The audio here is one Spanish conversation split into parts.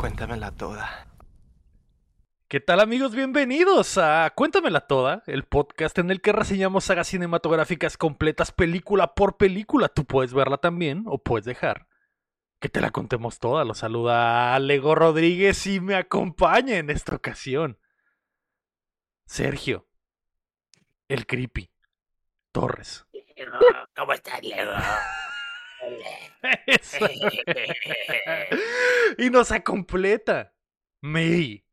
Cuéntamela toda. ¿Qué tal amigos? Bienvenidos a Cuéntamela Toda, el podcast en el que reseñamos sagas cinematográficas completas película por película. Tú puedes verla también o puedes dejar que te la contemos toda. Lo saluda Alego Rodríguez y me acompaña en esta ocasión Sergio, el creepy, Torres. ¿Cómo estás, Lego? Y nos completa May,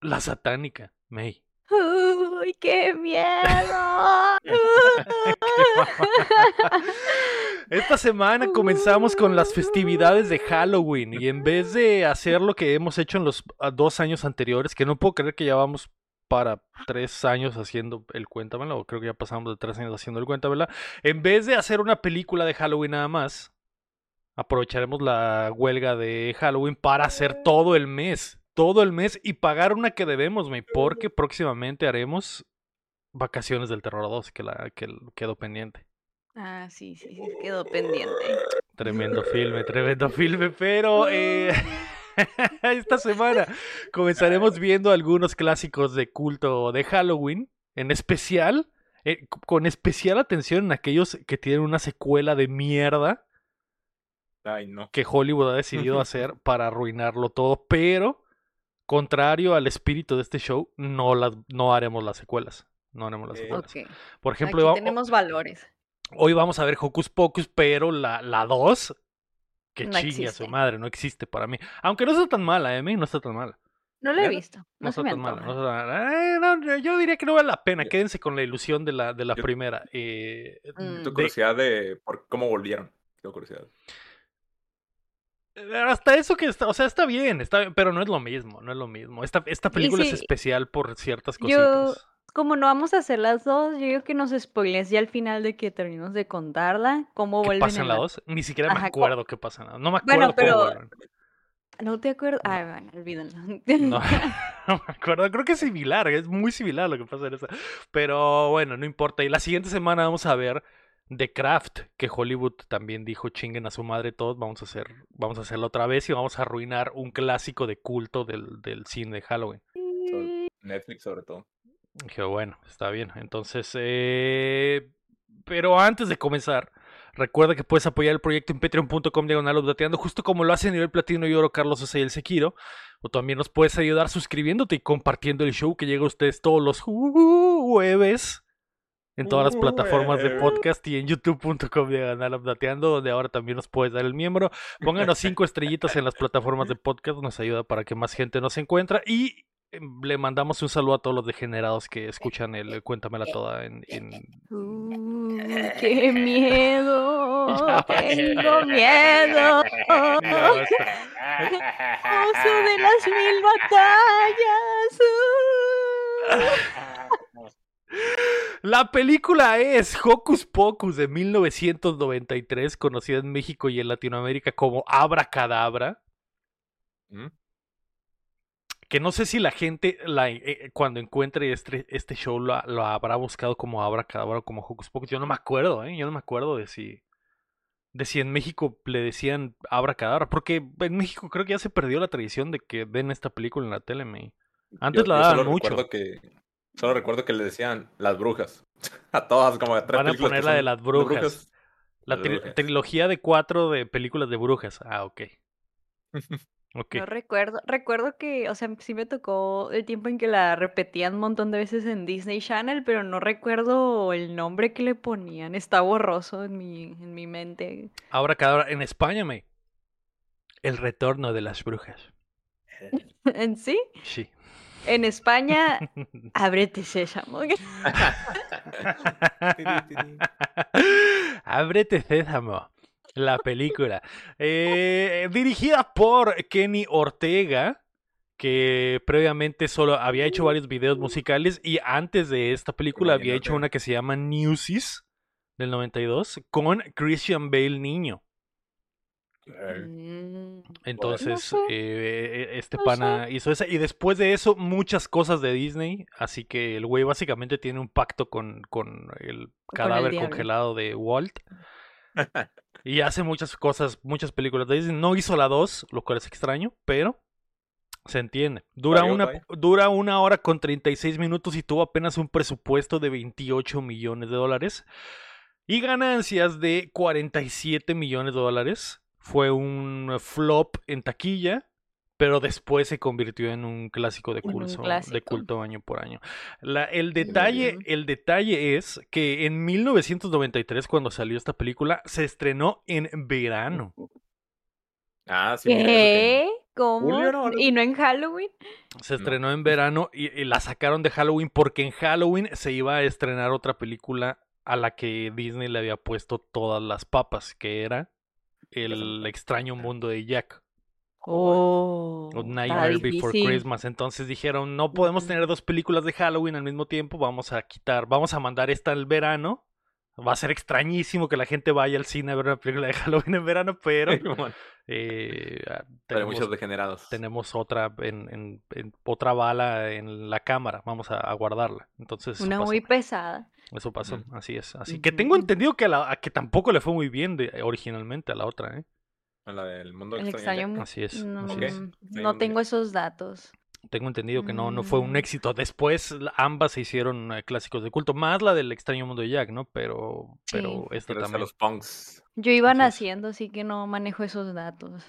la satánica, May. ¡Uy, qué miedo! Esta semana comenzamos con las festividades de Halloween y en vez de hacer lo que hemos hecho en los ah, dos años anteriores, que no puedo creer que ya vamos para tres años haciendo el Cuéntamela, o creo que ya pasamos de tres años haciendo el Cuéntamela, en vez de hacer una película de Halloween nada más, aprovecharemos la huelga de Halloween para hacer todo el mes, todo el mes y pagar una que debemos, me, porque próximamente haremos Vacaciones del Terror 2, que, la, que quedó pendiente. Ah, sí, sí, sí, quedó pendiente. Tremendo filme, tremendo filme, pero eh, esta semana comenzaremos viendo algunos clásicos de culto de Halloween, en especial, eh, con especial atención en aquellos que tienen una secuela de mierda Ay, no. que Hollywood ha decidido hacer para arruinarlo todo, pero contrario al espíritu de este show, no, las, no haremos las secuelas. No haremos las secuelas. Por Aquí ejemplo, va- tenemos valores. hoy vamos a ver Hocus Pocus, pero la, la 2, que No chingue a su madre, no existe para mí. Aunque no está tan mala, ¿eh? No está tan mala. No lo he visto. No, No, se está me tan mala. no está tan mala. Eh, no, yo diría que no vale la pena. Yo- Quédense con la ilusión de la, de la Yo- primera. Eh, Mm. De- curiosidad de por cómo volvieron. Tengo curiosidad. Eh, Hasta eso que está, o sea, está bien, está bien, pero no es lo mismo, no es lo mismo. Esta, esta película es especial por ciertas yo- cositas. Como no vamos a hacer las dos, yo digo que nos spoilees ya al final de que terminemos de contarla. ¿Cómo ¿Qué vuelven pasa en en la la- 2? Ni siquiera me Ajá, acuerdo qué pasa en la No me Bueno, acuerdo cómo pero- vuelven. ¿No te acuerdas? Ah, bueno, olvídenlo. No, no me acuerdo. Creo que es similar, es muy similar lo que pasa en esa. Pero bueno, no importa. Y la siguiente semana vamos a ver The Craft, que Hollywood también dijo chinguen a su madre todos. Vamos a hacer, vamos a hacerlo otra vez y vamos a arruinar un clásico de culto del, del cine de Halloween. Sobre- Netflix, sobre todo. Dije, bueno, está bien. Entonces, eh... pero antes de comenzar, recuerda que puedes apoyar el proyecto en patreon.com diagonal updateando, justo como lo hace a nivel platino y oro Carlos Sosa y el Sequiro. O también nos puedes ayudar suscribiéndote y compartiendo el show que llega a ustedes todos los jueves en todas las plataformas de podcast y en youtube.com diagonal updateando, donde ahora también nos puedes dar el miembro. Pónganos cinco estrellitas en las plataformas de podcast, nos ayuda para que más gente nos encuentra y le mandamos un saludo a todos los degenerados que escuchan el Cuéntamela Toda en, en- Uh, ¡Qué miedo! ¡Tengo miedo! ¡Oso de las mil batallas! uh. La película es Hocus Pocus de 1993, conocida en México y en Latinoamérica como Abracadabra. ¿Mm? Que no sé si la gente la, eh, cuando encuentre este, este show lo, lo habrá buscado como Abracadabra o como Hocus Pocus. Yo no me acuerdo, ¿eh? Yo no me acuerdo de si, de si en México le decían Abracadabra. Porque en México creo que ya se perdió la tradición de que den esta película en la tele, me. Antes Yo- la yo daban solo mucho. Recuerdo que, solo recuerdo que le decían las brujas. A todas, como a tres Van a poner la de las brujas. La Las tri- brujas. trilogía de cuatro de películas de brujas. Ah, ok. No recuerdo, recuerdo que, o sea, sí me tocó el tiempo en que la repetían un montón de veces en Disney Channel, pero no recuerdo el nombre que le ponían. Está borroso en mi, en mi mente. Ahora cada en España, me. El retorno de las brujas. ¿En sí? Sí. En España, ábrete sésamo. Ábrete Sésamo. La película. Eh, dirigida por Kenny Ortega. Que previamente solo había hecho varios videos musicales. Y antes de esta película había hecho una que se llama Newsies. Del 92. Con Christian Bale niño. Eh, Mm, Entonces, sé. eh, este No pana hizo esa. Y después de eso, muchas cosas de Disney. Así que el güey básicamente tiene un pacto con, con el cadáver congelado de Walt. Y hace muchas cosas, muchas películas de Disney. No hizo la 2, lo cual es extraño, pero se entiende. Dura una, dura una hora con 36 minutos y tuvo apenas un presupuesto de 28 millones de dólares. Y ganancias de 47 millones de dólares. Fue un flop en taquilla, pero después se convirtió en un clásico de culto, de culto año por año. La- el, detalle, el detalle es que en 1993, cuando salió esta película, se estrenó en verano. Ah, sí. ¿Cómo? Julio, ¿no? Algo ¿Y no en Halloween? Se No. estrenó en verano y, y la sacaron de Halloween porque en Halloween se iba a estrenar otra película a la que Disney le había puesto todas las papas, que era El extraño mundo de Jack. Oh, Nightmare Before. Christmas. Entonces dijeron, no podemos tener dos películas de Halloween al mismo tiempo, vamos a quitar, vamos a mandar esta al verano. Va a ser extrañísimo que la gente vaya al cine a ver una película de Halloween en verano, pero eh, ah, Pero tenemos, muchos degenerados. tenemos otra en, en- en- otra bala en la cámara, vamos a, a guardarla. Entonces Una pasó. muy pesada. Eso pasó, así es. Así que tengo entendido que, a la, a que tampoco le fue muy bien de, originalmente a la otra, ¿eh? En la del mundo El extraño. extraño Así es. No, así Ok. es. no Muy tengo esos datos. Tengo entendido que no, no fue un Mm. éxito. Después ambas se hicieron eh, clásicos de culto, más la del extraño mundo de Jack, ¿no? Pero, Sí. pero esta Gracias a también los punks. Yo iba Así es. naciendo, así que no manejo esos datos.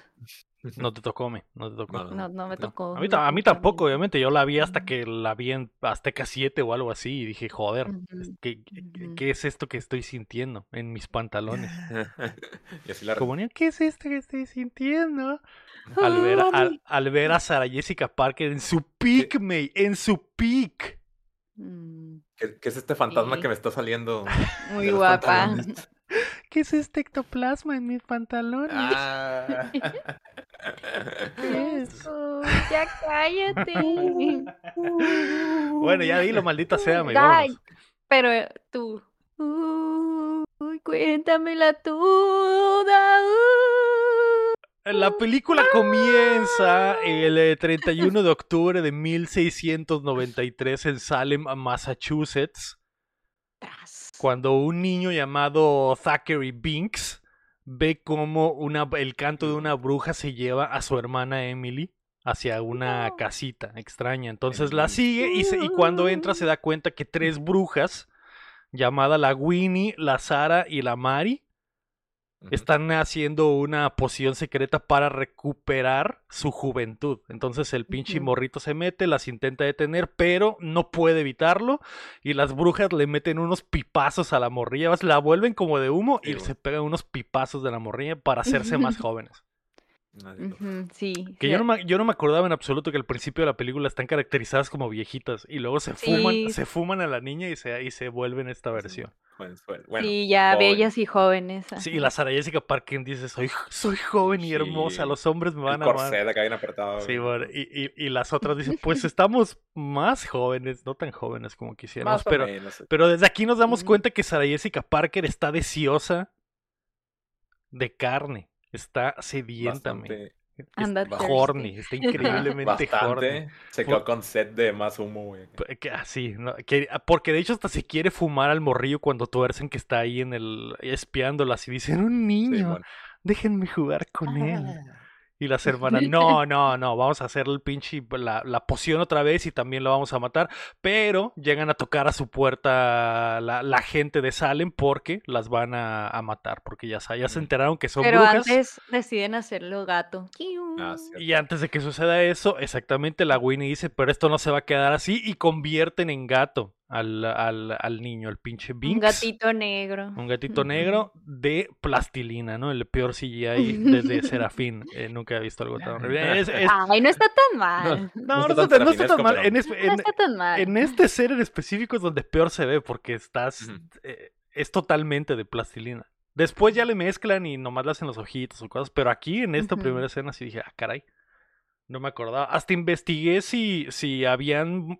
No te tocó, me, no te tocó. No, No, no me no. tocó. A mí, ta- a mí tampoco, obviamente. Yo la vi hasta que la vi en Azteca 7 o algo así y dije, joder, ¿qué, qué- ujú. qué es esto que estoy sintiendo en mis pantalones? y así la Como ¿qué es esto que estoy sintiendo? Al ver, a- al, al ver a Sarah Jessica Parker en su peak, May, en su peak. Mm, ¿Qué, qué es este fantasma Sí. que me está saliendo? Muy guapa. ¿Qué es este ectoplasma en mis pantalones? Ah. ¿Qué es? Asco, Ya cállate. Bueno, ya dilo, maldita sea, me. Pero eh, tú. Uy, cuéntamela toda. uh. La película comienza el eh, 31 de octubre de 1693 en Salem, Massachusetts, Tras. Cuando un niño llamado Zachary Binks ve una, el canto de una bruja se lleva a su hermana Emily hacia una casita extraña. Entonces la sigue y, se- y cuando entra se da cuenta que tres brujas, llamadas la Winnie, la Sara y la Mari, Están haciendo una poción secreta para recuperar su juventud. Entonces el pinche morrito se mete, las intenta detener, pero no puede evitarlo. Y las brujas le meten unos pipazos a la morrilla, la vuelven como de humo Sí, y se pegan unos pipazos de la morrilla para hacerse más jóvenes. Nadie sí. Que sí, yo no, me, yo no me acordaba en absoluto que al principio de la película están caracterizadas como viejitas y luego se fuman, Sí. se fuman a la niña y se, y se vuelven esta versión. Bueno, bueno, bueno, sí, ya joven. bellas y jóvenes. Sí, y la Sara Jessica Parker dice, soy, soy joven y hermosa, los hombres me El van a amar. acá bien apretado. Sí, güey. bueno, y, y- y las otras dicen, pues estamos más jóvenes, no tan jóvenes como quisiéramos, pero, menos. pero desde aquí nos damos cuenta que Sara Jessica Parker está deseosa de carne, está sedienta, me. Bastante, está horny, está increíblemente horny. bastante. Se quedó con set de más humo, güey. Así, ¿no? Que- porque de hecho hasta se quiere fumar al morrillo cuando tuercen que está ahí en el espiándolas y dicen, un Sí, niño, bueno. déjenme jugar con él. Y las hermanas, no, no, no, vamos a hacer el pinche, la, la poción otra vez y también lo vamos a matar. Pero llegan a tocar a su puerta la, la gente de Salem porque las van a, a matar. Porque ya, ya se Ujú. enteraron que son Pero brujas. antes deciden hacerlo gato. Ah. Y antes de que suceda eso, exactamente la Winnie dice, pero esto no se va a quedar así y convierten en gato al, al, al niño, al pinche Un Binks. gatito negro. Un gatito negro de plastilina, ¿no? El peor CGI desde Serafín. Eh, nunca he visto algo tan horrible. Es- es- Ay, no está tan mal. no, no no, está tan no está tan serafinesco, mal. En, es- No en- está tan mal. en este ser en específico es donde peor se ve porque estás... Eh, es totalmente de plastilina. Después ya le mezclan y nomás le hacen los ojitos o cosas, pero aquí en esta primera escena sí dije, ah, caray. No me acordaba. Hasta investigué si, si habían...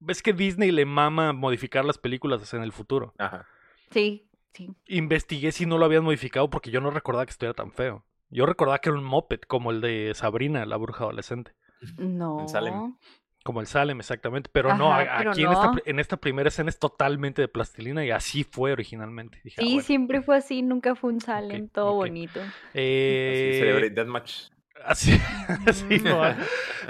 Ves que Disney le mama modificar las películas en el futuro. Ajá. Sí, sí. Investigué si no lo habían modificado porque yo no recordaba que estuviera tan feo. Yo recordaba que era un moped como el de Sabrina, la bruja adolescente. No. Salem. Como el Salem, exactamente. Pero no, Ajá, a- pero aquí En, esta, en primera escena es totalmente de plastilina y así fue originalmente. Dije, ah, Sí, bueno. siempre fue así, nunca fue un Salem, todo ok. bonito. Eh, Celebrity Deathmatch. Así, así Ujú. no,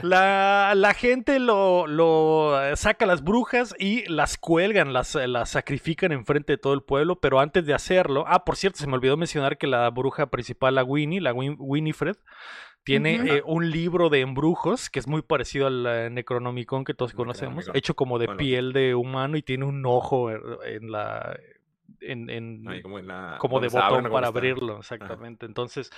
la, la gente lo, lo saca las brujas y las cuelgan, las, eh, las sacrifican enfrente de todo el pueblo, pero antes de hacerlo, ah, por cierto, se me olvidó mencionar que la bruja principal, la Winnie, la Win- Winifred, tiene eh, un libro de embrujos que es muy parecido al eh, Necronomicon que todos conocemos, hecho como de piel de humano y tiene un ojo en la... En, en- como, en la- como de abren, botón para está. abrirlo, exactamente. Entonces,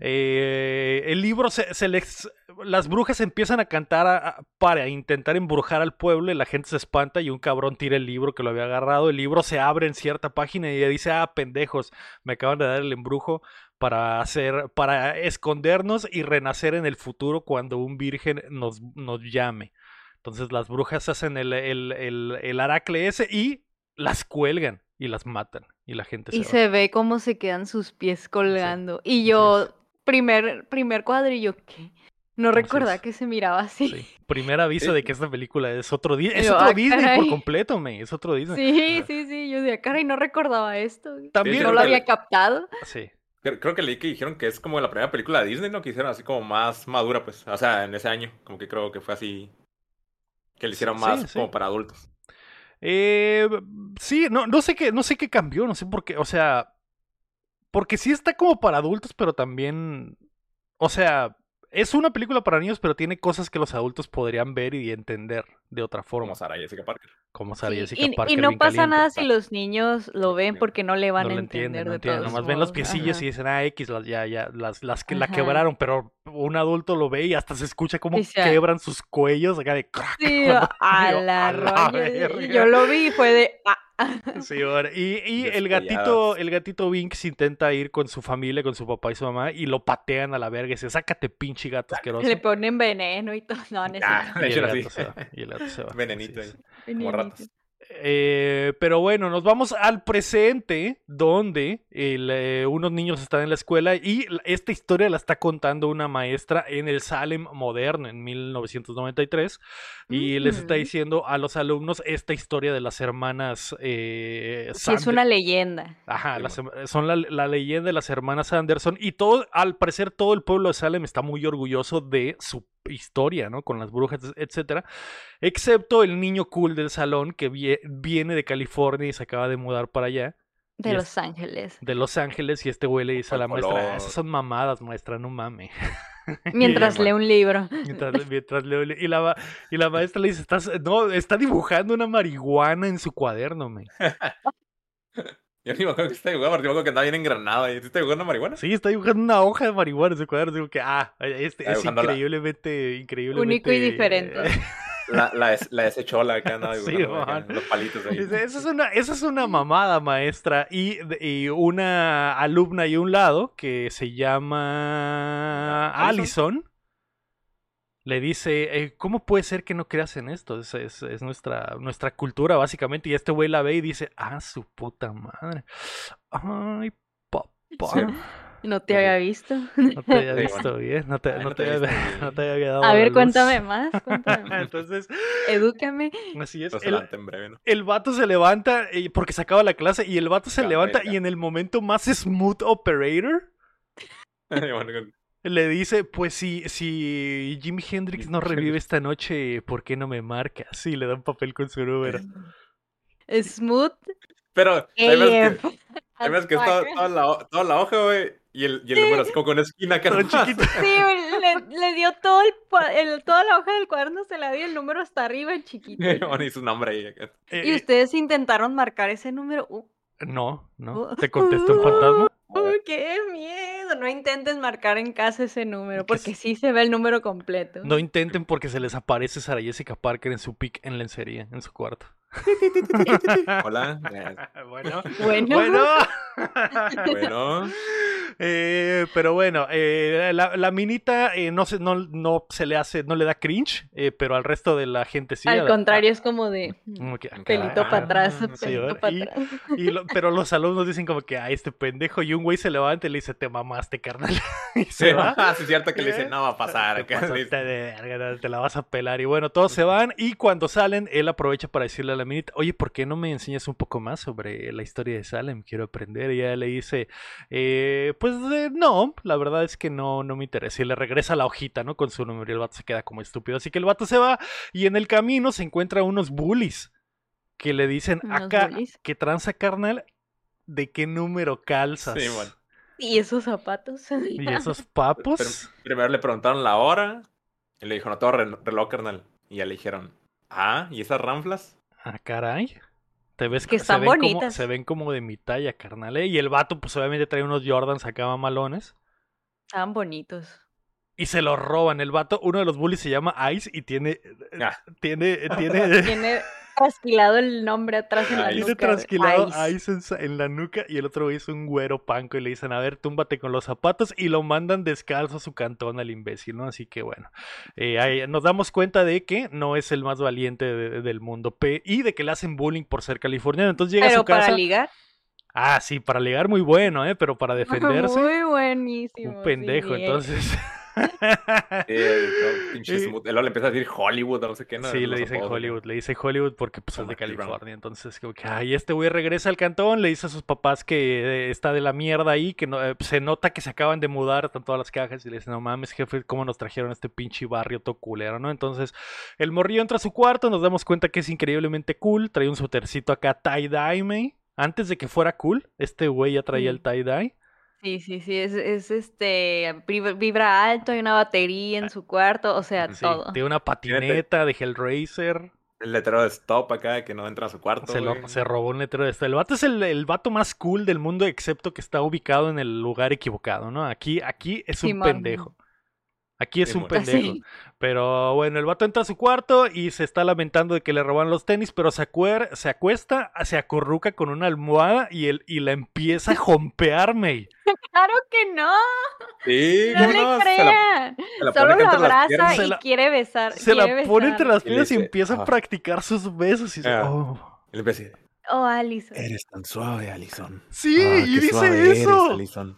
eh, el libro se, se les. Las brujas empiezan a cantar a- a- para intentar embrujar al pueblo y la gente se espanta y un cabrón tira el libro que lo había agarrado. El libro se abre en cierta página y ella dice: Ah, pendejos, me acaban de dar el embrujo para hacer. para escondernos y renacer en el futuro cuando un virgen nos, nos llame. Entonces las brujas hacen el, el, el, el aracle ese y las cuelgan y las matan. Y la gente Y se va. se ve cómo se quedan sus pies colgando. Y yo, primer, primer cuadrillo, ¿qué? No recordaba es. que se miraba así. Sí. Primer aviso Sí. de que esta película es otro Disney. Es Yo, otro ah, Disney por completo, me. Es otro Disney. Sí, sí, sí. Yo decía, caray, no recordaba esto. También. No lo había le- captado. Sí. Creo, que leí que dijeron que es como la primera película de Disney, ¿no? Que hicieron así como más madura, pues. O sea, en ese año. Como que creo que fue así. Que le hicieron Sí, más sí. como para adultos. Eh, sí, no, no sé qué, no sé qué cambió, no sé por qué. O sea. Porque sí está como para adultos, pero también. O sea. Es una película para niños, pero tiene cosas que los adultos podrían ver y entender de otra forma. Como Sarah Jessica Parker. Como Sarah Sí, Jessica y, y Parker no pasa caliente. nada si los niños lo ven porque no le van no a lo entender entienden, no de entienden. todos Nomás ven los piecillos Ajá. y dicen, ah, X, las, ya, ya, las, las que la quebraron, pero un adulto lo ve y hasta se escucha se- quebran sus cuellos acá de crack. Sí, cuando- a yo, la "A la roña. verga". Yo lo vi y fue de. ah, Sí, ahora, y, y el gatito, el gatito Vinx intenta ir con su familia, con su papá y su mamá, y lo patean a la verga y dice, sácate pinche gato asqueroso. Le ponen veneno y todo. No, es Ah, Y el gato se va, y el gato se va, Venenito así ahí. Como venenito. ratas. Eh, pero bueno, nos vamos al presente, donde el, eh, unos niños están en la escuela y esta historia la está contando una maestra en el Salem moderno en 1993 y les está diciendo a los alumnos esta historia de las hermanas eh, Sí, es una leyenda. Ajá, las son la, la leyenda de las hermanas Anderson y todo, al parecer todo el pueblo de Salem está muy orgulloso de su historia, ¿no? Con las brujas, etcétera, excepto el niño cool del salón que vie- viene de California y se acaba de mudar para allá, De es- Los Ángeles. de Los Ángeles, y este güey le dice a la maestra, "Ah, color. esas son mamadas, maestra, no mame. Mientras lee un libro. Mientras, mientras leo- y, la, y la maestra le dice, Estás, no, está dibujando una marihuana en su cuaderno, me. Yo ni me acuerdo que está dibujando, porque me acuerdo que andaba bien engranado ahí. ¿Sí está dibujando marihuana? Sí, está dibujando una hoja de marihuana en su cuaderno. Digo que, ah, este, es increíblemente, increíblemente... Único y diferente. La, la, des- la desechola que andaba Sí, dibujando. acá, man. los palitos ahí. Dice, Esa es una, esa es una mamada, maestra. Y, y una alumna y un lado que se llama ¿Allison? Allison. Le dice, eh, ¿cómo puede ser que no creas en esto? Es, es- es nuestra, nuestra cultura, básicamente. Y este güey la ve y dice, ah, su puta madre. Ay, papá. Sí. No te había visto. No te había visto bien, no te, Ay, no no te te había, no te bien. había dado A la ver, luz. cuéntame más. Cuéntame más. Entonces, Edúcame. así es. El- en breve, ¿no? el vato se levanta eh, porque se acaba la clase y el vato se levanta y en el momento más smooth operator le dice, pues si, si Jimi Hendrix no revive esta noche, ¿por qué no me marcas? Y le da un papel con su número. Smooth. Pero, ¿sabes AF. que, sabes que está toda la, toda la hoja, güey? Y el, y el número así como con una esquina nomás. chiquito. Sí, güey, le, le dio todo el, toda la hoja del cuaderno, se la dio el número hasta arriba en chiquito. Bueno, y su nombre ahí. acá. Eh, Y eh, ustedes intentaron marcar ese número. Uh, no, no. uh, ¿Te contestó un fantasma? Uh, ¡Qué miedo! No intentes marcar en casa ese número, Que porque sí. sí se ve el número completo. No intenten porque se les aparece Sara Jessica Parker en su pic en lencería, en su cuarto. Hola. bueno, Bueno. bueno. Bueno. Eh, pero bueno, eh, la, la minita eh, no, se, no, no se le hace, no le da cringe, eh, pero al resto de la gente sí. Al contrario, es como de mm, ah, pelito para atrás, Sí, pelito para Y- atrás. y lo- pero los alumnos dicen como que, ah, este pendejo, y un güey se levanta y le dice, te mamaste, carnal. y Sí, se va. ah, sí, es cierto que le dicen, no va a pasar. Te la vas a pelar. Y bueno, todos se van. Y cuando salen, él aprovecha para decirle a Oye, ¿por qué no me enseñas un poco más sobre la historia de Salem? Quiero aprender. Y ella le dice: eh, Pues eh, no, la verdad es que no, no me interesa. Y le regresa la hojita, ¿no? Con su número. Y el vato se queda como estúpido. Así que el vato se va. Y en el camino se encuentra unos bullies que le dicen: Acá, bullies. que tranza carnal, ¿de qué número calzas? Sí, bueno. Y esos zapatos. Y esos papos. Pero primero le preguntaron la hora. Y le dijo, no re- reloj, carnal. Y ya le dijeron, ah, ¿y esas ranflas? Ah, caray. Te ves Que se están ven como- bonitas. se ven como de mi talla, carnal. ¿eh? Y el vato, pues obviamente trae unos Jordans acá mamalones. Estaban bonitos. Y se los roban. El vato, uno de los bullies se llama Ice y tiene. Ah. Tiene. Tiene. Tiene trasquilado el nombre atrás en la Tiene nuca. trasquilado Ice. Ice en, la nuca y el otro güey es un güero panco y le dicen, a ver, túmbate con los zapatos y lo mandan descalzo a su cantón al imbécil, ¿no? Así que bueno, eh, ahí nos damos cuenta de que no es el más valiente de- del mundo P y de que le hacen bullying por ser californiano. Entonces llega a su casa. para ligar. Ah, sí, para ligar muy bueno, ¿eh? Pero para defenderse, Muy buenísimo. un pendejo. sí. Entonces, No, pinches Él le empieza a decir Hollywood, no sé qué. No, sí, le dicen apodos, Hollywood, le dice Hollywood porque pues es de Brown. California. Entonces, como que, ay, este güey regresa al cantón, le dice a sus papás que eh, está de la mierda ahí, que no, eh, se nota que se acaban de mudar, están todas las cajas, y le dicen, no mames, jefe, ¿cómo nos trajeron a este pinche barrio todo culero, no? Entonces, el morrillo entra a su cuarto, nos damos cuenta que es increíblemente cool, trae un sutercito acá tie-dye, me. Antes de que fuera cool, este güey ya traía el tie-dye. Sí, sí, sí, es, es este, vib- vibra alto, hay una batería en su cuarto, o sea, Sí, todo. tiene una patineta de Hellraiser. El letrero de stop acá, que no entra a su cuarto. Se, lo- se robó un letrero de esto. El vato es el, el vato más cool del mundo, excepto que está ubicado en el lugar equivocado, ¿no? Aquí, aquí es un Simón. pendejo. Aquí es un pendejo. Pero bueno, el vato entra a su cuarto y se está lamentando de que le roban los tenis, pero se, acuer- se acuesta, se acurruca con una almohada y, él, y la empieza a jompear, May. Claro que no, Sí, no ¿cómo le no? Se la- crean. se la Solo lo abraza y la- quiere besar. Se la pone entre las le piernas y dice, empieza a "Ah". practicar sus besos. Y dice, Ah. "Oh". Y le empieza Oh, Alison. eres tan suave, Alison. Sí, Ah, y dice suave eres, eso. Alison.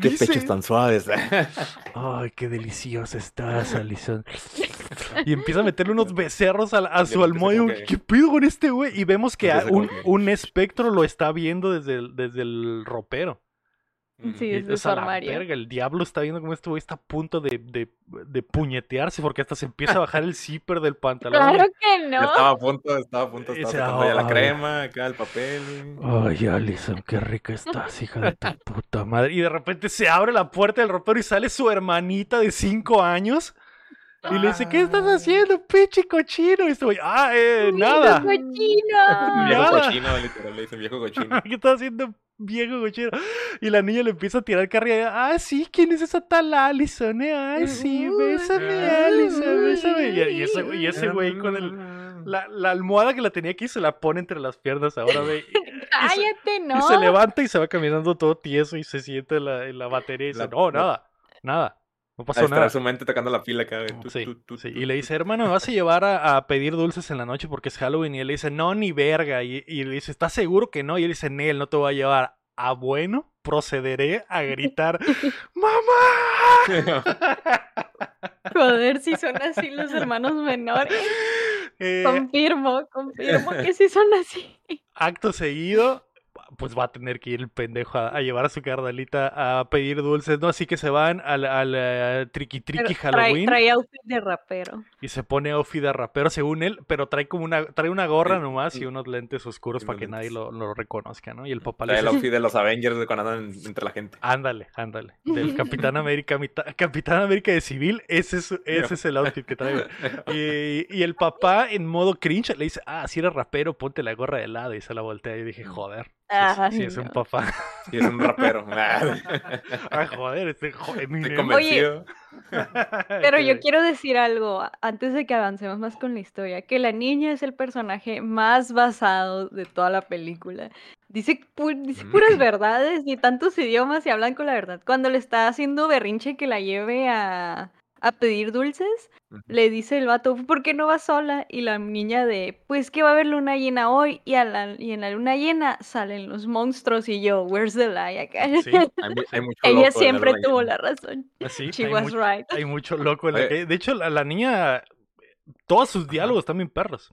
Qué Dice- pechos tan suaves. Ay, qué deliciosa estás, Alison. Y empieza a meterle unos becerros a, su almohada. que- ¿Qué pido con este güey? Y vemos que un, un espectro lo está viendo desde el, desde el ropero. Sí, es de o su la verga, el diablo está viendo cómo este güey está a punto de, de, de puñetearse porque hasta se empieza a bajar el zipper del pantalón. Claro que Ya no. estaba a punto, estaba a punto, estaba sacando ya la crema, acá el papel. Ay, Alison, qué rica estás, hija de tu puta madre. Y de repente se abre la puerta del ropero y sale su hermanita de 5 años. Y le dice, ¿qué estás Ah. haciendo, pinche cochino? Y este güey, ah, eh, nada. cochino. Viejo Nada. cochino, literal, le dicen viejo cochino. ¿Qué estás haciendo, viejo cochino? Y la niña le empieza a tirar carrilla. Ah, sí, ¿quién es esa tal Allison? Eh? Ay, sí, bésame, Allison, bésame. Y, y ese, güey- y ese güey con el, la, la almohada que la tenía aquí se la pone entre las piernas ahora, ve. Cállate, no. Y se levanta y se va caminando todo tieso y se siente en la, en la batería y dice, La- no, la- nada, nada, no pasó nada. su mente tocando la pila acá. güey. Tu, Sí, Y le dice, hermano, ¿me vas a llevar a, a pedir dulces en la noche porque es Halloween? Y él le dice, no, ni verga. Y, y le dice, ¿estás seguro que no? Y él dice, Nel, no te voy a llevar. Ah, bueno, procederé a gritar, ¡Mamá! Joder, si son así los hermanos menores. Eh, Confirmo, confirmo que sí son así. acto seguido, pues va a tener que ir el pendejo a, a llevar a su carnalita a pedir dulces, ¿no? Así que se van al, al eh, triqui triqui trae, Halloween trae outfit de rapero. y se pone outfit de rapero según él, pero trae como una, trae una gorra Sí, nomás y unos lentes oscuros para que nadie lo, lo reconozca, ¿no? Y el papá le Trae el dice, outfit de los Avengers de cuando andan entre la gente. ándale, ándale, del Capitán América, mitad- Capitán América de civil, ese es, ese es el outfit que trae. Y, y el papá en modo cringe le dice, ah, si eres rapero, ponte la gorra de lado y se la voltea y dije, joder, Ay, sí es un papá. Y es un rapero. ah, joder, este joder, Estoy convencido. Pero yo quiero decir algo antes de que avancemos más con la historia, que la niña es el personaje más basado de toda la película. Dice, pu- dice puras Mm. verdades y tantos idiomas y hablan con la verdad. Cuando le está haciendo berrinche que la lleve a, a pedir dulces, le dice el vato, ¿por qué no va sola? Y la niña de, pues que va a haber luna llena hoy y, a la, y en la luna llena salen los monstruos y yo, where's the lie acá? Sí, Hay, hay mucho loco Ella siempre tuvo llena. la razón. así. She hay, was mucho, right. hay mucho loco en la calle. De hecho, la, la niña, todos sus diálogos están bien perros.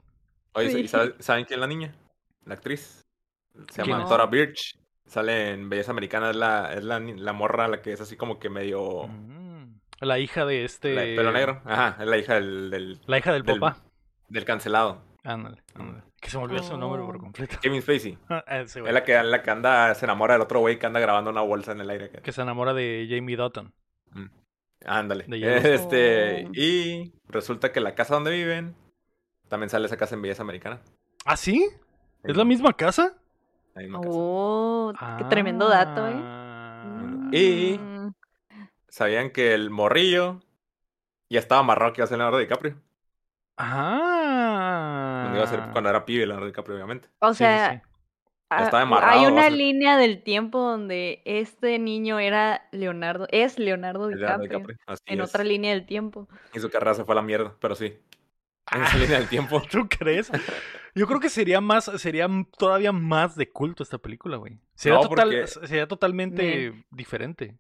Oye, Sí. ¿y sabe- ¿saben quién es la niña? La actriz. Se ¿Quién llama es? Tora Birch. Sale en Belleza Americana, es la, es la, la morra, la que es así como que medio... La hija de este. la de pelo negro. Ajá, es la hija del, del, La hija del Del- papá. del cancelado. Ándale, ándale. Que se me olvidó su nombre por completo. Kevin Spacey. Ah, ese güey. Es la que, la que anda, se enamora del otro güey que anda grabando una bolsa en el aire. Que se enamora de Jamie Dutton. Mm. Ándale. De. Este, Oh. y resulta que la casa donde viven también sale esa casa en Belleza Americana. ¿Ah, sí? ¿Es la misma casa? La misma casa. Oh, qué tremendo dato, ¿eh? Ah. Y- Sabían que el morrillo ya estaba amarrado que iba a ser Leonardo DiCaprio. Ah. Cuando, iba a ser, cuando era pibe Leonardo DiCaprio, obviamente. O sí, sea, sí. ah, amarrado, hay va a una línea del tiempo donde este niño era Leonardo, es Leonardo Leonardo DiCaprio, en es. otra línea del tiempo. Y su carrera se fue a la mierda, pero sí. En esa línea del tiempo. ¿Tú crees? Yo creo que sería más, sería todavía más de culto esta película, güey. Sería, No, total, porque- sería totalmente diferente.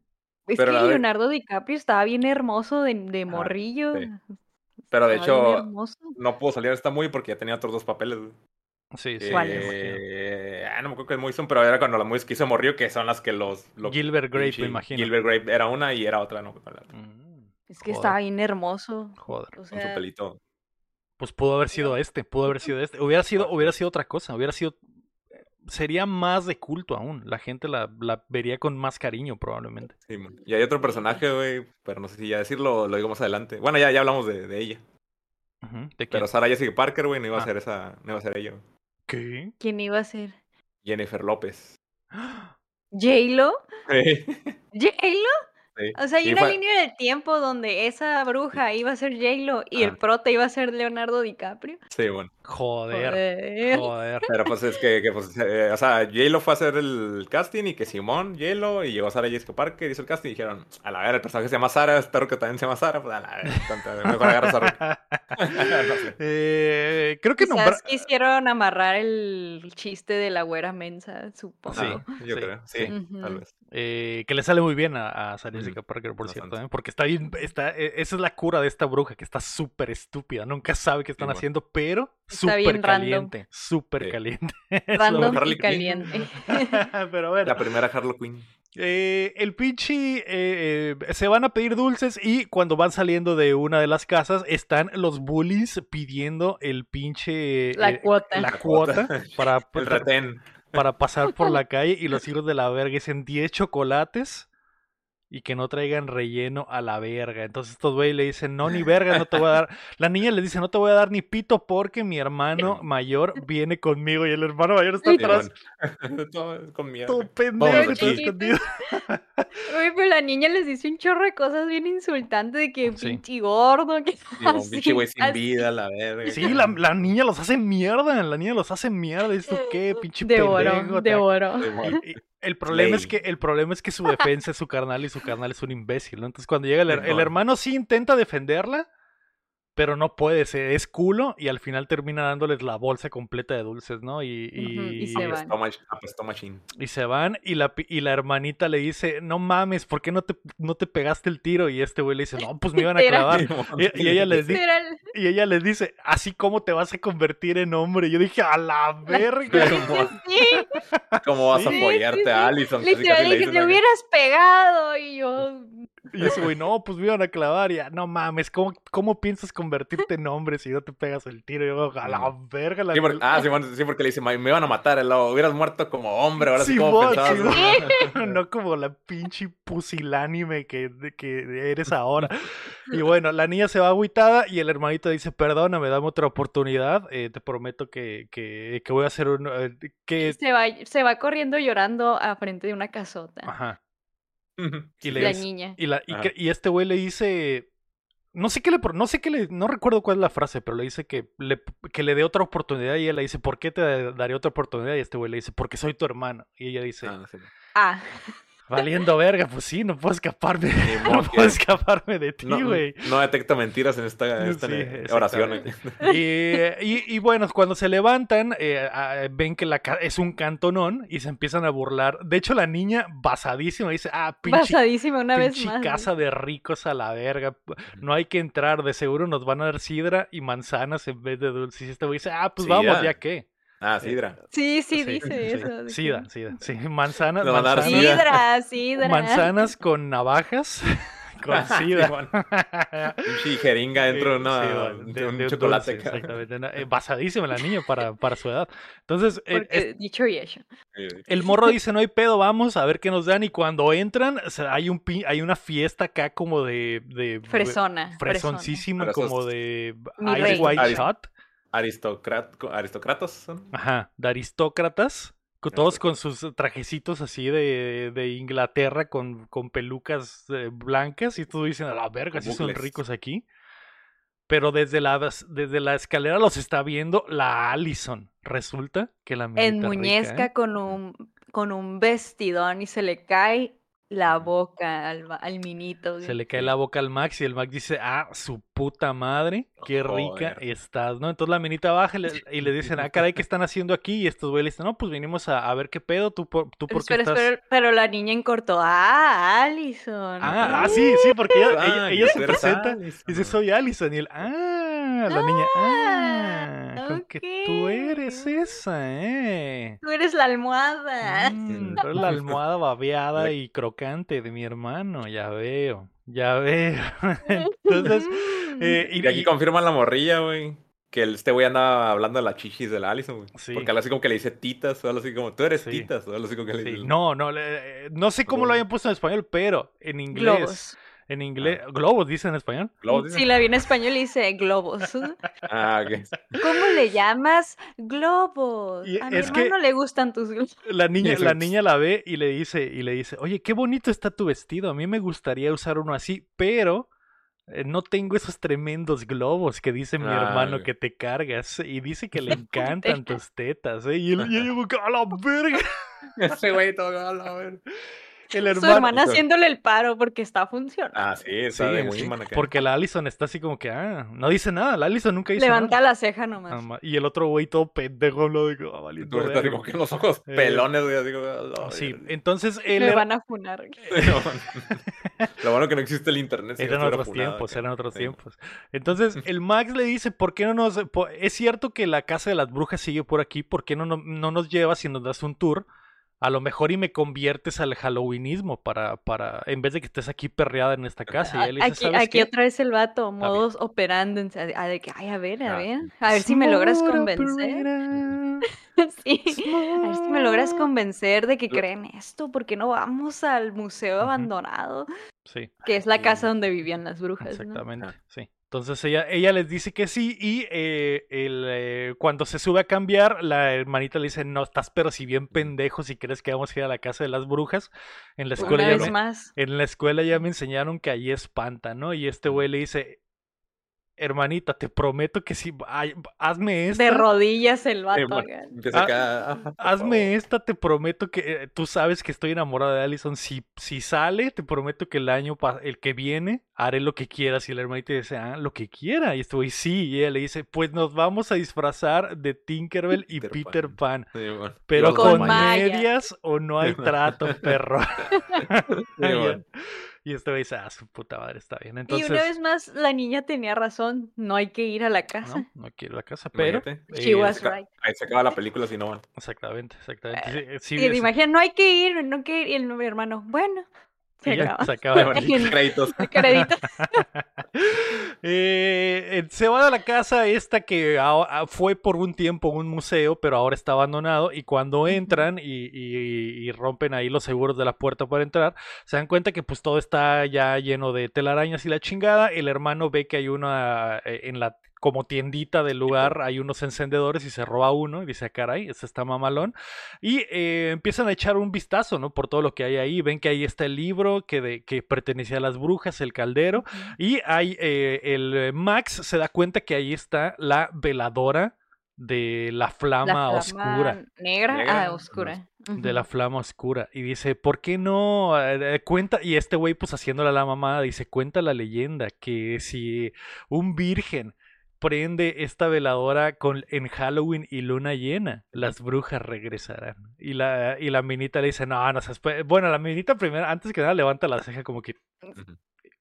Es Pero que la de- Leonardo DiCaprio estaba bien hermoso de, de morrillo. sí. Pero de estaba hecho, no pudo salir en esta movie porque ya tenía otros dos papeles. Sí, sí. Eh, ah, no me acuerdo que es muy son, pero era cuando las movies que hizo morrillo, que son las que los... lo- Gilbert Grape, me imagino. Gilbert Grape era una y era otra, ¿no? La- Mm, Es que joder, estaba bien hermoso. Joder. O con su sea, pelito. Pues pudo haber sido este, pudo haber sido este. Hubiera sido, hubiera sido otra cosa, hubiera sido... Sería más de culto aún. La gente la, la vería con más cariño probablemente. Sí, y hay otro personaje, güey, pero no sé si ya decirlo, lo digo más adelante. Bueno, ya, ya hablamos de, de ella. Ujú, ¿De quién? Pero Sara Jessica Parker, güey, no iba Ah. a ser esa, no iba a ser ella. güey. ¿Qué? ¿quién iba a ser? Jennifer López. ¿J-Lo? sí. O sea, hay Y una fue- línea del tiempo donde esa bruja iba a ser J-Lo y el prota iba a ser Leonardo DiCaprio. Sí, bueno. Joder, Joder. joder. Pero pues es que, que, pues, eh, o sea, J-Lo fue a hacer el casting y que Simón, J-Lo, y llegó Sara Jessica Parker, hizo el casting y dijeron, a la ver, el personaje se llama Sara, espero que también se llama Sara, pues a la ver, mejor agarra a Sara. No sé. Eh, creo que Quizás nombrar... quisieron amarrar el chiste de la güera mensa, supongo. Sí, yo sí, creo, sí, tal vez. Eh, que le sale muy bien a, a Sarah Jessica Parker, por bastante. cierto, ¿eh? porque está bien, está, eh, esa es la cura de esta bruja, que está súper estúpida, nunca sabe qué están bueno. haciendo, pero súper caliente, súper caliente. Random y Quinn. caliente. pero bueno, La primera Harley Quinn. eh, el pinche, eh, eh, se van a pedir dulces y cuando van saliendo de una de las casas están los bullies pidiendo el pinche... La eh, cuota. La cuota para, El retén. Para pasar por la calle y los hijos de la verga dicen 10 chocolates y que no traigan relleno a la verga. Entonces estos güeyes le dicen, no, ni verga, no te voy a dar. La niña les dice, no te voy a dar ni pito porque mi hermano mayor viene conmigo y el hermano mayor está atrás. Todo con miedo. Todo pendejo, escondido. Uy, pero la niña les dice un chorro de cosas bien insultantes de que Sí. pinche gordo, que Sí, un así, pinche güey sin así. vida, la verga. Sí, la, la niña los hace mierda, la niña los hace mierda. ¿Y esto qué? Pinche de oro, pendejo. de oro. Sí, bueno. Y El problema, es que, el problema es que su defensa es su carnal y su carnal es un imbécil, ¿no? Entonces cuando llega el, el hermano sí intenta defenderla, pero no puede, se es culo y al final termina dándoles la bolsa completa de dulces, ¿no? Y, y, se van. Apestó machine. y se van y la, y la hermanita le dice, no mames, ¿por qué no te, no te pegaste el tiro? Y este güey le dice, no, pues me iban a clavar. Y, y ella les dice, y ella les dice, así como te vas a convertir en hombre. Y yo dije, a la verga. Sí, ¿Cómo vas Sí, a sí, apoyarte sí. a Allison? Literal, le hubieras pegado y yo... Y ese güey, no, pues me iban a clavar. Y ya, no mames, ¿cómo, ¿cómo piensas convertirte en hombre si no te pegas el tiro? Y yo, a la verga. La Sí, porque, ah, sí, bueno, sí, porque le dice, me iban a matar, lo hubieras muerto como hombre, ahora sí, como Simón, pensabas. No como la pinche pusilánime que, que eres ahora. Y bueno, la niña se va agüitada y el hermanito dice, perdóname, dame otra oportunidad. eh, te prometo que, que, que voy a hacer un... eh, que... Se va, se va corriendo llorando a frente de una casota. Ajá. Y, le La dice- niña. y, la- y Ajá. que- y este güey le dice. No sé qué le. No sé qué le. No recuerdo cuál es la frase, pero le dice que le, que le dé otra oportunidad. Y ella le dice, ¿por qué te daré otra oportunidad? Y este güey le dice, porque soy tu hermano. Y ella dice, Ah, sí. Ah, valiendo verga, pues sí, no puedo escaparme. No puedo escaparme de ti, No, güey. no detecto mentiras en esta, en esta Sí, oración. Y, y- y bueno, cuando se levantan, eh, ven que la es un cantonón y se empiezan a burlar. De hecho, la niña basadísima dice, ah, pinche, basadísima una vez más. casa de ricos a la verga. No hay que entrar, de seguro nos van a dar sidra y manzanas en vez de dulces. Y este güey dice, ah, pues vamos, Sidra. ya qué. Ah, Sidra. Sí, sí, Sí, dice sí. eso. que- Sida, sida. Sí, manzanas, Le van a dar manzanas, sida. Sidra, sidra. manzanas con navajas. Con sida. Simón. Pinche jeringa dentro de, una- Sí, bueno, de un de chocolate. dulce, exactamente. Eh, basadísima la niña para, para su edad. Entonces, eh, dicho y hecho. Sí. el morro dice, no hay pedo, vamos a ver qué nos dan. Y cuando entran, o sea, hay, un, pi- hay una fiesta acá como de... de Fresona. Fresoncísima, como de Ice. White Shot. Aristocrat- aristócratas son. Ajá, de aristócratas. Todos con sus trajecitos así de, de Inglaterra con, con pelucas eh, blancas y todos dicen, a la verga, sí son ricos aquí. Pero desde la, desde la escalera los está viendo la Allison. Resulta que la En rica, muñezca ¿eh? con un con un vestidón y se le cae la boca al, al minito. Se le cae la boca al Max y el Max dice, ah, su puta madre, qué rica Joder. estás, ¿no? Entonces la minita baja y le, y le dicen, ah, caray, ¿qué están haciendo aquí? Y estos güeyes le dicen, no, pues venimos a, a ver qué pedo, tú por, tú por qué Espera, estás... pero la niña en corto. Ah, Allison. Ah, ah, sí, sí, porque ella, ella- Ah, ella se presenta Allison. y dice, soy Allison. Y él, ah, la niña, ah, con que tú eres esa, ¿eh? Tú eres la almohada. Mm, tú eres la almohada babeada y crocante de mi hermano, ya veo, ya veo. Entonces, eh, y, Y aquí y- confirman la morrilla, güey. Que el- este güey anda hablando de las chichis de la Allison, güey. Sí. Porque algo así como que le dice titas, o algo así como, tú eres Sí. titas, o algo así como que le sí, dice. no, no, le- eh, no sé cómo lo habían puesto en español, pero en inglés, Globos. En inglés, globos dice en español. Globos, dice. Si la vi en español y dice globos. Ah, ok. ¿Cómo le llamas? Globos. Y A mi hermano le gustan tus globos. La niña, la es. niña la ve y le dice, y le dice, oye, qué bonito está tu vestido. A mí me gustaría usar uno así, pero eh, no tengo esos tremendos globos que dice mi Ah, hermano que te cargas. Y dice que le encantan tus tetas. ¿eh? Y él, y yo digo, a la verga. Ese güey todo a la ver. El Su hermana haciéndole el paro porque está funcionando. Ah, sí, está Sí, de sí, Wingman acá. porque la Allison está así como que, ah, no dice nada. La Allison nunca dice Levanta nada. la ceja nomás. Y el otro güey todo pendejo lo digo, ah, valiendo Tú estás verga". como que los ojos Eh, pelones, güey, así como, a la Sí, entonces él Me era- van a funar. Lo bueno que no existe el internet. si Eran otros funado tiempos, eran otros Sí. tiempos. Entonces, el Max le dice, ¿por qué no nos... Es cierto que la casa de las brujas sigue por aquí, ¿por qué no, no, no nos llevas y nos das un tour? A lo mejor y me conviertes al halloweenismo para, para, en vez de que estés aquí perreada en esta casa. Y él dice, Aquí, ¿sabes aquí qué? otra vez el vato, modos operando. A, de que, ay, a ver, a Ah. ver. A ver si me logras convencer. A ver si me logras convencer de que creen esto. ¿Por qué no vamos al museo abandonado? Sí, Que es la casa donde vivían las brujas. exactamente, sí. Entonces ella, ella les dice que sí y eh, el, eh, cuando se sube a cambiar, la hermanita le dice, no, estás pero si bien pendejo si crees que vamos a ir a la casa de las brujas. En la escuela Una ya vez me- más. En la escuela ya me enseñaron que ahí espanta, ¿no? Y este güey le dice, hermanita, te prometo que si, ay, hazme esta, De rodillas el vato. Eh, bueno, Ah, hazme esta, te prometo que, eh, tú sabes que estoy enamorada de Allison, si, si sale, te prometo que el año, el que viene, haré lo que quieras. Y la hermanita dice, ah, lo que quiera. Y güey, sí, y ella le dice, pues nos vamos a disfrazar de Tinkerbell y Peter Peter Pan. favor. Sí, bueno. Pero con medias o no hay trato, perro. Sí, bueno. Y este güey dice, ah, su puta madre, está bien. Y Entonces, una vez más, la niña tenía razón. No hay que ir a la casa. no, no quiero la casa, pero... She eh, was right. Ahí se acaba la película si no van. Exactamente, exactamente. Sí, eh, sí, Y te sí, imaginas, no hay que ir, no hay que ir. Y el hermano, bueno, se acaba. se acaba. Bueno, créditos. Crédito. Eh, se va de la casa esta que a- a- fue por un tiempo un museo, pero ahora está abandonado. Y cuando entran y, y- y rompen ahí los seguros de la puerta para entrar, se dan cuenta que pues todo está ya lleno de telarañas y la chingada. El hermano ve que hay una eh, en la como tiendita del lugar hay unos encendedores y se roba uno y dice, "Ah, caray, este está mamalón. Y eh, empiezan a echar un vistazo, ¿no? Por todo lo que hay ahí. Ven que ahí está el libro que, de, que pertenecía a las brujas, el caldero. Y hay eh, el Max se da cuenta que ahí está la veladora de la flama, La oscura. Negra, Negra, ah, oscura. De la flama oscura. Y dice, ¿por qué no? eh, eh, cuenta, y este güey, pues haciéndole a la mamada, dice, cuenta la leyenda que si un virgen prende esta veladora con, en Halloween y luna llena, las brujas regresarán. Y la, y la minita le dice, no, no seas pe-". Bueno, la minita primero, antes que nada, levanta la ceja como que,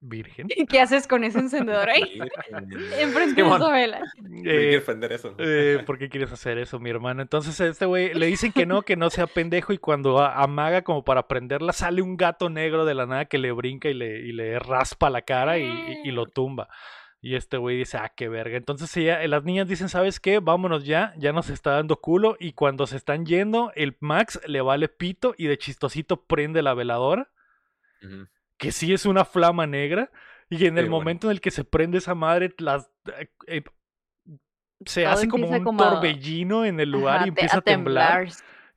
virgen. ¿Qué haces con ese encendedor ahí? Enfrente de esa vela. ¿por qué Eh, eso? Eh, ¿Por qué quieres hacer eso, mi hermano? Entonces a este güey le dicen que no, que no sea pendejo y cuando a- amaga como para prenderla sale un gato negro de la nada que le brinca y le, y le raspa la cara y, y- y lo tumba. Y este güey dice, ah, qué verga. Entonces ella- las niñas dicen, ¿sabes qué? Vámonos ya, ya nos está dando culo. Y cuando se están yendo, el Max le vale pito y de chistosito prende la veladora, que sí es una flama negra. Y en el Sí, bueno. momento en el que se prende esa madre, las... eh, eh, se Todo hace como un como a- torbellino en el lugar Ajá, y empieza a temblar. y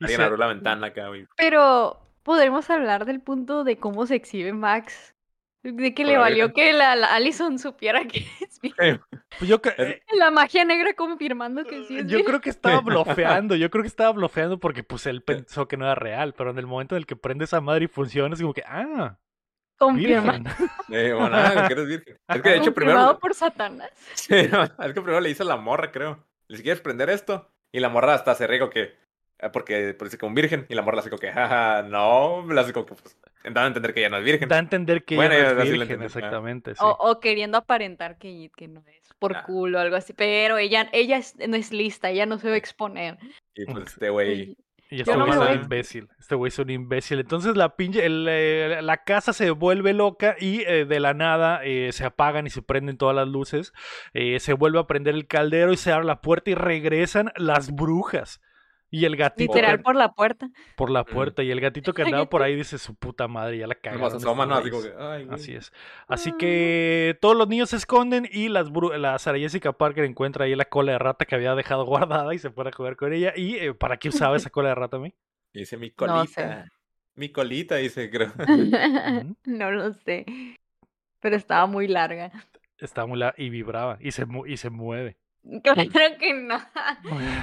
Alguien se- abrió la ventana acá, güey. Pero podremos hablar del punto de cómo se exhibe Max. De que le valió que la, la Allison supiera que es virgen. pues yo, eh, La magia negra confirmando que sí es yo creo que estaba blofeando, yo creo que estaba blofeando porque pues él pensó que no era real, pero en el momento en el que prende esa madre y funciona es como que, ah, Confirma-. Eh, bueno, ah, que eres virgen. Es que de hecho primero. por Satanás. Sí, no, es que primero le dice a la morra, creo. Le dice, ¿quieres prender esto? Y la morra hasta se ríe como que. Ah, Porque parece como virgen. Y la morra hace como que, jaja, no. Le hace como que, pues. Dando a entender que ya no es virgen. Da a entender que Bueno, ya- no es virgen, ah. exactamente. sí. O, o queriendo aparentar que, que no es. Por Ah. culo o algo así. Pero ella, ella es- no es lista, ella no se va a exponer. Y pues este güey. Y este Yo no güey me es un imbécil. Este güey es un imbécil. Entonces la pinche, el, eh, la casa se vuelve loca y eh, de la nada eh, se apagan y se prenden todas las luces. Eh, se vuelve a prender el caldero y se abre la puerta y regresan las brujas. Y el gatito Literal que- por la puerta. por la puerta. Y el gatito que andaba por ahí dice su puta madre, ya la cagaron. ¿no? güeyes". que, ay. Así es. Así que todos los niños se esconden y las bru- la Sarah Jessica Parker encuentra ahí la cola de rata que había dejado guardada y se pone a jugar con ella. ¿Y eh, para qué usaba esa cola de rata a mí? Y dice, mi No sé. colita. Mi colita, dice, creo. no lo sé. Pero estaba muy larga. Está muy la y vibraba y se, mu- y se mueve. Claro que no.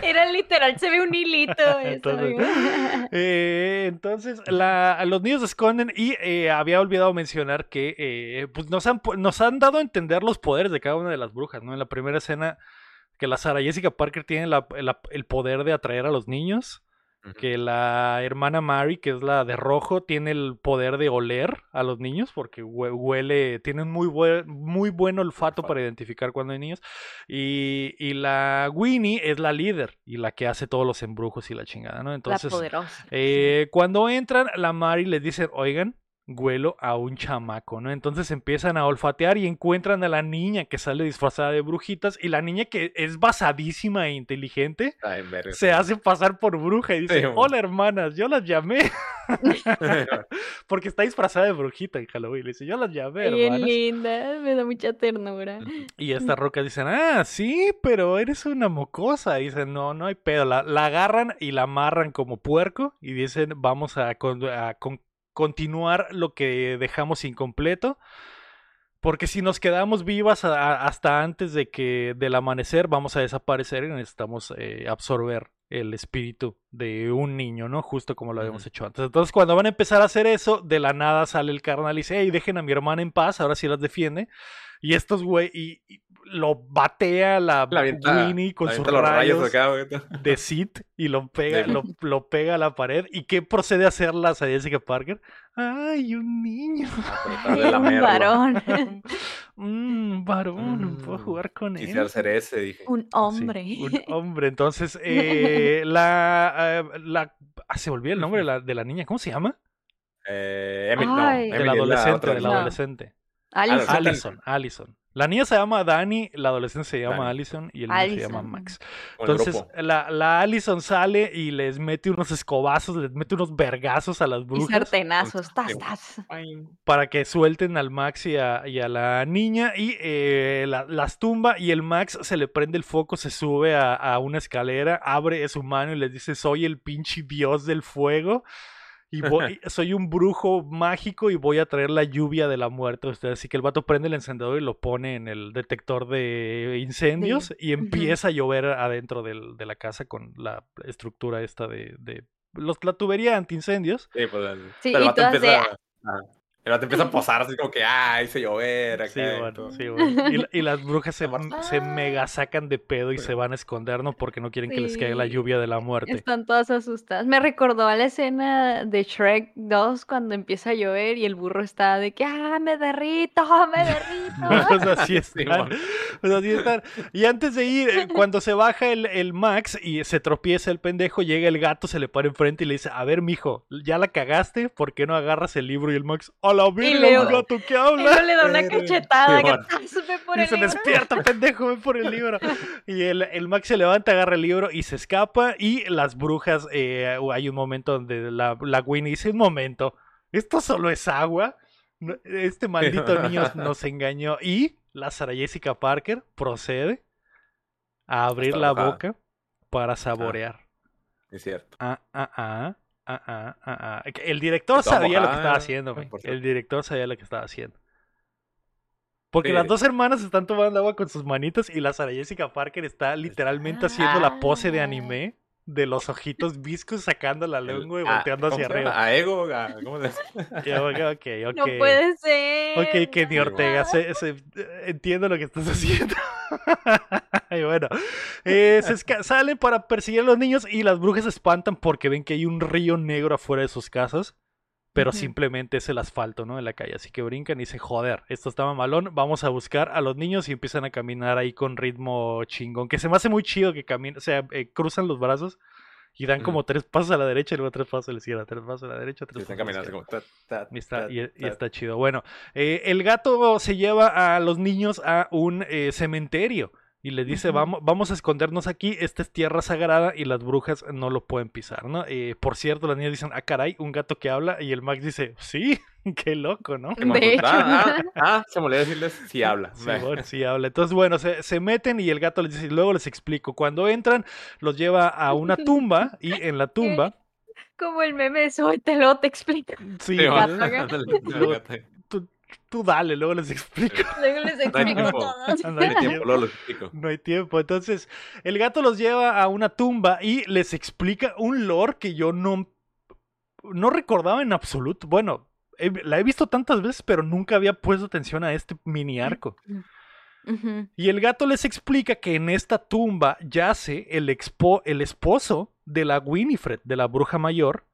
Era literal, se ve un hilito. Eso, Entonces, amigo. Eh, entonces, la- los niños se esconden y eh, había olvidado mencionar que eh, pues nos, han, pu- nos han dado a entender los poderes de cada una de las brujas, ¿no? En la primera escena, que la Sarah Jessica Parker tiene la- la- el poder de atraer a los niños, Que la hermana Mary, que es la de rojo, tiene el poder de oler a los niños, porque hue- huele, tiene un muy buen, muy buen olfato para identificar cuando hay niños, y, y la Winnie es la líder y la que hace todos los embrujos y la chingada, ¿no? Entonces... la poderosa. Eh, cuando entran, la Mari les dice, oigan, huelo a un chamaco, ¿no? Entonces empiezan a olfatear y encuentran a la niña que sale disfrazada de brujitas y la niña que es basadísima e inteligente Ay, se hace pasar por bruja y dice, Sí, hola hermanas, yo las llamé porque está disfrazada de brujita en Halloween. Le dice, yo las llamé, Bien hermanas. linda, me da mucha ternura. Y estas rocas dicen, ah, sí, pero eres una mocosa. Y dicen, no, no hay pedo. La, la agarran y la amarran como puerco y dicen, vamos a, con- a con- continuar lo que dejamos incompleto. Porque si nos quedamos vivas hasta antes de que del amanecer, vamos a desaparecer y necesitamos eh, absorber el espíritu de un niño, ¿no? Justo como lo habíamos hecho antes. Entonces, cuando van a empezar a hacer eso, de la nada sale el carnal y dice, hey, dejen a mi hermana en paz, ahora sí las defiende. Y estos güey, y, y lo batea la La Winnie con la sus rayos rayos acá, de Sid y lo pega, lo, lo pega a la pared. ¿Y qué procede a hacer la Jessica Parker? ¡Ay, un niño! Tratar de un lamerlo. varón, Mmm, varón, puedo Mm, jugar con Quisiera él. ser ese, dije. un Sí, hombre. un hombre. Entonces, eh, la, eh, la. ah, se me olvidó el nombre de la, de la niña. ¿Cómo se llama? Eh, Emily, no, Ay. Emily de la es adolescente, otra de la. No. adolescente. Alison. Alison. Allison, Allison. La niña se llama Dani, la adolescente se llama Dani. Allison y el niño se llama. Max. Entonces, la, la Allison sale y les mete unos escobazos, les mete unos vergazos a las Y brujas sartenazos. Tas, tas. Para que suelten al Max y a, y a la niña y eh, la- las tumba y el Max se le prende el foco, se sube a, a una escalera, abre su mano y les dice soy el pinche dios del fuego y voy- soy un brujo mágico y voy a traer la lluvia de la muerte a ustedes. Así que el vato prende el encendedor y lo pone en el detector de incendios y empieza a llover adentro del- de la casa con la estructura esta de... de los, la tubería antiincendios. Sí, pues el, Sí, pero el y vato todas de, empieza, ajá. El vato empieza a posar así como que, ah, hice llover acá. Sí, y bueno, sí, bueno. Y, y las brujas se, Amor. se mega sacan de pedo y se van a esconder, ¿no? Porque no quieren que les caiga la Sí. lluvia de la muerte. Están todas asustadas. Me recordó a la escena de Shrek 2 cuando empieza a llover y el burro está de que, ah, me derrito, me derrito. Pues así Sí, están. Pues así están. Y antes de ir, eh, cuando se baja el, el Max y se tropieza el pendejo, llega el gato, se le para enfrente y le dice, a ver, mijo, ya la cagaste, ¿por qué no agarras el libro? Y el Max, a la verga, Leo- un gato que Y habla. luego le da una Pero- cachetada el libro. despierta, pendejo, ven por el libro. Y el, el Max se levanta, agarra el libro y se escapa. Y las brujas, eh, hay un momento donde la, la Winnie dice, un momento, ¿esto solo es agua? No- Este maldito niño nos engañó. Y la Sara Jessica Parker procede a abrir Está la boca para saborear. Es cierto. Ah, ah, ah. Ah, ah, ah, ah. El director sabía lo que estaba mojada, haciendo, güey. El director sabía lo que estaba haciendo. Porque Sí. las dos hermanas están tomando agua con sus manitas y la Sara Jessica Parker está literalmente haciendo la pose de Ah. anime de los ojitos viscos sacando la lengua y volteando ¿cómo hacia se llama? arriba. A Ego, a- ¿cómo se Y yo, ok, ok, ok. No puede ser. Ok, Kenny Ortega, se- se- entiendo lo que estás haciendo. y bueno, eh, se salen para perseguir a los niños y las brujas se espantan porque ven que hay un río negro afuera de sus casas. Pero simplemente es el asfalto, ¿no? En la calle. Así que brincan y dicen, joder, esto está malón. Vamos a buscar a los niños y empiezan a caminar ahí con ritmo chingón. Que se me hace muy chido que caminen, o sea, eh, cruzan los brazos y dan como tres pasos a la derecha y luego tres pasos a la izquierda, tres pasos a la derecha, tres están pasos a la como... ta, ta, Y está, ta, y, y ta. está chido. Bueno, eh, el gato se lleva a los niños a un eh, cementerio y les dice, vamos, vamos a escondernos aquí, esta es tierra sagrada y las brujas no lo pueden pisar, ¿no? Eh, por cierto, las niñas dicen, ah, caray, un gato que habla y el Max dice, sí, qué loco, ¿no? De hecho. Ah, ah, ah, se me olvidó decirles si habla. Sí, bueno, sí habla. Entonces, bueno, se, se meten y el gato les dice, y luego les explico. Cuando entran, los lleva a una tumba y en la tumba, Como el meme de soy, te lo te explico. sí, Sí. Tú, dale, luego les explico. Luego les explico tiempo. todo. No No hay tiempo, luego lo explico. No hay tiempo. Entonces, el gato los lleva a una tumba y les explica un lore que yo no, no recordaba en absoluto. Bueno, he- la he visto tantas veces, pero nunca había puesto atención a este mini arco. Y el gato les explica que en esta tumba yace el, expo, el esposo de la Winifred, de la bruja mayor.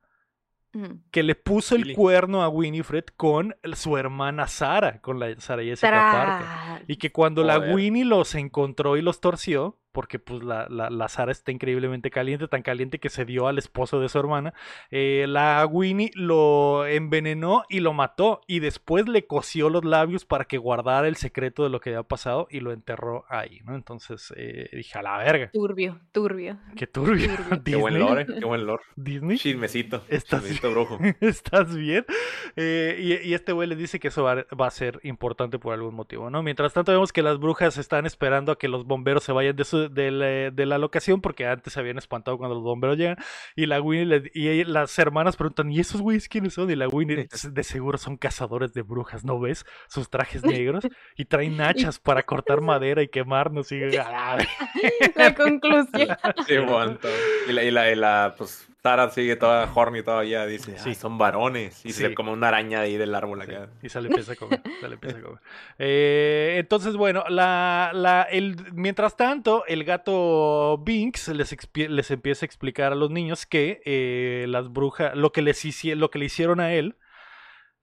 Que le puso el cuerno a Winifred con su hermana Sara, con la Sara Jessica Parker. Y que cuando la. Winnie los encontró y los torció, porque pues la, la, la Sara está increíblemente caliente, tan caliente que se dio al esposo de su hermana, eh, la Winnie lo envenenó y lo mató y después le cosió los labios para que guardara el secreto de lo que había pasado y lo enterró ahí, ¿no? Entonces eh, dije, a la verga, Turbio, turbio. qué turbio. Turbio. Qué buen lore, qué buen lore. Disney, Chismecito. Estás- Chismecito brujo. ¿Estás bien? Eh, y, y este güey les dice que eso va, va a ser importante por algún motivo, ¿no? Mientras tanto vemos que las brujas están esperando a que los bomberos se vayan de, su- de la, de la locación porque antes se habían espantado cuando los bomberos llegan y la Winnie le- y ella- las hermanas preguntan ¿y esos güeyes quiénes son? Y la Winnie de seguro son cazadores de brujas, ¿no ves? Sus trajes negros y traen hachas para cortar madera y quemarnos y... ¡ah! La conclusión. Sí, bueno, todo. Y la, y la, y la, pues, Sara sigue toda horny todavía, dice, Sí. son varones. Y Sí. se como una araña de ahí del árbol Sí, y se le empieza a comer. empieza a comer. Eh, entonces, bueno, la, la, el, mientras tanto, el gato Binks les, les empieza a explicar a los niños que eh, las brujas, lo que les hici- lo que le hicieron a él,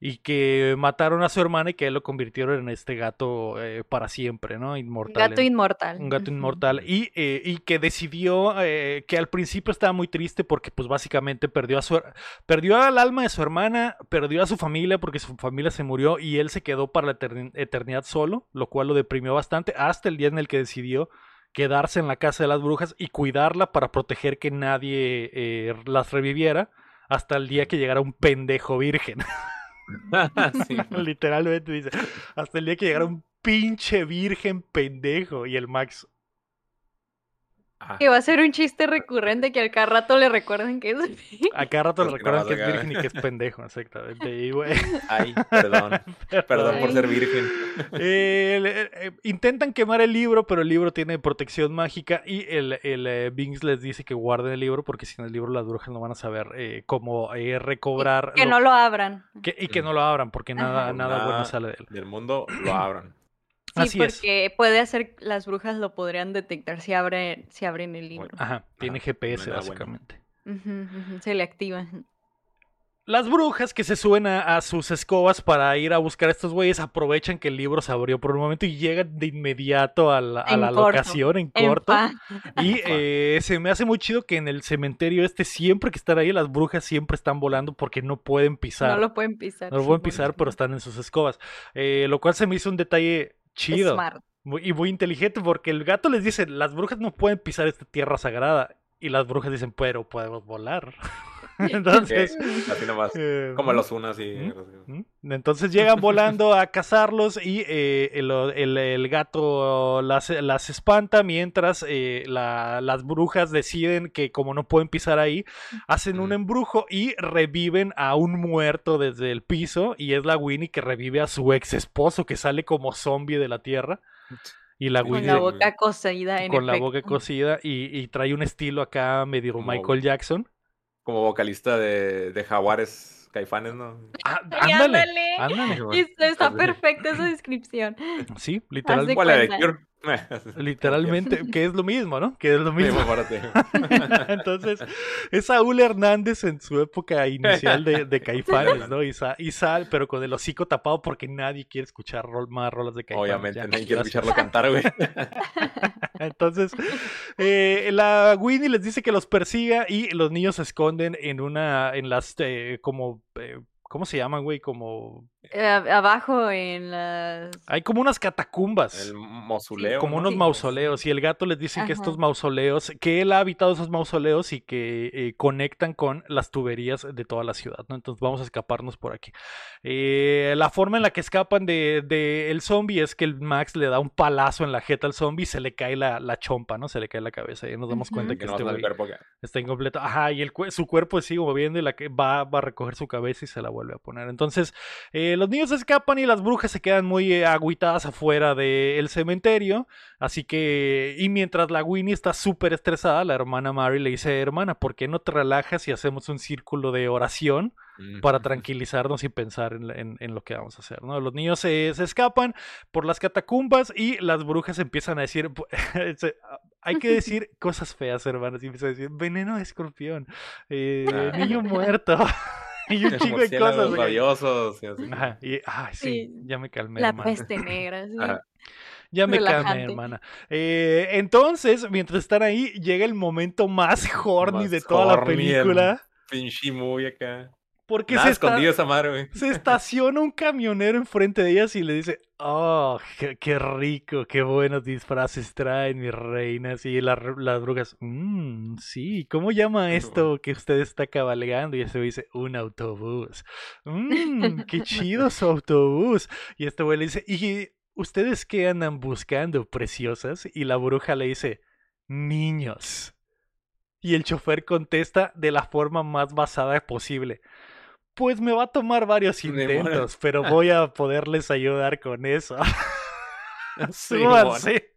y que mataron a su hermana y que él lo convirtieron en este gato eh, para siempre, ¿no? Inmortal. Gato inmortal. un gato inmortal y, eh, y que decidió eh, que al principio estaba muy triste porque pues básicamente perdió a su perdió al alma de su hermana, perdió a su familia porque su familia se murió y él se quedó para la eterni- eternidad solo, lo cual lo deprimió bastante hasta el día en el que decidió quedarse en la casa de las brujas y cuidarla para proteger que nadie eh, las reviviera hasta el día que llegara un pendejo virgen. Sí. Literalmente dice, hasta el día que llegara un pinche virgen pendejo y el Max Ah, Que va a ser un chiste recurrente que al cada rato le recuerden que es. A cada rato le Porque recuerdan que es virgen y que es pendejo, exactamente. Y, güey, Ay, perdón. Perdón por ser virgen. eh, le- eh, intentan quemar el libro, pero el libro tiene protección mágica y el, el eh, Binks les dice que guarden el libro porque sin el libro las brujas no van a saber eh, cómo eh, recobrar Que lo- no lo abran. que- y que no lo abran porque nada, Ajá. nada bueno Nada. sale de él. Del mundo lo abran. Sí, Así es. porque puede hacer las brujas lo podrían detectar si abren, si abren el libro. Ajá, tiene Ajá, GPS básicamente. Se le activa. Las brujas que se suben a, a sus escobas para ir a buscar a estos güeyes aprovechan que el libro se abrió por un momento y llegan de inmediato a la, a En la corto, locación en En corto. Y eh, se me hace muy chido que en el cementerio este, siempre que están ahí, las brujas siempre están volando porque no pueden pisar. No lo pueden pisar. No lo pueden pisar, pero están en sus escobas. Eh, lo cual se me hizo un detalle chido Smart. muy- y muy inteligente porque el gato les dice, las brujas no pueden pisar esta tierra sagrada. Y las brujas dicen, pero podemos volar. Entonces... Sí, así nomás. eh, Como los unas y. ¿Mm? Entonces llegan volando a cazarlos y eh, el, el- el gato las, las espanta mientras eh, la- las brujas deciden que como no pueden pisar ahí, hacen un embrujo y reviven a un muerto desde el piso y es la Winnie que revive a su ex esposo que sale como zombie de la tierra. Y la Con Winnie la boca cosida en con la boca cocida y, y trae un estilo acá medio Como- Michael Jackson. Como vocalista de, de Jaguares Caifanes, ¿no? Ah, ándale, ándale. ándale. Está, perfecta esa descripción. Sí, literal. Literalmente, que es lo mismo, ¿no? Que es lo mismo. Entonces, es Saúl Hernández en su época inicial de, de Caifanes, ¿no? Y, sa- y sal, pero con el hocico tapado porque nadie quiere escuchar rol- más rolas de Caifanes. Obviamente, ya. nadie quiere escucharlo cantar, güey. Entonces, eh, la Winnie les dice que los persiga y los niños se esconden en una, en las, eh, como, eh, ¿cómo se llaman, güey? Como, Eh, abajo en las. hay como unas catacumbas. El mausoleo. como ¿no? unos Sí. mausoleos y el gato les dice que estos mausoleos, que él ha habitado esos mausoleos y que eh, conectan con las tuberías de toda la ciudad, ¿no? Entonces vamos a escaparnos por aquí. Eh, la forma en la que escapan de, de el zombie es que el Max le da un palazo en la jeta al zombie y se le cae la, la chompa, ¿no? Se le cae la cabeza y nos damos cuenta Que que no este güey cuerpo está incompleto. Ajá, y el, su cuerpo sigue moviendo y la que va, va a recoger su cabeza y se la vuelve a poner. Entonces, eh, los niños escapan y las brujas se quedan muy eh, agüitadas afuera del cementerio. Así que, y mientras la Winnie está súper estresada, la hermana Mary le dice, hermana, ¿por qué no te relajas y hacemos un círculo de oración? Mm. para tranquilizarnos y pensar en, en- en lo que vamos a hacer, ¿no? Los niños se, se escapan por las catacumbas y las brujas empiezan a decir, hay que decir cosas feas, hermanos, y empiezan a decir, veneno de escorpión, eh, niño muerto, y un chingo de cosas. güey. rabiosos y así. Ajá, y, ay, sí, Sí. ya me calmé, La hermana. peste negra, sí. Ajá. Ya me calmé, relajante. hermana. Eh, entonces, mientras están ahí, llega el momento más horny Más de toda la horny, el- película. Pinche muy acá. Porque Nada se escondido esa madre, güey. se estaciona un camionero enfrente de ellas y le dice, oh, qué, qué rico, qué buenos disfraces traen mis reinas. Y la- las brujas, mmm, sí, ¿cómo llama esto que usted está cabalgando? Y este güey dice, un autobús. Mmm, qué chido su autobús. Y este güey le dice, ¿y ustedes qué andan buscando, preciosas? Y la bruja le dice, niños. Y el chofer contesta de la forma más basada posible. Pues me va a tomar varios intentos, pero voy a poderles ayudar con eso. Sí, Súbanse.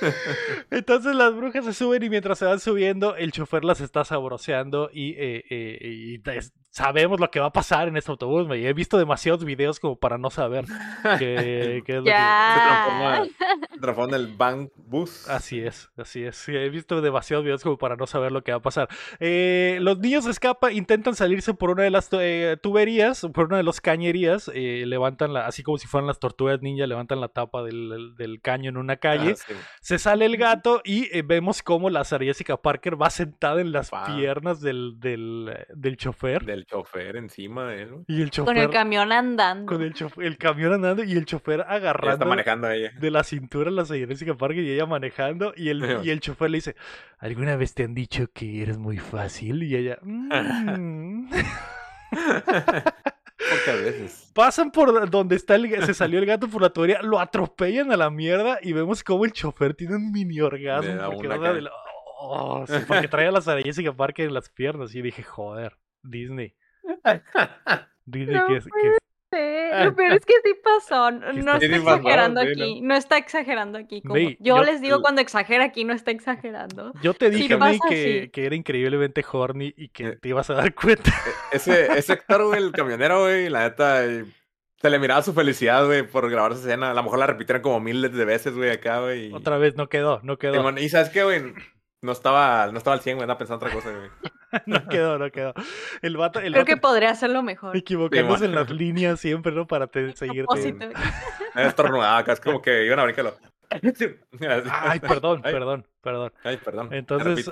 Entonces las brujas se suben y mientras se van subiendo, el chofer las está sabroseando y, eh, eh, y es- sabemos lo que va a pasar en este autobús. güey. He visto demasiados videos como para no saber qué, qué es lo que... Se transforma, Ya. se transforma en el Bang Bus. Así es, así es. Sí, he visto demasiados videos como para no saber lo que va a pasar. Eh, los niños escapan, intentan salirse por una de las tu- eh, tuberías, por una de las cañerías, eh, levantan la, así como si fueran las tortugas ninja, levantan la tapa del, del- del caño en una calle. Ah, sí. Se sale el gato y eh, vemos cómo la Sarah Jessica Parker va sentada en las piernas del, del, del chofer. Del chofer encima de él. Y el chofer Con el camión andando. con el, chofer- el camión andando y el chofer Ella está agarrando manejando ella. de la cintura la Sarah Jessica Parker y ella manejando y el, y el chofer le dice, ¿alguna vez te han dicho que eres muy fácil? Y ella, "Mm". Pocas veces. pasan por donde está el, se salió el gato por la tubería, lo atropellan a la mierda y vemos cómo el chofer tiene un mini orgasmo Le da porque, una de la- oh, sí, porque trae a la Sarah Jessica Parker en las piernas y dije, joder, Disney. Disney No que, es- que-. Lo peor es que sí pasó. No está- exagerando aquí. No está exagerando aquí. Como... Yo yo- les digo cuando exagera aquí, no está exagerando. yo te Sí dije, May, que, que era increíblemente horny y que Eh. te ibas a dar cuenta. Ese, ese actor, güey, el camionero, güey, la neta, eh, se le miraba su felicidad, güey, por grabar esa escena. A lo mejor la repitieron como miles de veces, güey, acá, güey. Otra vez, no quedó, no quedó. Y sabes qué, güey, no estaba, no estaba al 100, güey, andaba pensando otra cosa, güey. No quedó, no quedó. El vato, el Creo que podría hacerlo mejor. equivocándose en las líneas siempre, ¿no? Para te- seguirte. Acá, es como que iban a brincarlo. Ay, perdón, Ay, perdón, perdón. Ay, perdón. Entonces,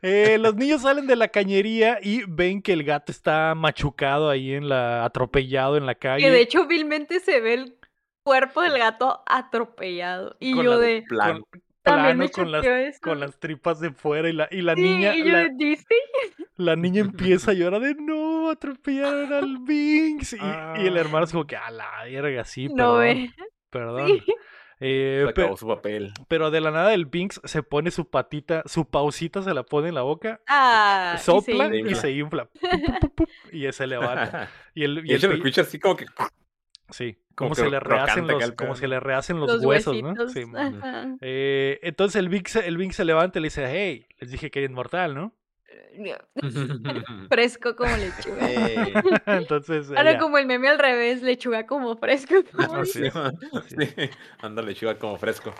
eh, los niños salen de la cañería y ven que el gato está machucado ahí en la, atropellado en la calle. Que de hecho, vilmente se ve el cuerpo del gato atropellado. Y Con yo de. Plan. También plano con las, eso. con las tripas de fuera y la, y la Sí, niña, y yo la, Disney. la niña empieza a llorar de no, atropellaron al Binks. Y, y el Ah. hermano es como que a la verga, sí, No perdón, perdón. Sí. Eh, Se pe- acabó su papel. pero de la nada el Binks se pone su patita, su pausita se la pone en la boca, Ah, y se sopla y infla. se infla. Pup, pup, pup, y se levanta. Y el, y Y el hecho, lo escucha así como que. Sí, como se le rehacen los, como se le rehacen los, Los huesos, ¿no? Sí. Eh, entonces el Binks, el Binks se levanta y le dice, hey, les dije que era inmortal, ¿no? Fresco como lechuga. Entonces Ahora ya. como el meme al revés, lechuga como fresco. como. Sí, Ándale, chiva como fresco.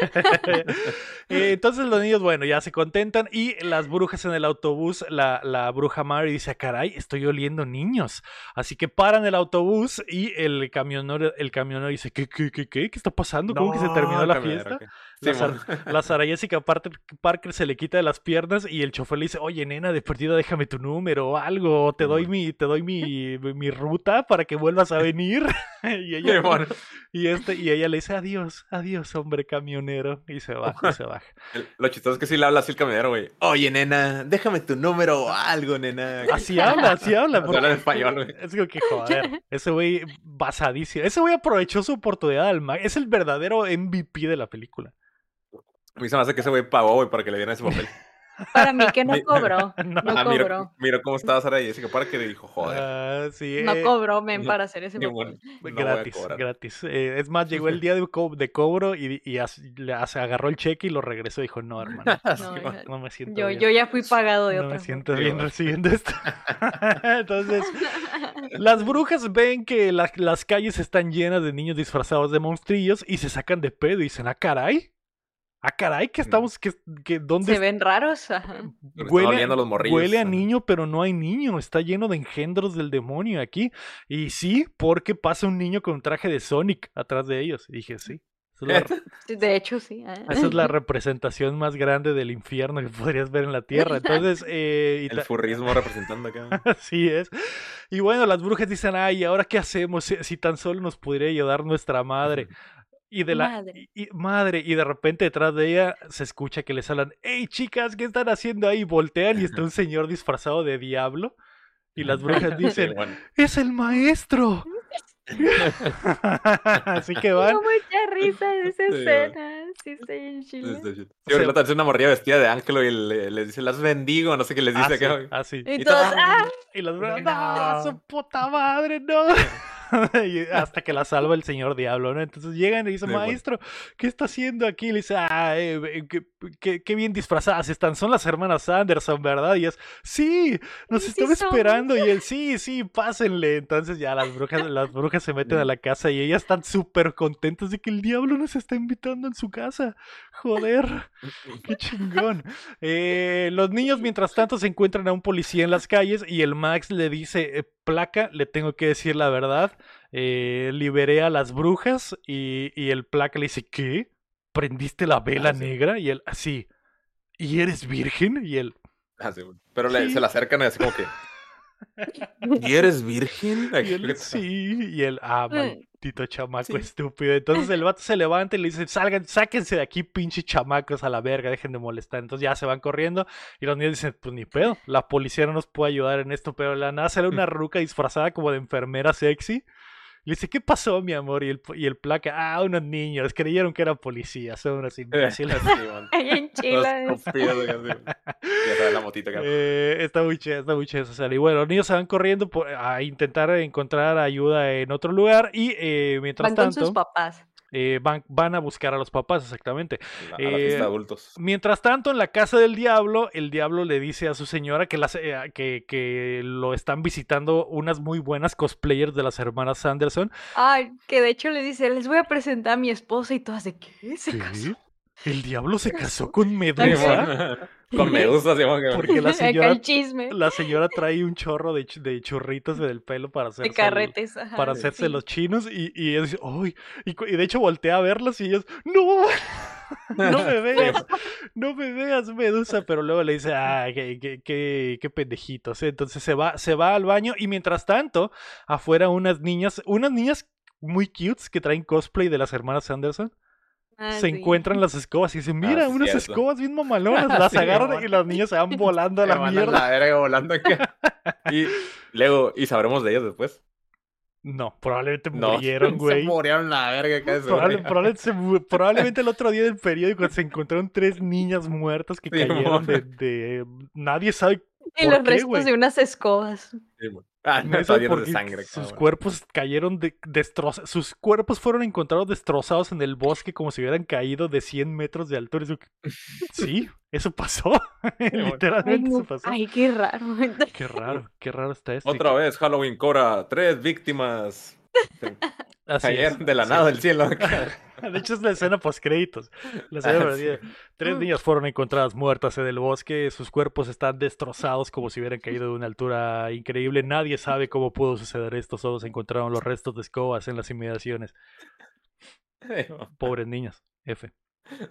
Entonces los niños, bueno, ya se contentan y las brujas en el autobús, la, la bruja Mary dice, "Ah, caray, estoy oliendo niños. Así que paran el autobús y el camionero, el camionero dice, ¿qué, qué, qué, qué? ¿Qué está pasando? ¿Cómo que se terminó la fiesta? Sar- la Sarah Jessica Parker, Parker se le quita de las piernas y el chofer le dice, oye nena, de perdida déjame tu número o algo, te doy mi, te doy mi, mi ruta para que vuelvas a venir. y ella, y este, y ella le dice, adiós, adiós, hombre camionero. Y se va, y se baja. Lo chistoso es que sí le habla así el camionero, güey. Oye, nena, déjame tu número o algo, nena. Así habla, así habla. Porque- habla en español, güey. Es como que joder. Ese güey basadísimo. Ese güey aprovechó su oportunidad al Es el verdadero MVP de la película. A mí se me hace que ese güey pagó, güey, para que le dieran ese papel. Para mí que no cobró. No. No ah, cobró. miro cómo estaba Sara Jessica Parker y dijo, joder. Ah, sí, No eh, cobró, men, no, para hacer ese papel. bueno, gratis, gratis. Eh, es más, llegó el día de, co- de cobro y, y as- le- as- agarró el cheque y lo regresó. Dijo, no, hermano, No, Sí, hija, no me siento yo, bien. yo ya fui pagado de no otra me siento bien recibiendo esto. Entonces, las brujas ven que la- las calles están llenas de niños disfrazados de monstrillos y se sacan de pedo y dicen, ah, caray. Ah, caray, que estamos, que, que ¿dónde Se ven raros. Ajá. Huele, oliendo los morrillos. huele a niño, pero no hay niño. Está lleno de engendros del demonio aquí. Y sí, porque pasa un niño con un traje de Sonic atrás de ellos. Y dije, sí. Esa es la, re- Sí, De hecho, sí. ah. esa es la representación más grande del infierno que podrías ver en la tierra. Entonces, eh, y El furrismo representando acá. Así es. Y bueno, las brujas dicen, ay, ¿ahora qué hacemos? Si, si tan solo nos pudiera ayudar nuestra madre. Y de la Madre. y- y- madre, y de repente detrás de ella se escucha que les hablan, hey chicas, ¿qué están haciendo ahí? Voltean y está un señor disfrazado de diablo. Y las brujas dicen, bueno. ¡es el maestro! Así que van. Tengo mucha risa de esa escena. Sí, estoy en Sí, Chile. sí, sí. Sí, O sea- una morrilla vestida de ángel y le- les dice, las bendigo, no sé qué les dice Así, acá. güey. así. Y Y todos, todo- ¡ah! Y las brujas, No. ¡no! ¡Su puta madre, no! Y hasta que la salva el señor diablo, ¿no? Entonces llegan y dicen, Sí, bueno. maestro, ¿qué está haciendo aquí? Le dice, ah, eh, eh, qué, qué- qué bien disfrazadas están, son las hermanas Anderson, ¿verdad? Y es, sí, nos Sí, sí estaba son". esperando. Y él, sí, sí, pásenle. Entonces ya las brujas, las brujas se meten a la casa y ellas están súper contentas de que el diablo nos está invitando en su casa. Joder. Qué chingón. Eh, los niños, mientras tanto, se encuentran a un policía en las calles y el Max le dice, eh, placa, le tengo que decir la verdad, eh, liberé a las brujas y, y el placa le dice, ¿qué? ¿Prendiste la vela Ah, sí. negra? Y él, así, ¿y eres virgen? Y él, Ah, sí. Pero le- se le acercan y así como que. ¿Y eres virgen? y él, sí, y él, ah, Mm. maldito chamaco Sí. estúpido. Entonces el vato se levanta y le dice, salgan, sáquense de aquí, pinche chamacos, a la verga, dejen de molestar. Entonces ya se van corriendo y los niños dicen, pues ni pedo, la policía no nos puede ayudar en esto, pero la nada sale una ruca disfrazada como de enfermera sexy. Le dice, ¿qué pasó, mi amor? Y el, y el placa, ah, unos niños, creyeron que eran policías, son unos imbéciles. Ahí en Chile. Ya sabes la motita que. Eh, está muy chido, está muy chido esa serie. Y bueno, los niños se van corriendo por- a intentar encontrar ayuda en otro lugar y eh, mientras Van con sus tanto papás. Eh, van, van a buscar a los papás, exactamente. A la fiesta eh, de adultos. Mientras tanto, en la casa del diablo, el diablo le dice a su señora que, las, eh, que, que lo están visitando unas muy buenas cosplayers de las hermanas Sanderson. Ay, que de hecho le dice, les voy a presentar a mi esposa y todas de qué se ¿Qué? casó. ¿El diablo se casó con bueno. Con Medusa, sí, como que- Porque la señora, el chisme la señora trae un chorro de, de churritos en el pelo para hacerse de el- carretes. ajá, para hacerse sí. los chinos y, y ella dice, ¡ay! Y de hecho voltea a verlos y ellos, ¡no! No me veas, no me veas, Medusa. Pero luego le dice, ¡ah, qué, qué, qué, qué pendejitos! ¿eh?". Entonces se va, se va al baño y mientras tanto, afuera unas niñas, unas niñas muy cutes que traen cosplay de las hermanas Anderson, Ah, se sí. encuentran las escobas y dicen, mira, sí, unas cierto. escobas bien mamalonas, las Sí, agarran y las niñas se van volando a Se la van mierda. la verga volando acá. Y luego, ¿y sabremos de ellos después? No, probablemente No, murieron, Se güey. murieron la verga acá. Probable- probablemente, se probablemente el otro día del periódico se encontraron tres niñas muertas que Sí, cayeron de, Nadie sabe Y ¿por los qué, restos de unas escobas. Sí, bueno. Ah, no, de sangre. sus cabrón. cuerpos cayeron de, destroza- Sus cuerpos fueron encontrados destrozados en el bosque como si hubieran caído de 100 metros de altura. Sí, eso pasó. Ay, Literalmente eso pasó. ay, qué raro. Qué raro, qué raro está esto. Otra vez, Halloween Cora, tres víctimas. Sí, Así Cayeron es, de la sí. nada del cielo. De hecho, es la escena post créditos. La escena Ah, sí. Tres Mm. niñas fueron encontradas muertas en el bosque. Sus cuerpos están destrozados como si hubieran caído de una altura increíble. Nadie sabe cómo pudo suceder esto. Solo se encontraron los restos de escobas en las inmediaciones. Pobres niñas. F.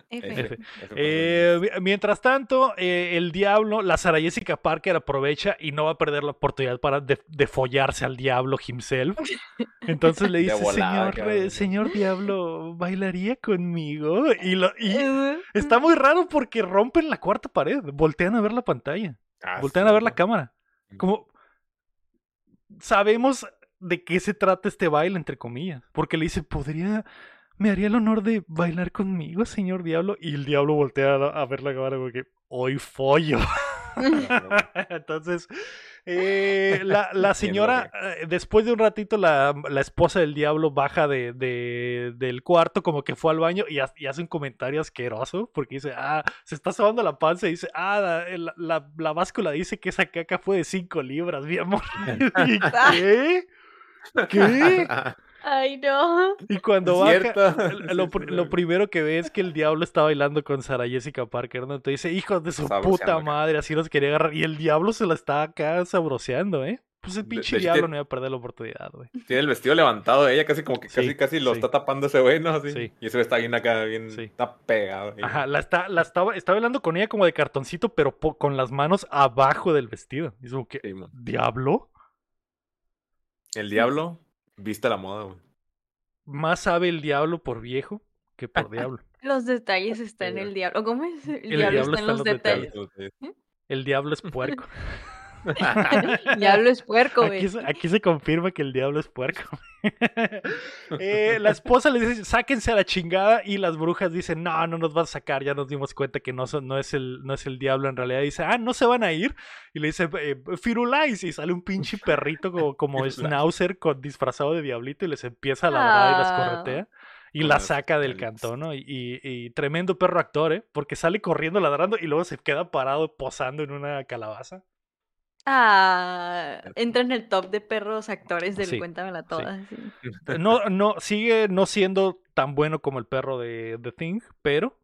F. F. Eh, mi- mientras tanto, eh, el diablo, la Sara Jessica Parker aprovecha y no va a perder la oportunidad para de, de follarse al diablo himself. Entonces le dice, volada, señor, eh, señor diablo, ¿bailaría conmigo? Y, lo, y está muy raro porque rompen la cuarta pared, voltean a ver la pantalla, Ah, voltean sí, a ver la cámara. Como sabemos de qué se trata este baile, entre comillas, porque le dice, ¿podría... ¿Me haría el honor de bailar conmigo, señor diablo? Y el diablo voltea a, a ver la cámara como que, hoy follo. Entonces, eh, la, la señora, eh, después de un ratito, la, la esposa del diablo baja de, de- del cuarto, como que fue al baño y, ha- y hace un comentario asqueroso, porque dice, ah, se está sobando la panza y dice, ah, la, la- la- la báscula dice que esa caca fue de 5 libras, mi amor. ¿Y ¿Qué? ¿Qué? Ay, no. Y cuando baja, lo, lo primero que ve es que el diablo está bailando con Sara Jessica Parker, ¿no? Entonces dice, hijos de su puta acá. madre, así los quería agarrar. Y el diablo se la está acá sabroseando, ¿eh? Pues el pinche de diablo tiene- no iba a perder la oportunidad, güey. Tiene el vestido levantado de ella, casi como que Sí, casi, casi lo sí. está tapando ese güey, ¿no? Así. Sí. Y ese güey está bien acá, bien, Sí. está pegado. Ajá, la está, la estaba, está bailando con ella como de cartoncito, pero po- con las manos abajo del vestido. Y es como que. ¿diablo? El diablo viste la moda, güey. Más sabe el diablo por viejo que por diablo. Los detalles están en Sí. el diablo. ¿Cómo es? El, El diablo diablo está en los detalles. El diablo es puerco. Diablo es puerco, güey. Aquí, se- aquí se confirma que el diablo es puerco. Eh, la esposa le dice, sáquense a la chingada y las brujas dicen, no, no nos vas a sacar, ya nos dimos cuenta que no, son, no, es, el, no es el diablo en realidad. dice, ah, no se van a ir. Y le dice, eh, Firulais, y sale un pinche perrito como, como. Schnauzer con, disfrazado de diablito y les empieza a ladrar y las Ah. corretea. Y la las saca del cantón, ¿no? Y, y- y tremendo perro actor, ¿eh? Porque sale corriendo ladrando y luego se queda parado posando en una calabaza. Ah, entra en el top de perros actores del Sí, Cuéntamela toda. sí. No, no, sigue no siendo tan bueno como el perro de The Thing, pero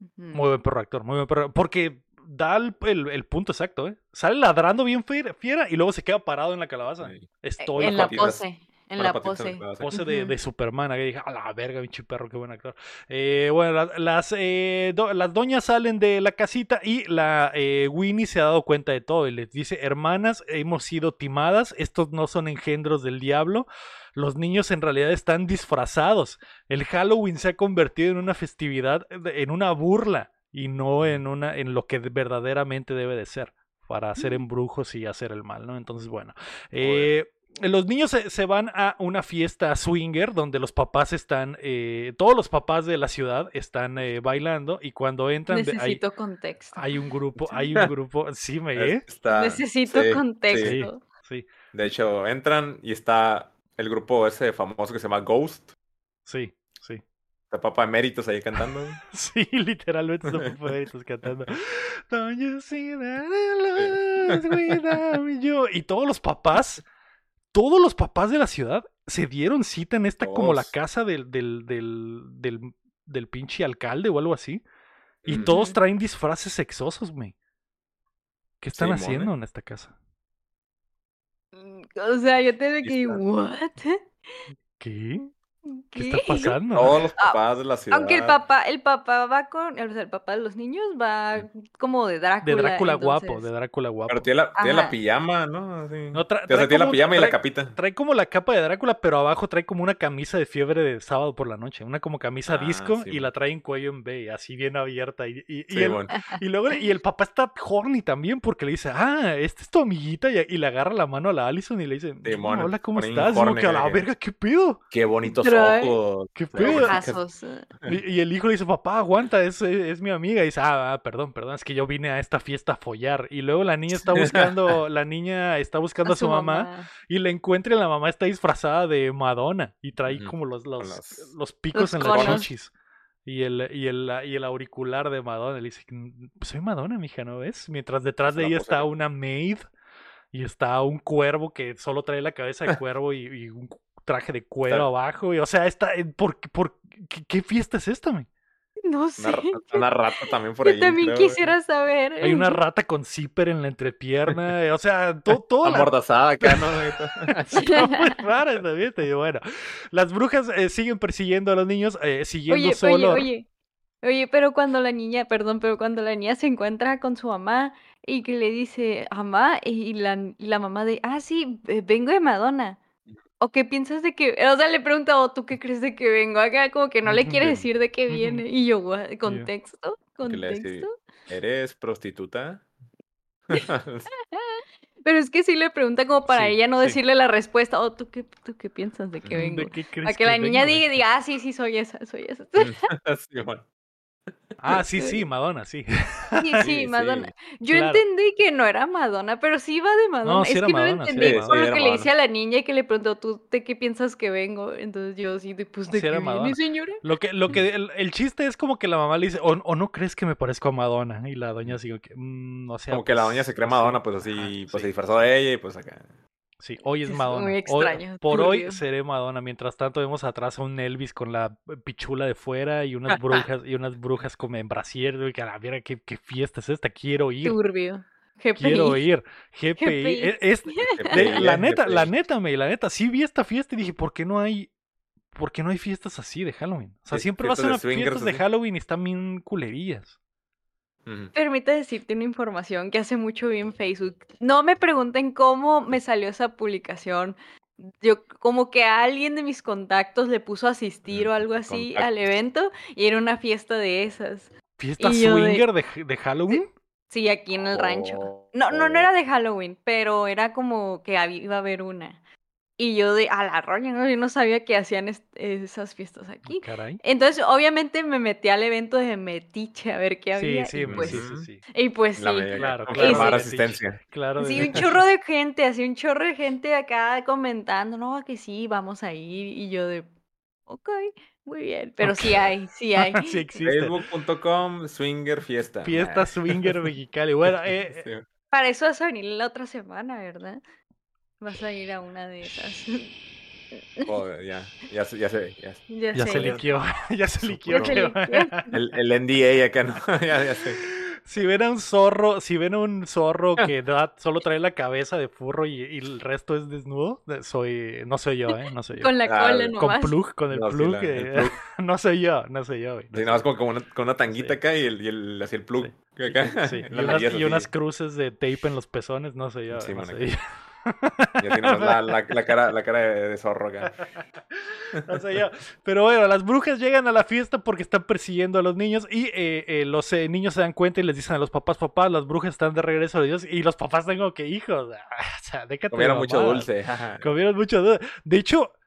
Ujú. muy buen perro actor, muy buen perro. Porque da el, el- el punto exacto, ¿eh? Sale ladrando bien fiera, fiera y luego se queda parado en la calabaza. Sí. Estoy en la pose. En la pose. pose de, Superman. Ahí dije, a la verga, pinche perro, qué buen actor. Eh, bueno, la- las, eh, do- las doñas salen de la casita y la eh, Winnie se ha dado cuenta de todo y les dice, hermanas, hemos sido timadas, estos no son engendros del diablo. Los niños en realidad están disfrazados. El Halloween se ha convertido en una festividad, en una burla y no en una en lo que verdaderamente debe de ser para hacer embrujos y hacer el mal, ¿no? Entonces, bueno, eh, los niños se, se van a una fiesta swinger donde los papás están, eh, todos los papás de la ciudad están eh, bailando y cuando entran ve- hay, Necesito contexto. hay un grupo, hay un grupo, sí me, ¿eh? Está- Necesito sí, contexto. Sí, De hecho, entran y está el grupo ese famoso que se llama Ghost. sí, sí. Está Papa Eméritos ahí cantando. Sí, literalmente son papelitos cantando. Don't you see that I lost without you? Y todos los papás, todos los papás de la ciudad se dieron cita en esta como la casa del, del, del, del, del pinche alcalde o algo así. Y todos traen disfraces sexosos, güey. ¿Qué están Simón, haciendo ¿eh? en esta casa? Mm, O sea, yo te que. ¿what? ¿Qué? ¿Qué ¿Qué? está pasando? Todos los Ah, papás de la ciudad. Aunque el papá, el papá va con, o sea, el papá de los niños va como de Drácula. De Drácula guapo, de Drácula guapo. Pero tiene la, tiene la pijama, ¿no? Así. No, tra- o sea, trae tiene la como- pijama y la capita. Trae como la capa de Drácula, pero abajo trae como una camisa de fiebre de sábado por la noche. Una como camisa Ah, disco sí, y la trae en cuello en B, así bien abierta. Y, y- y Sí, el, bueno. y luego y el papá está horny también porque le dice, ah, esta es tu amiguita. Y, y le agarra la mano a la Allison y le dice, Sí, "Mm, mon, hola, ¿cómo estás? Como que a la verga, ¿qué pedo? Qué bonitos Ojos. ¿Qué pedo? Ojazos. Y, y el hijo le dice, papá, aguanta, es, es mi amiga. Y dice, ah, ah, perdón, perdón, es que yo vine a esta fiesta a follar. Y luego la niña está buscando, la niña está buscando a su, mamá, y la encuentra y la mamá está disfrazada de Madonna y trae como los, los, las- los picos Los en conos. las chichis. Y el, y, el, y el auricular de Madonna. Le dice, "Mm, soy Madonna, mija, ¿no ves? Mientras detrás de la ella está una maid y está un cuervo que solo trae la cabeza de cuervo y, y un traje de cuero Está- abajo. Y, o sea, está, ¿por, por, qué, qué fiesta es esta, man? No sé. Una, ra- una rata también por Yo ahí. también creo, güey. quisiera saber. Hay una rata con zipper en la entrepierna. eh, O sea, to- toda la, Amordazada acá, ¿no? Está muy rara esta fiesta. Y bueno, las brujas eh, siguen persiguiendo a los niños, eh, siguiendo Oye, solo. oye, oye. Oye, pero cuando la niña, perdón, pero cuando la niña se encuentra con su mamá y que le dice, mamá, y la, y la mamá de, ah, sí, eh, vengo de Madonna. ¿O qué piensas de que, o sea, le pregunta, ¿o tú qué crees de que vengo acá? Como que no le quiere decir de qué viene. Y yo, "What? ¿contexto? Que ¿Contexto? ¿Eres prostituta? Pero es que sí le pregunta como para Sí, ella no sí. decirle la respuesta, ¿o tú qué, tú qué piensas de que ¿De vengo? ¿De qué crees Para que la niña diga, diga, ah, sí, sí, soy esa, soy esa. Sí, bueno. Ah, sí, sí, Madonna, sí. Sí, Sí, sí, Madonna. sí. Yo claro. entendí que no era Madonna, pero sí iba de Madonna. sí es era que Madonna, no sí lo entendí por Sí, lo que le hice a la niña y que le preguntó, ¿tú de qué piensas que vengo? Entonces yo sí, de, pues, ¿de Sí qué era viene, señora? Lo que, lo que el, el chiste es como que la mamá le dice, o, o no crees que me parezco a Madonna. Y la doña sigue que, "Mm, o sea, Como que la pues, doña se cree sí, Madonna, pues así, pues se sí. disfrazó de ella y pues acá. Sí, hoy es Es Madonna. muy Hoy- extraño, por hoy seré Madonna. Mientras tanto vemos atrás a un Elvis con la pichula de fuera y unas brujas y unas brujas como en brasier. Y que a la verga, ¿qué, qué fiesta es esta? Quiero ir. Turbio. Quiero GPI. ir. GPI. GPI. E- es- de- la neta, la neta, me, la neta, sí vi esta fiesta y dije, ¿por qué no hay, por qué no hay fiestas así de Halloween? O sea, siempre vas a fiestas de una swingers fiestas de. Halloween y están bien Permite decirte una información que hace mucho vi en Facebook. No me pregunten cómo me salió esa publicación. Yo como que a alguien de mis contactos le puso a asistir o algo así al evento y era una fiesta de esas. ¿Fiesta Y yo de- swinger de, de Halloween? Sí, aquí en el rancho. No, no, no oh. era de Halloween, pero era como que iba a haber una. Y yo de a la roña, ¿no? Yo no sabía que hacían es- esas fiestas aquí. Caray. Entonces, obviamente me metí al evento de Metiche a ver qué Sí, había. sí, y, sí, pues, sí, sí. y pues sí. Media, Claro, claro, asistencia. Claro, Sí, un chorro de gente, así un chorro de gente acá comentando, no, que sí, vamos a ir. Y yo de, ok, muy bien. Pero sí hay, sí hay. sí existe. Facebook.com Swinger Fiesta. Fiesta Ah. swinger mexicali. Bueno, eh, Sí. Para eso vas a venir la otra semana, ¿verdad? Vas a ir a una de esas. Joder, ya, ya, se- ya se ve. Ya. ya ya sé, se ya liquió. ya se. Ya liquió. El, el NDA acá, ¿no? ya, ya sé. Si ven a un zorro, si ven a un zorro que da, solo trae la cabeza de furro y, y el resto es desnudo, eh, soy, no soy yo, ¿eh? No soy yo. Con la Ah, cola con Con plug, con el No, sí, plug, la- eh, el plug. no soy yo, no soy yo, güey. Sí, nada más como con una, con una tanguita Sí. acá y el, y el, así el plug. Sí. Acá, Sí, y unas, y unas cruces de tape en los pezones, no soy yo. Sí, no soy yo. Y así nomás la, la, la cara, la cara de, zorro acá. Pero bueno, las brujas llegan a la fiesta porque están persiguiendo a los niños y eh, eh, los eh, niños se dan cuenta y les dicen a los papás, papás, las brujas están de regreso de Dios y los papás tengo que hijos. O sea, déjate de Comieron mucho dulce. Comieron mucho dulce. De hecho, a-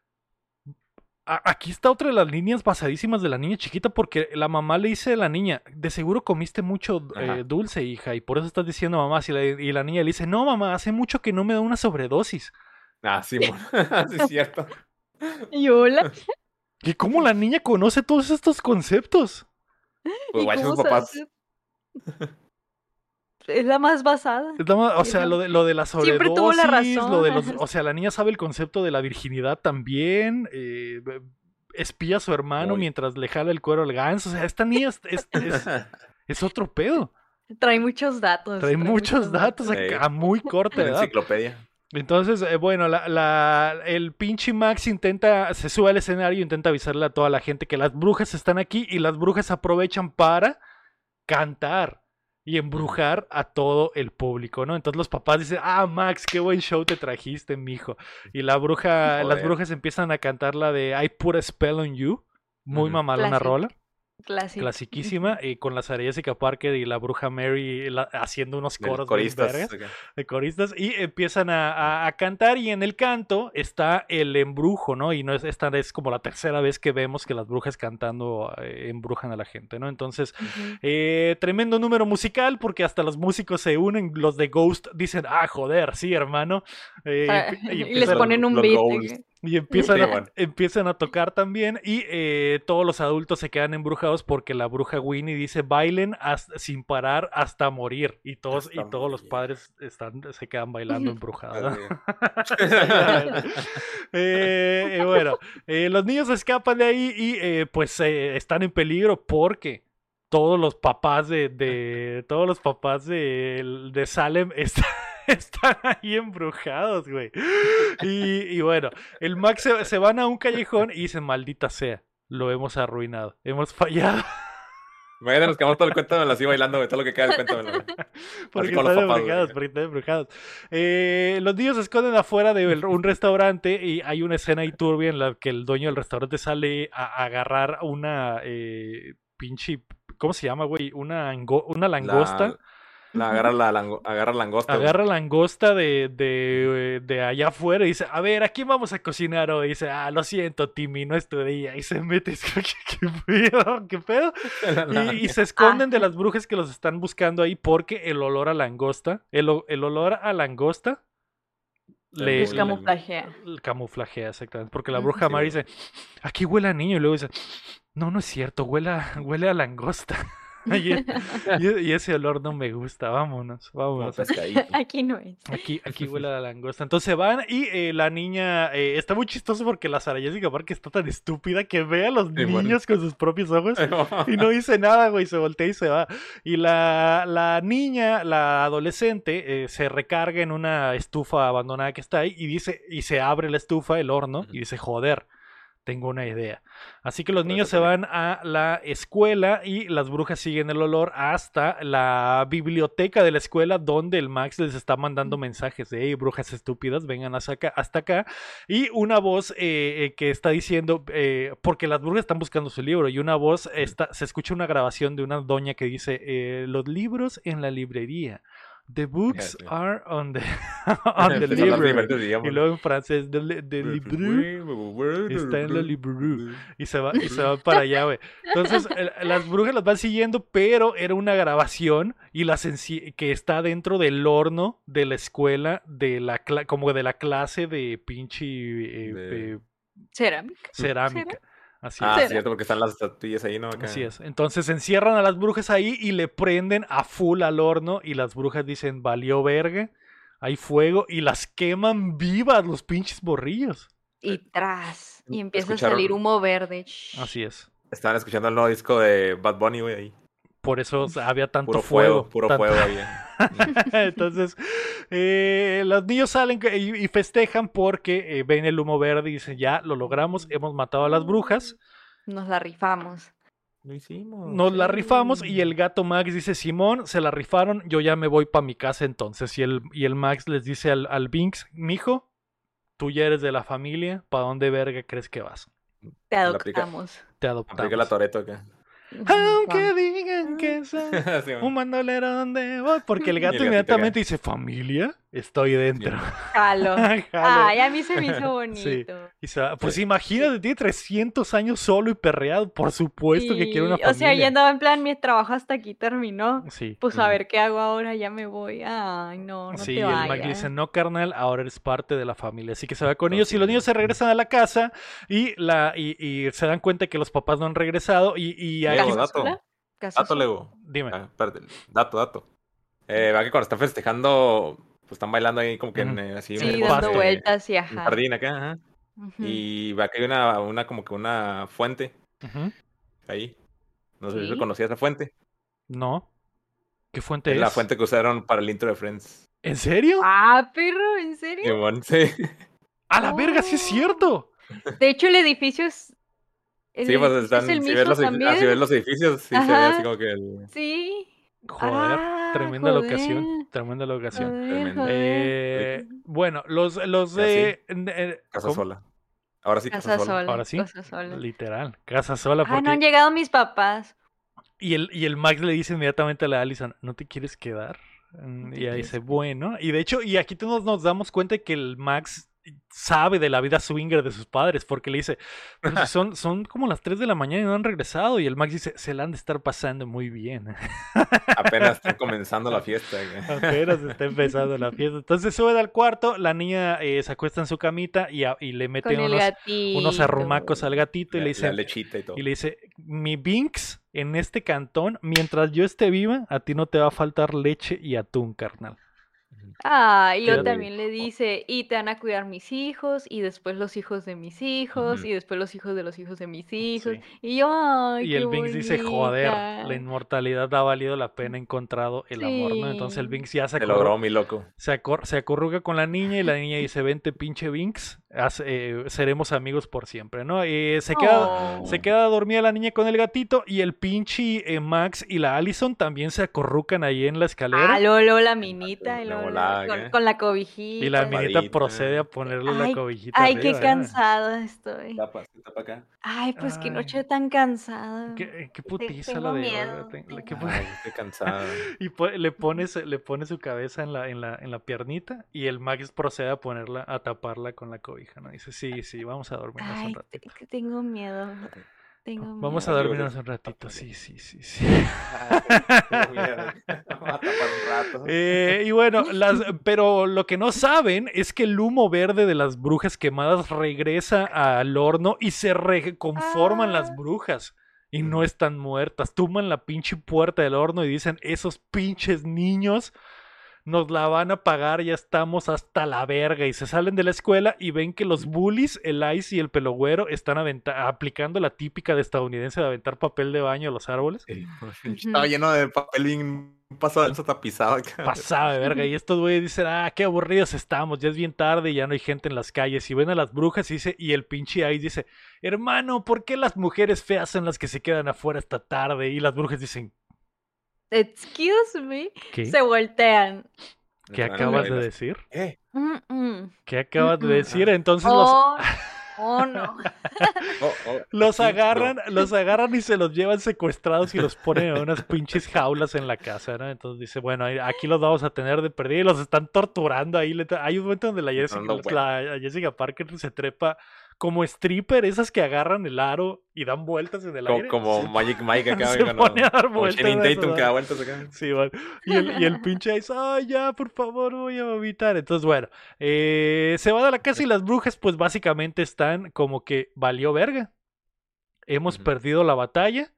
aquí está otra de las líneas basadísimas de la niña chiquita porque la mamá le dice a la niña, de seguro comiste mucho eh, dulce, hija, y por eso estás diciendo mamá. Y la, y la niña le dice, no, mamá, hace mucho que no me da una sobredosis. Ah, sí, sí, es cierto. Y hola. ¿Y cómo la niña conoce todos estos conceptos? Pues ¿Y guay, sus papás. Es la más basada. Es la ma- O sea, lo de, lo de la sobredosis, Siempre tuvo la lo de los, razón. o sea, la niña sabe el concepto de la virginidad también, eh, espía a su hermano mientras le jala el cuero al ganso, o sea, esta niña es, es- es- es otro pedo, Trae muchos datos. trae muchos datos Sí. a muy corta edad. enciclopedia. Entonces, eh, bueno, la, la- el pinche Max intenta, se sube al escenario, intenta avisarle a toda la gente que las brujas están aquí y las brujas aprovechan para cantar y embrujar a todo el público, ¿no? Entonces los papás dicen, ah, Max, qué buen show te trajiste, mijo. Y la bruja, las brujas empiezan a cantar la de I put a spell on you, muy Ujú. mamalona rola Clásico. clasiquísima y con la Sarah Jessica Parker y la bruja Mary la- haciendo unos de coros coristas. vergas acá. de coristas y empiezan a, a- a cantar y en el canto está el embrujo, ¿no? Y no es, esta es como la tercera vez que vemos que las brujas cantando eh, embrujan a la gente, ¿no? Entonces, eh, tremendo número musical porque hasta los músicos se unen, los de Ghost dicen, ah, joder, sí, hermano. Eh, Ah, y, y les ponen un beat. Y empiezan, Sí, a, bueno. empiezan a tocar también y eh, todos los adultos se quedan embrujados porque la bruja Winnie dice bailen hasta- sin parar hasta morir y todos Hasta y todos los padres están se quedan bailando embrujados. Eh, bueno, eh, los niños escapan de ahí y eh, pues eh, están en peligro porque todos los papás de, de- todos los papás de, de Salem están, están ahí embrujados, güey. Y, y bueno, el Max se, se van a un callejón y dicen, maldita sea, lo hemos arruinado, hemos fallado. Imagínate, nos quedamos todo el cuento así bailando, güey, todo lo que queda del cuento. güey. Porque con los están papás, embrujados, porque están embrujados. Eh, los niños se esconden afuera de un restaurante y hay una escena ahí turbia en la que el dueño del restaurante sale a, a agarrar una eh, pinche, ¿cómo se llama, güey? Una, ango- una langosta. La, la agarra la lango- agarra langosta. güey. Agarra langosta de, de, de allá afuera y dice, a ver, ¿a quién vamos a cocinar hoy? Y dice, ah, lo siento, Timmy, no es tu día. Y se mete, ¿qué, qué pedo? ¿Qué pedo? Y, y se esconden de las brujas que los están buscando ahí porque el olor a langosta, el, el olor a langosta le Muy camuflajea. le camuflajea exactamente. Porque la bruja Sí, Mari güey. dice, aquí huele a niño. Y luego dice, no, no es cierto, huele a, huele a langosta. y, e- y- ese olor no me gusta, vámonos, vámonos. Aquí no es. Aquí, aquí huele a la langosta. Entonces van y eh, la niña eh, está muy chistoso porque la Sara Jessica Parker está tan estúpida que ve a los Sí, bueno. niños con sus propios ojos y no dice nada, güey, se voltea y se va. Y la, la niña, la adolescente, eh, se recarga en una estufa abandonada que está ahí y dice, y se abre la estufa, el horno, y dice, joder, tengo una idea. Así que los Por niños se van a la escuela y las brujas siguen el olor hasta la biblioteca de la escuela donde el Max les está mandando mensajes de, hey, brujas estúpidas, vengan hasta acá. Hasta acá. Y una voz eh, eh, que está diciendo, eh, porque las brujas están buscando su libro y una voz, está, se escucha una grabación de una doña que dice, los libros en la librería. The books sí. are on the, on the library. Y luego en francés, de librero. Está en la librero. Y se va, y se va para allá, güey. Entonces, el- las brujas las van siguiendo, pero era una grabación y las enci- que está dentro del horno de la escuela, de la cla- como de la clase de pinche eh, De- eh, Cerámica. cerámica. Así Ah, es. Cierto, porque están las estatuillas ahí, ¿no? Acá. Así es. Entonces encierran a las brujas ahí y le prenden a full al horno y las brujas dicen, valió verga, hay fuego y las queman vivas los pinches borrillos. Y tras. Y empieza a salir humo verde. Así es. Estaban escuchando el nuevo disco de Bad Bunny, güey, ahí. Por eso había tanto Puro fuego, fuego. puro tanto- fuego ahí. Entonces, eh, los niños salen y, y festejan porque eh, ven el humo verde y dicen, ya lo logramos, hemos matado a las brujas, Nos la rifamos. Lo hicimos. nos la rifamos y el gato Max dice, Simón, se la rifaron, yo ya me voy para mi casa entonces. Y el, y el Max les dice al, al Binks, mijo, tú ya eres de la familia, ¿para dónde verga crees que vas? Te adoptamos. Te Aplica la adoptamos. Toreto acá. Aunque digan que soy un bandolero donde voy, porque el gato inmediatamente dice, familia, estoy dentro. Jalo. Jalo. Ay, a mí se me hizo bonito. Se pues Sí. imagínate, tiene 300 años solo y perreado. Por supuesto que quiere una familia. O sea, ya andaba en plan, mi trabajo hasta aquí terminó. Sí. Pues a ver qué hago ahora, ya me voy. Ay, no, no sí, te y el Mac vayas. le dice, no, carnal, ahora eres parte de la familia. Así que se va con ellos y los niños se regresan a la casa y, la, y, y se dan cuenta que los papás no han regresado y, y ahí- Lego, ¿Casa dato. Dato? Lego. Dime. Ah, espérate, dato, dato. Eh, va que cuando están festejando, pues están bailando ahí como que en, eh, así Sí, dando vueltas y ajá. jardín acá, ajá. Ujú. Y va que hay una, una como que una fuente Ujú. ahí. No sé si Sí. se conocía esa fuente. No. ¿Qué fuente Es es? la fuente que usaron para el intro de Friends. ¿En serio? Ah, perro, ¿en serio? Simón, sí. A la verga, sí es Oh. cierto. De hecho, el edificio es. El Sí, pues están, es el si, mismo ves los, también. ah, si ves los edificios, sí se ve Ajá. así como que el... Sí. Joder, Ah, tremenda locación. joder, Tremenda locación. joder, joder. Eh, bueno, los, los de... eh, Casa ¿cómo? sola. Ahora sí, casa, Casa sola. sola. Ahora sí. Casa sola. Literal, casa sola. Ah, Porque... no han llegado mis papás. Y el, y el Max le dice inmediatamente a la Allison, ¿no te quieres quedar? Y ella dice, bueno. Y de hecho, y aquí todos nos damos cuenta que el Max sabe de la vida swinger de sus padres, porque le dice, "Pero si son, son como las 3 de la mañana y no han regresado. Y el Max dice, se la han de estar pasando muy bien. Apenas están comenzando la fiesta. Apenas está empezando la fiesta. Entonces sube al cuarto, la niña eh, se acuesta en su camita y, a- y le mete unos, unos arrumacos al gatito y La, le la dice, lechita y todo. y le dice, mi Binks en este cantón, mientras yo esté viva, a ti no te va a faltar leche y atún, carnal. Ah, y luego también le dice, y te van a cuidar mis hijos, y después los hijos de mis hijos, y después los hijos de los hijos de mis hijos. Sí. Y yo, ay, y qué el Binks dice, joder, bonita". la inmortalidad ha valido la pena, he encontrado el amor, ¿no? Entonces el. Binks ya se, acor- logró, mi loco. se, acor- se acurruca con la niña y la niña dice, vente pinche Binks, haz- eh, seremos amigos por siempre, ¿no? Eh, se queda... Oh. Se queda dormida la niña con el gatito y el pinche eh, Max y la Allison también se acurrucan ahí en la escalera. Ah, luego la minita, y La luego con, ¿qué? con la cobijita. y la minita. procede a ponerle la cobijita. Ay, qué arriba, ¿eh? cansada estoy. Tapa, tapa acá. Ay, pues qué noche tan cansada. Qué, qué putiza tengo la de miedo, tengo qué. Ay, estoy cansada. y le pone su- le pone su cabeza en la en la en la piernita y el Max procede a ponerla a taparla con la cobija, ¿no? Dice, "Sí, sí, vamos a dormirnos Ay, un te- ratito." que tengo miedo. Tengo Vamos a dormirnos un ratito. Sí, sí, sí, sí. Eh, y bueno, las, pero lo que no saben es que el humo verde de las brujas quemadas regresa al horno y se reconforman las Ah. brujas. Y no están muertas. Tuman la pinche puerta del horno y dicen, esos pinches niños nos la van a pagar, ya estamos hasta la verga. Y se salen de la escuela y ven que los bullies, el Ice y el pelogüero, están aplicando la típica de estadounidense de aventar papel de baño a los árboles. Estaba lleno de papel bien pasado de tapizado. Pasaba de verga. Y estos güeyes dicen, ah, qué aburridos estamos, ya es bien tarde y ya no hay gente en las calles. Y ven a las brujas y dice, y el pinche Ice dice, hermano, ¿por qué las mujeres feas son las que se quedan afuera esta tarde? Y las brujas dicen, Excuse me. ¿qué? Se voltean. ¿Qué acabas de decir? Eh. ¿Qué acabas de decir? Entonces los, Oh, oh, no. oh, oh, Los no. agarran, los agarran y se los llevan secuestrados y los ponen en unas pinches jaulas en la casa, ¿no? Entonces dice, bueno, aquí los vamos a tener de perdida y los están torturando ahí. Hay un momento donde la Jessica, Dando la Jessica Parker se trepa como stripper, esas que agarran el aro y dan vueltas en el Co- aire. Como Magic Mike acá. Se pone a dar como vueltas eso, Tatum que da vueltas acá. Sí, bueno. Y el, y el pinche dice, ay, ya, por favor, voy a vomitar. Entonces, bueno, eh, se va de la casa y las brujas, pues básicamente están como que valió verga. Hemos perdido la batalla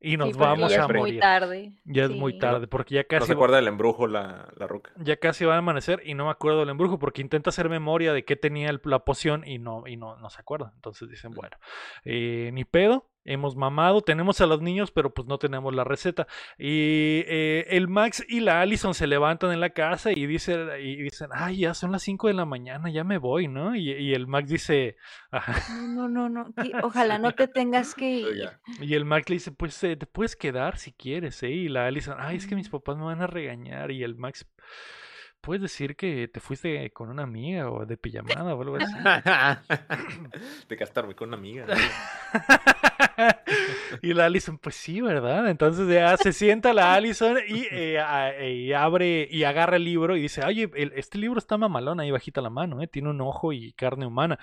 y nos Sí, vamos ya a es muy morir. tarde. Ya es muy tarde, porque ya No casi, se acuerda del embrujo la, la ruca. ya casi va a amanecer y no me acuerdo del embrujo porque intenta hacer memoria de qué tenía el- la poción y no, y no, no se acuerda. Entonces dicen, bueno, eh, ni pedo, hemos mamado, tenemos a los niños, pero pues no tenemos la receta. Y eh, el Max y la Allison se levantan en la casa y dicen, y dicen, ay, ya son las 5 de la mañana, ya me voy, ¿no? Y, y el Max dice, ajá, No, no, no, no. Ojalá no te tengas que ir. Y el Max le dice, pues eh, te puedes quedar si quieres, ¿eh? Y la Allison, ay, es que mis papás me van a regañar. Y el Max, puedes decir que te fuiste con una amiga o de pijamada o algo así. de castarme con una amiga. y la Allison, pues sí, ¿verdad? Entonces ya se sienta la Allison y, eh, a- eh, y abre y agarra el libro y dice, oye, el- este libro está mamalón ahí bajita la mano, ¿eh? Tiene un ojo y carne humana.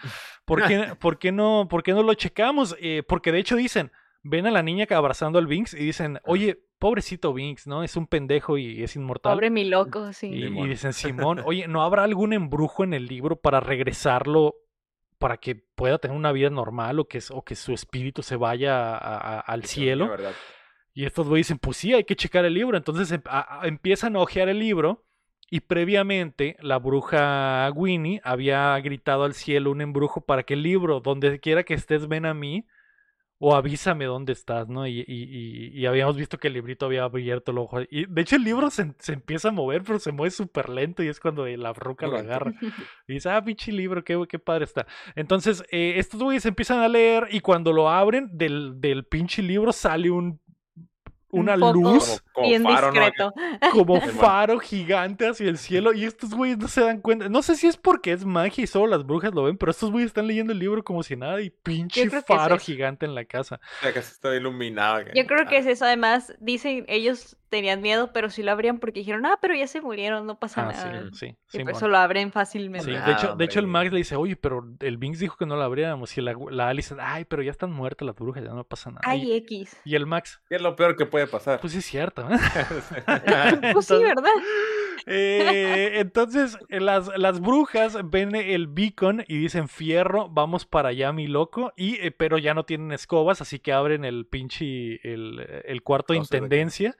¿Por qué, por qué, no, por qué no lo checamos? Eh, porque de hecho dicen, ven a la niña que abrazando al Vinx y dicen, oye, pobrecito Vinx, ¿no? Es un pendejo y es inmortal. Pobre mi loco, Y, sí. y Simón. dicen, Simón, oye, ¿no habrá algún embrujo en el libro para regresarlo para que pueda tener una vida normal o que, o que su espíritu se vaya a- a- al cielo? ¿verdad? Y estos güeyes dicen, pues sí, hay que checar el libro. Entonces em- a- a- empiezan a ojear el libro y previamente la bruja Winnie había gritado al cielo un embrujo para que el libro, donde quiera que estés, ven a mí o avísame dónde estás, ¿no? Y, y- y- y habíamos visto que el librito había abierto el ojo. Y de hecho el libro se, se empieza a mover, pero se mueve súper lento y es cuando la bruja lo agarra. Y dice, ah, pinche libro, qué, qué padre está. Entonces, eh, estos güeyes empiezan a leer y cuando lo abren, del, del pinche libro sale un, una Un luz Como, como Bien faro, ¿no? discreto. como faro gigante hacia el cielo y estos güeyes no se dan cuenta. No sé si es porque es magia y solo las brujas lo ven, pero estos güeyes están leyendo el libro como si nada y pinche es faro gigante en la casa. Ya que está iluminado. acá. Yo creo que es eso. Además, dicen, ellos tenían miedo, pero sí lo abrían porque dijeron, ah, pero ya se murieron, no pasa Ah, sí, nada. sí, Y sí. por eso lo abren fácilmente. Sí, Ah, de hecho, de hecho el. Max le dice, oye, pero el Vinx dijo que no la abriéramos. Y la, la Alice, ay, pero ya están muertas las brujas, ya no pasa nada. Ay, y, X. y el Max, ¿Qué es lo peor que puede pasar? pues sí es cierto, ¿eh? Pues sí, Entonces- ¿verdad? Eh, entonces, las, las brujas ven el beacon y dicen, fierro, vamos para allá, mi loco. Y, eh, pero ya no tienen escobas, así que abren el pinche, el, el cuarto de- intendencia.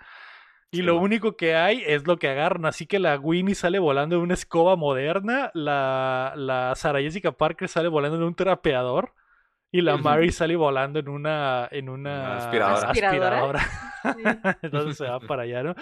Y Sí, lo único que hay es lo que agarran. Así que la Winnie sale volando en una escoba moderna. La, la Sarah Jessica Parker sale volando en un trapeador. Y la. Mary sale volando en una, en una Una aspiradora. ¿Aspiradora? aspiradora. Entonces se va para allá, ¿no?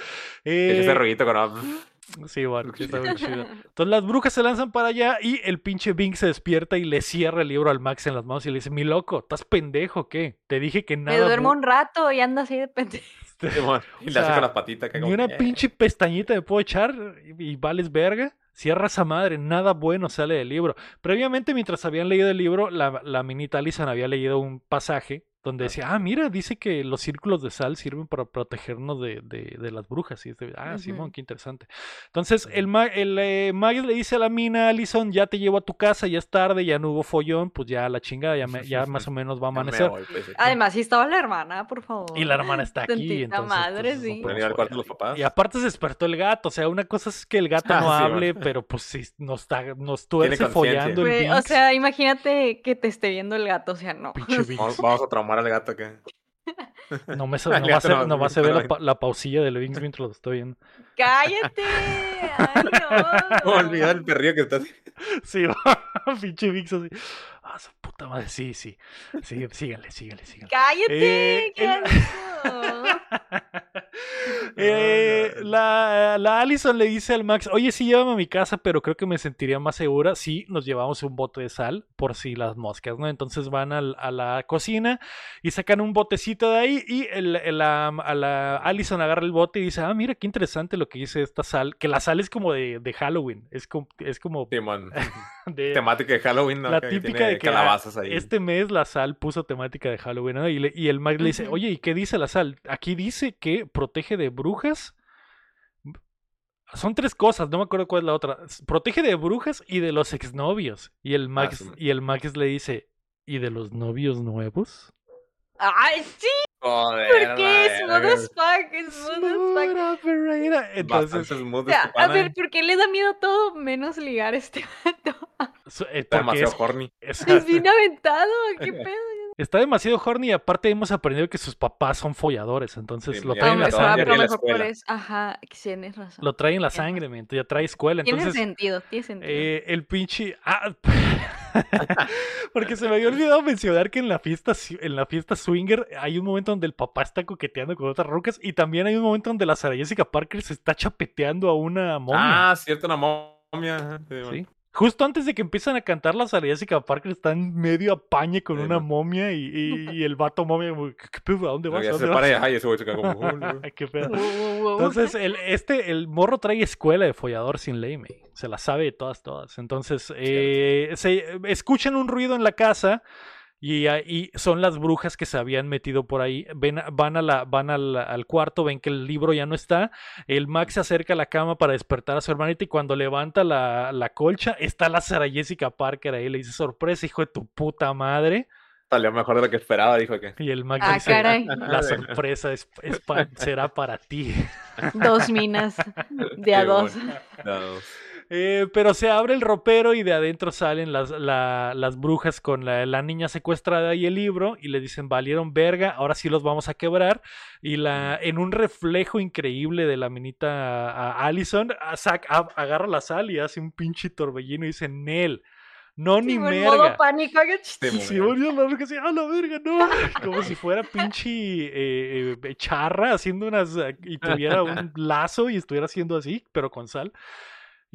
Ese Eh, ruidito con... Sí, bueno, está muy chido. Entonces las brujas se lanzan para allá y el pinche Bing se despierta y le cierra el libro al Max en las manos y le dice, mi loco, ¿estás pendejo qué? Te dije que Me nada... duermo bu- un rato y anda así de pendejo. Simón, y le hace con las patitas. acá Ni como una que, eh. pinche pestañita me puedo echar y, y vales verga. Cierra esa madre, nada bueno sale del libro. Previamente, mientras habían leído el libro, la, la minita Alison había leído un pasaje donde decía, ah, mira, dice que los círculos de sal sirven para protegernos de, de- de las brujas. Y ah, Ujú. Simón, qué interesante. Entonces, el, ma- el eh, le dice a la mina Alison, ya te llevo a tu casa, ya es tarde, ya no hubo follón, pues ya la chingada, ya, me- ya más o menos va a amanecer. voy, pues, sí. Además, sí estaba la hermana, por favor. Y la hermana está aquí. Entonces, madre, pues, no sí. Venir al cuarto de los papás. Y aparte se despertó el gato, o sea, una cosa es que el gato Ah, no sí, hable, bueno. pero pues sí, nos, está, nos tuerce follando el Güey, o sea, imagínate que te esté viendo el gato, o sea, no. Pinche. Vamos, vamos a traumar al gato acá. No me no ser, lo- no va a te ser lo la, pa- la pausilla de Levings mientras lo estoy viendo. ¡Cállate! ¡Ay, no! Olvidar el perrillo que estás. Sí, pinche Vix así. Ah, su puta madre. Sí, sí. Sí, síganle, síganle, síganle. ¡Cállate! Eh, ¡Qué el-! Eh, No, no, no. la, la Allison le dice al Max, oye, sí, llévame a mi casa, pero creo que me sentiría más segura si nos llevamos un bote de sal por si las moscas, ¿no? Entonces van al- a la cocina y sacan un botecito de ahí y el, el- la, a la Allison agarra el bote y dice, ah, mira, qué interesante lo que dice esta sal, que la sal es como de, de Halloween, es como, es como de... Temática de Halloween, ¿no? La Que típica tiene de que ah, calabazas ahí. este mes la sal puso temática de Halloween, ¿no? Y, le- y el Max le dice, oye, ¿y qué dice la sal? Aquí dice que protege de brujas. Son tres cosas, no me acuerdo cuál es la otra. Protege de brujas y de los exnovios. Y el Max, sí. y el Max le dice, ¿y de los novios nuevos? ¡Ay, sí! Joder, ¿Por qué? la Smooth verga. as fuck, smooth as fuck. Smooth operator. Entonces, O sea, a ver, eh. ¿por qué le da miedo todo menos ligar a este vato? eh, Está porque demasiado es- horny. es- Es bien aventado, ¿qué pedo? Está demasiado horny y aparte hemos aprendido que sus papás son folladores. Entonces Sí, lo traen en la sangre. la mejor eso. Ajá, tienes razón. Lo trae en la Tienes sangre, men, ya trae escuela. Tiene Entonces, sentido, tiene sentido. Eh, el pinche. Ah, porque se me había olvidado mencionar que en la fiesta en la fiesta swinger hay un momento donde el papá está coqueteando con otras rucas y también hay un momento donde la Sarah Jessica Parker se está chapeteando a una momia. Ah, cierto, una momia. sí, bueno. ¿sí? Justo antes de que empiezan a cantar, la Sarah Jessica Parker está en medio apañe con una man. momia y, y- y el vato momia, como, ¿qué, pedo? ¿A dónde vas? ¿A se para y vas?" ajá, y ese güey se queda como. "Oh, no". ¿Qué pedo? Wow, wow, wow. Entonces, el, este, el morro trae escuela de follador sin ley, me. Se la sabe de todas, todas. Entonces, eh, se, escuchan un ruido en la casa y ahí son las brujas que se habían metido por ahí. Ven, a- van a la, van al, al cuarto, ven que el libro ya no está. El Max se acerca a la cama para despertar a su hermanita y cuando levanta la, la colcha, está la Sara Jessica Parker ahí. Le dice, sorpresa, hijo de tu puta madre. Salió mejor de lo que esperaba, dijo que. Y el Max Ah, dice, caray. la sorpresa es, es pa- será para ti. Dos minas de a dos. bueno. No, Eh, pero se abre el ropero y de adentro salen las, la- las brujas con la, la niña secuestrada y el libro y le dicen valieron verga, ahora sí los vamos a quebrar. Y la, en un reflejo increíble de la minita a Allison, a- agarra la sal y hace un pinche torbellino y dice Nel. No, ni Sí, en merga. modo pánico. Sí, volvió la verga así, a la verga, no. Como si fuera pinche eh, eh, charra haciendo unas. y tuviera un lazo y estuviera haciendo así, pero con sal.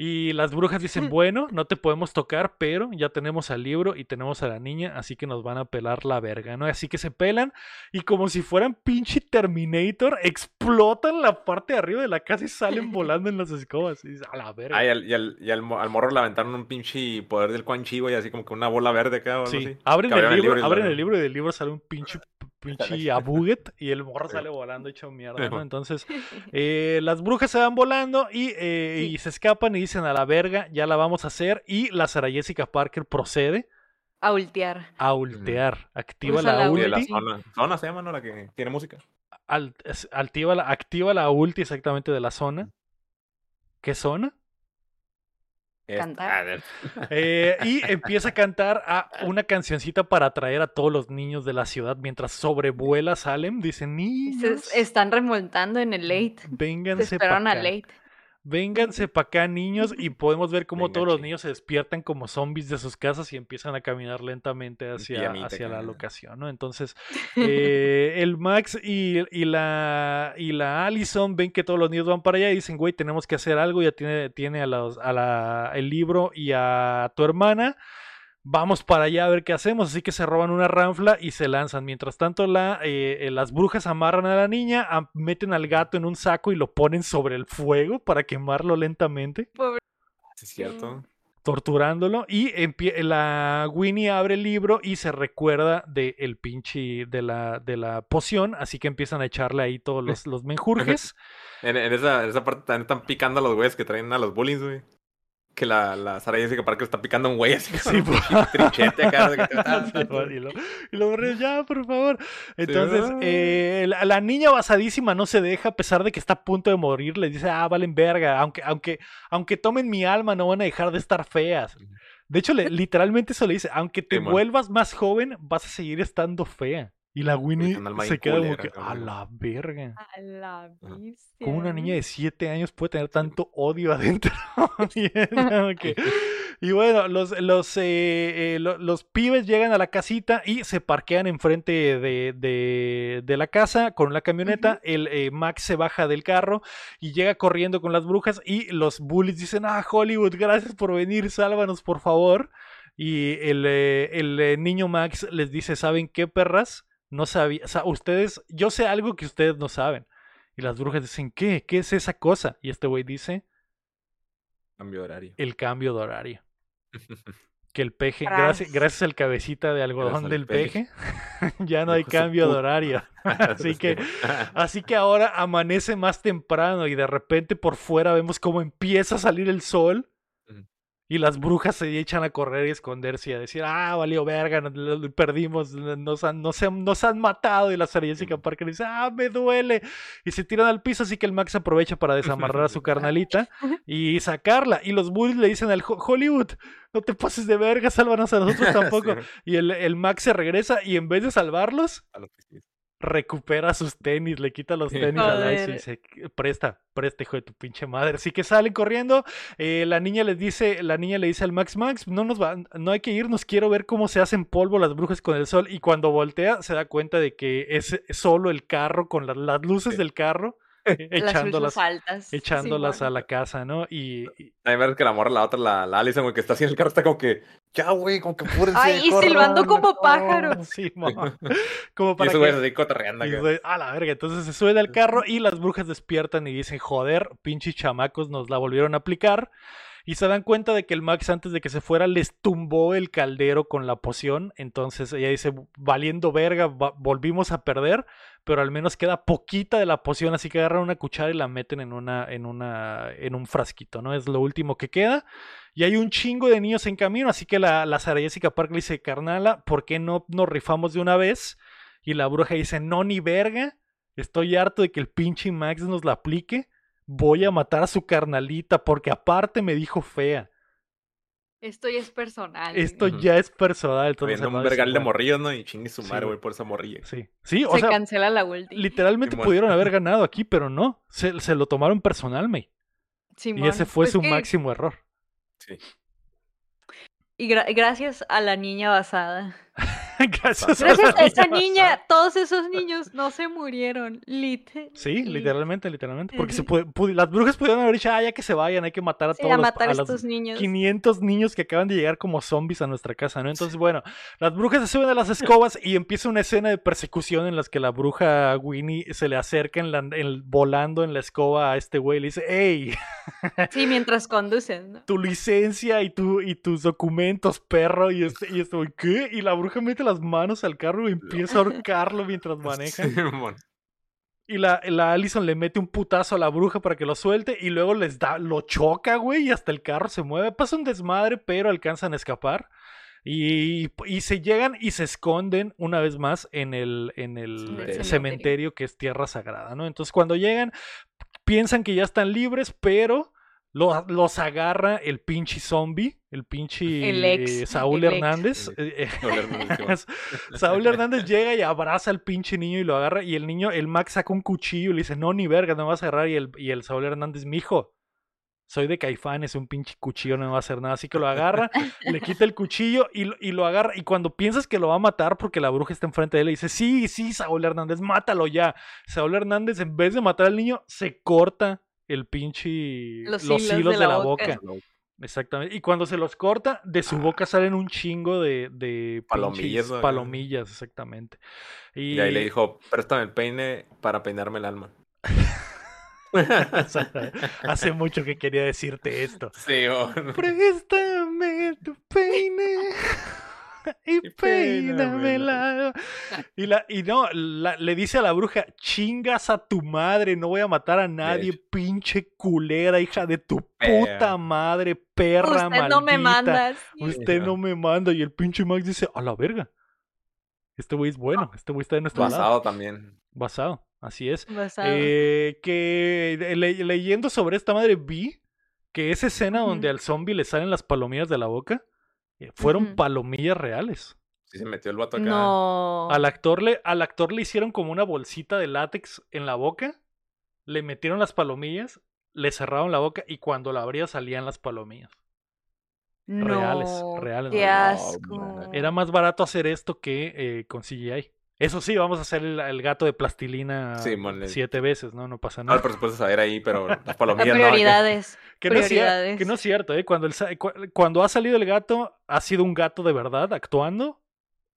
Y las brujas dicen, bueno, no te podemos tocar, pero ya tenemos al libro y tenemos a la niña, así que nos van a pelar la verga, ¿no? Así que se pelan y como si fueran pinche Terminator, explotan la parte de arriba de la casa y salen volando en las escobas. Y dices, a la verga. Ah, y, al, y, al, y al, mo- al morro le aventaron un pinche poder del Quan Chi, güey, así como que una bola verde acá o algo Sí, así. abren Que el libro, y abren el libro y del libro sale un pinche, pinche abuget y el morro sale volando hecho mierda, ¿no? Entonces, eh, las brujas se van volando y, eh, y se escapan y dicen a la verga, ya la vamos a hacer y la Sara Jessica Parker procede A ultear. a ultear, activa Usa la ulti, la zona. Zona se llama, ¿no? La que tiene música. al- es- activa, la, activa la ulti exactamente de la zona. ¿Qué zona? Cantar. Eh, y empieza a cantar a una cancioncita para atraer a todos los niños de la ciudad mientras sobrevuela Salem. Dicen, Se niños, están remontando en el late. Se vénganse para esperaron a late. Vénganse para acá, niños, y podemos ver cómo Venga, todos los niños se despiertan como zombies de sus casas y empiezan a caminar lentamente hacia, hacia la locación, ¿no? Entonces, eh, el Max y, y la y la Allison ven que todos los niños van para allá y dicen, güey, tenemos que hacer algo, ya tiene, tiene a, los, a la, el libro y a tu hermana. Vamos para allá a ver qué hacemos. Así que se roban una ranfla y se lanzan. Mientras tanto, la, eh, eh, las brujas amarran a la niña, meten al gato en un saco y lo ponen sobre el fuego para quemarlo lentamente, es cierto. torturándolo. Y la Winnie abre el libro y se recuerda del el pinche de la, de la poción. Así que empiezan a echarle ahí todos los, los menjurjes. En, en esa, en esa parte también están picando a los güeyes que traen a los bullies, güey. Que la, la Sara Jessica Parker está picando un güey así Sí, pinche trinchete acá. que te- y lo- y los morrillos, ya, por favor. Entonces, eh, la, la niña basadísima no se deja, a pesar de que está a punto de morir. Le dice, ah, valen verga. Aunque, aunque, aunque tomen mi alma, no van a dejar de estar feas. De hecho, le- literalmente eso le dice, aunque te Sí, man. vuelvas más joven, vas a seguir estando fea. Y la Winnie se queda como que, a la verga. A la bestia. ¿Cómo una niña de 7 años puede tener tanto odio adentro? y, como bueno, los, los, eh, eh, lo- los pibes llegan a la casita y se parquean enfrente de, de, de la casa con la camioneta. El eh, Max se baja del carro y llega corriendo con las brujas y los bullies dicen, ah, Hollywood, gracias por venir, sálvanos por favor. Y el, eh, el, eh, niño Max les dice, ¿saben qué, perras? No sabía, o sea, ustedes, yo sé algo que ustedes no saben. Y las brujas dicen, ¿qué? ¿Qué es esa cosa? Y este güey dice, Cambio de horario. el cambio de horario. Que el peje, gracias, gracias al cabecita de algodón al del peje. peje, ya no hay cambio de horario. Así que, así que ahora amanece más temprano y de repente por fuera vemos cómo empieza a salir el sol. Y las brujas se echan a correr y a esconderse y a decir, ah, valió verga, nos- perdimos, nos han, nos, han, nos han matado. Y la Sarah Jessica. Parker dice, ah, me duele. Y se tiran al piso, así que el Max aprovecha para desamarrar a su carnalita y sacarla. Y los bullies le dicen al Ho- Hollywood, no te pases de verga, sálvanos a nosotros tampoco. Sí, Y el, el Max se regresa y en vez de salvarlos, a lo que sí. Recupera sus tenis, le quita los tenis a Daisy y dice, presta, presta, hijo de tu pinche madre. Así que salen corriendo, eh, la niña les dice, la niña le dice al Max, Max, no nos va, no hay que irnos, quiero ver cómo se hacen polvo las brujas con el sol. Y cuando voltea se da cuenta de que es solo el carro con las, las luces Sí. del carro, Las echándolas, luces altas. echándolas a la casa, ¿no? Y, y- A mí me parece que la morra, la otra, la, la Alison, güey, que está así en el carro, está como que, ya, güey, como que apúrense. Ay, y silbando corran". como pájaro. sí, mo- como Y para ese que- güey así cotorreando. Y a la verga, entonces se sube al carro y las brujas despiertan y dicen, joder, pinches chamacos, nos la volvieron a aplicar. Y se dan cuenta de que el Max antes de que se fuera les tumbó el caldero con la poción. Entonces ella dice, valiendo verga, va- volvimos a perder, pero al menos queda poquita de la poción, así que agarran una cuchara y la meten en una, en una, en un frasquito, ¿no? Es lo último que queda. Y hay un chingo de niños en camino, así que la, la Sarah Jessica Parker le dice, carnala, ¿por qué no nos rifamos de una vez? Y la bruja dice, no, ni verga. Estoy harto de que el pinche Max nos la aplique. Voy a matar a su carnalita porque aparte me dijo fea. Esto ya es personal. Esto ya es personal. Entonces un vergal de muere. morrillos, ¿no? Y chingue su madre, güey. por esa morrilla. Sí, sí, o Se sea, cancela la ulti. literalmente Simón. pudieron haber ganado aquí, pero no. Se, se lo tomaron personal, May. Y ese fue Pues su que- máximo error. Sí. Y gra- gracias a la niña basada. Gracias, a Gracias la a esa niña todos esos niños no se murieron. Lit. Sí, literalmente, literalmente. Porque se puede- pu- las brujas pudieron haber dicho, ah, ya que se vayan, hay que matar a Sí, todos a los, matar a a los estos niños. 500 niños que acaban de llegar como zombies a nuestra casa, ¿no? Entonces, bueno, las brujas se suben a las escobas y empieza una escena de persecución en las que la bruja Winnie se le acerca en la- en- volando en la escoba a este güey y le dice, hey, Sí, mientras conducen. ¿no? tu licencia y, tu, y tus documentos, perro. Y este, y este güey, ¿qué? Y la bruja mete las manos al carro y empieza a ahorcarlo mientras maneja. Y la, la Allison le mete un putazo a la bruja para que lo suelte y luego les da, lo choca, güey, y hasta el carro se mueve. Pasa un desmadre, pero alcanzan a escapar. Y, y se llegan y se esconden una vez más en el, en el Cementerio. cementerio. que es tierra sagrada, ¿no? Entonces cuando llegan, piensan que ya están libres, pero lo- los agarra el pinche zombie, el pinche El ex, eh, Saúl el. Hernández. Saúl Hernández, llega y abraza al pinche niño y lo agarra. Y el niño, el Max saca un cuchillo y le dice, no, ni verga, no me vas a agarrar. Y el, y el Saúl Hernández, mijo, soy de Caifanes, un pinche cuchillo no me va a hacer nada. Así que lo agarra, le quita el cuchillo y, lo- y lo agarra. Y cuando piensas que lo va a matar porque la bruja está enfrente de él, le dice, sí, sí, Saúl Hernández, mátalo ya. Saúl Hernández, en vez de matar al niño, se corta el pinche... Los hilos de, de la la boca. boca. Exactamente. Y cuando se los corta, de su boca salen un chingo de, de Palomillas, palomillas, exactamente. Y, Y ahí le dijo, préstame el peine para peinarme el alma. Hace mucho que quería decirte esto. Sí, bueno. Préstame tu peine y Y peíname la. Y, la, y no, la- le dice a la bruja: chingas a tu madre, no voy a matar a nadie, pinche culera, hija de tu puta madre, perra Usted no me maldita". manda. sí. Usted no me manda. Y el pinche Max dice, a la verga. Este güey es bueno, este güey está de nuestro lado. Basado también. Basado, así es. Basado. Eh, que le- leyendo sobre esta madre vi que esa escena donde al zombie le salen las palomillas de la boca eh, fueron palomillas reales. Sí, se metió el vato acá. No. Al actor, le, al actor le hicieron como una bolsita de látex en la boca, le metieron las palomillas, le cerraron la boca y cuando la abría salían las palomillas. reales, No, reales, Qué no, asco. Era más barato hacer esto que eh, con CGI. Eso sí, vamos a hacer el, el gato de plastilina Sí, siete veces, ¿no? No pasa No, nada. presupuesto es saber ahí, pero las Las palomillas no. hay que- prioridades. Que no, prioridades. que no es cierto, ¿eh? Cuando, el, cuando ha salido el gato, ha sido un gato de verdad actuando.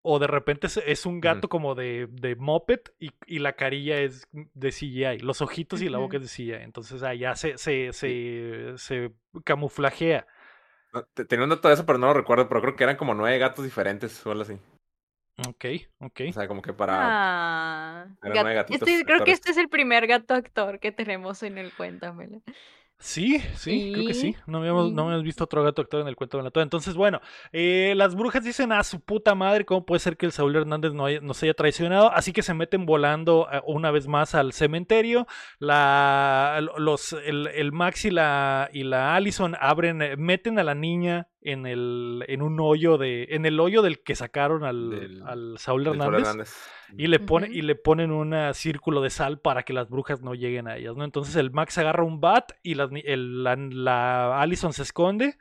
O de repente es, es un gato como de, de moped y, y la carilla es de CGI. Los ojitos y la boca es de CGI. Entonces allá se, se, se, se camuflajea. No, te- tenía un dato de eso, pero no lo recuerdo. Pero creo que eran como nueve gatos diferentes o algo así. Ok, ok. O sea, como que para. Ah, Eran gat- gatitos este- creo que este es el primer gato actor que tenemos en el Cuéntamelo. Sí, sí, creo que sí. No habíamos, no habíamos visto otro gato actor en el cuento de la toda. Entonces, bueno, eh, las brujas dicen a su puta madre cómo puede ser que el Saúl Hernández no haya- nos haya traicionado. Así que se meten volando eh, una vez más al cementerio. La, los, el, el Max y la, y la Allison abren, eh, meten a la niña en el en un hoyo de en el hoyo del que sacaron al, Del- al Saúl Hernández. Hernández. Y le, pone, y le ponen un círculo de sal para que las brujas no lleguen a ellas, ¿no? Entonces el Max agarra un bat y las ni- el- la, la Allison se esconde.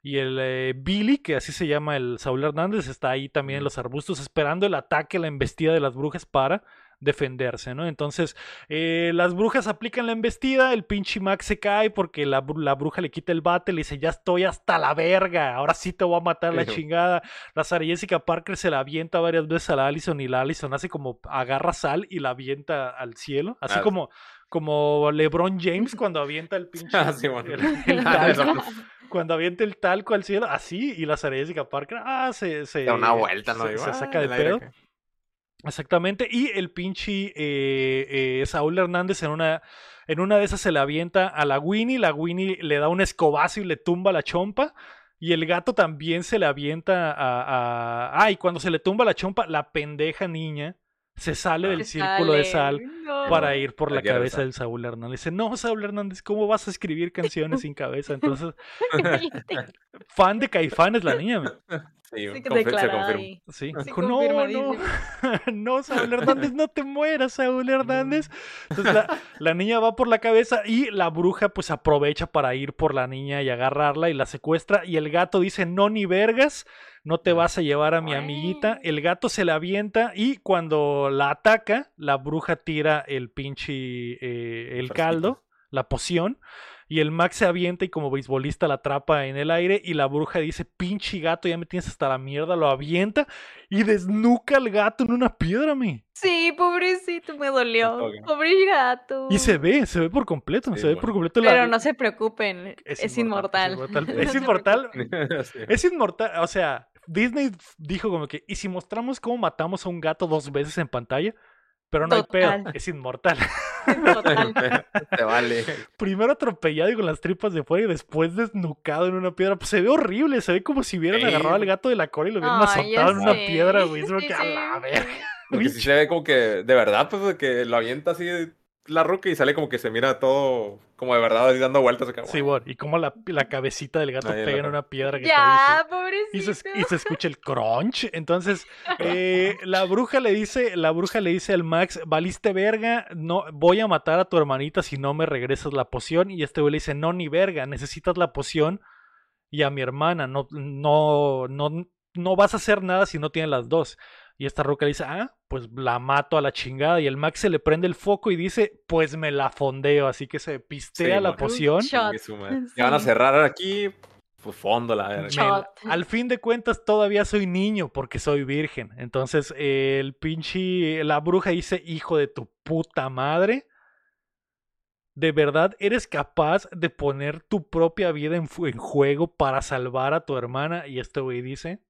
Y el eh, Billy, que así se llama el Saúl Hernández, está ahí también en los arbustos esperando el ataque, la embestida de las brujas para defenderse, ¿no? Entonces, eh, las brujas aplican la embestida, el pinche Max se cae porque la, bru- la bruja le quita el bate, le dice, ya estoy hasta la verga, ahora sí te voy a matar la chingada. La Sarah Jessica Parker se la avienta varias veces a la Allison y la Allison hace como agarra sal y la avienta al cielo, así Ah. como, como LeBron James cuando avienta el pinche Ah, sí, bueno. el- el Ah, talco, cuando avienta el talco al cielo, así, y la Sarah Jessica Parker, ah, se, se, Da una vuelta, ¿no? se, ah, saca en de pedo. Exactamente. Y el pinche eh, eh, Saúl Hernández en una, en una de esas se le avienta a la Winnie. La Winnie le da un escobazo y le tumba la chompa. Y el gato también se le avienta a. a... Ah, y cuando se le tumba la chompa, la pendeja niña se sale Ah. del Se círculo de sal no. para ir por la cabeza del Saúl Hernández. Dice, no, Saúl Hernández, ¿cómo vas a escribir canciones sin cabeza? Entonces, fan de Caifanes la niña. me- Sí, Sí, ahí. Sí, Sí, dijo, no, no, no, Saúl Hernández, no te mueras, Saúl Hernández. Entonces la, la niña va por la cabeza y la bruja pues aprovecha para ir por la niña y agarrarla y la secuestra y el gato dice, no ni vergas, no te vas a llevar a mi amiguita. El gato se la avienta y cuando la ataca, la bruja tira el pinche, eh, el caldo, la poción. Y el Max se avienta y como beisbolista la atrapa en el aire y la bruja dice, pinche gato, ya me tienes hasta la mierda, lo avienta y desnuca al gato en una piedra, me. Sí, pobrecito, me dolió. Pobre gato. Y se ve, se ve por completo, Sí, se ve bueno. por completo la... Pero no se preocupen, es, inmortal. Es inmortal. Sí. Es inmortal. O sea, Disney dijo como que, ¿y si mostramos cómo matamos a un gato dos veces en pantalla? Pero no hay pedo, Total. es inmortal. Inmortal. Te vale. Primero atropellado y con las tripas de fuera y después desnucado en una piedra. Pues se ve horrible, se ve como si hubieran agarrado al gato de la cola y lo hubieran ya azotado en una piedra, güey. Es que a la sí. verga. Porque sí se ve como que, de verdad, pues, de que lo avienta así la ruca y sale como que se mira todo, como de verdad, así dando vueltas acá. Sí, bueno, y como la, la cabecita del gato Ahí pega en una piedra que está ahí, Ya, sí. pobrecito. Y se, y se escucha el crunch. Entonces, eh, la bruja le dice, la bruja le dice al Max, valiste verga, no, voy a matar a tu hermanita si no me regresas la poción. Y este güey le dice, no, ni verga, necesitas la poción y a mi hermana, no, no, no, no vas a hacer nada si no tienes las dos. Y esta ruca le dice, ah, pues la mato a la chingada. Y el Max se le prende el foco y dice, pues me la fondeo. Así que se pistea Sí, la poción. Ya van a cerrar aquí, pues fondo la verga. Al fin de cuentas todavía soy niño porque soy virgen. Entonces eh, el pinche, la bruja dice, hijo de tu puta madre. ¿De verdad eres capaz de poner tu propia vida en, en juego para salvar a tu hermana? Y este güey dice,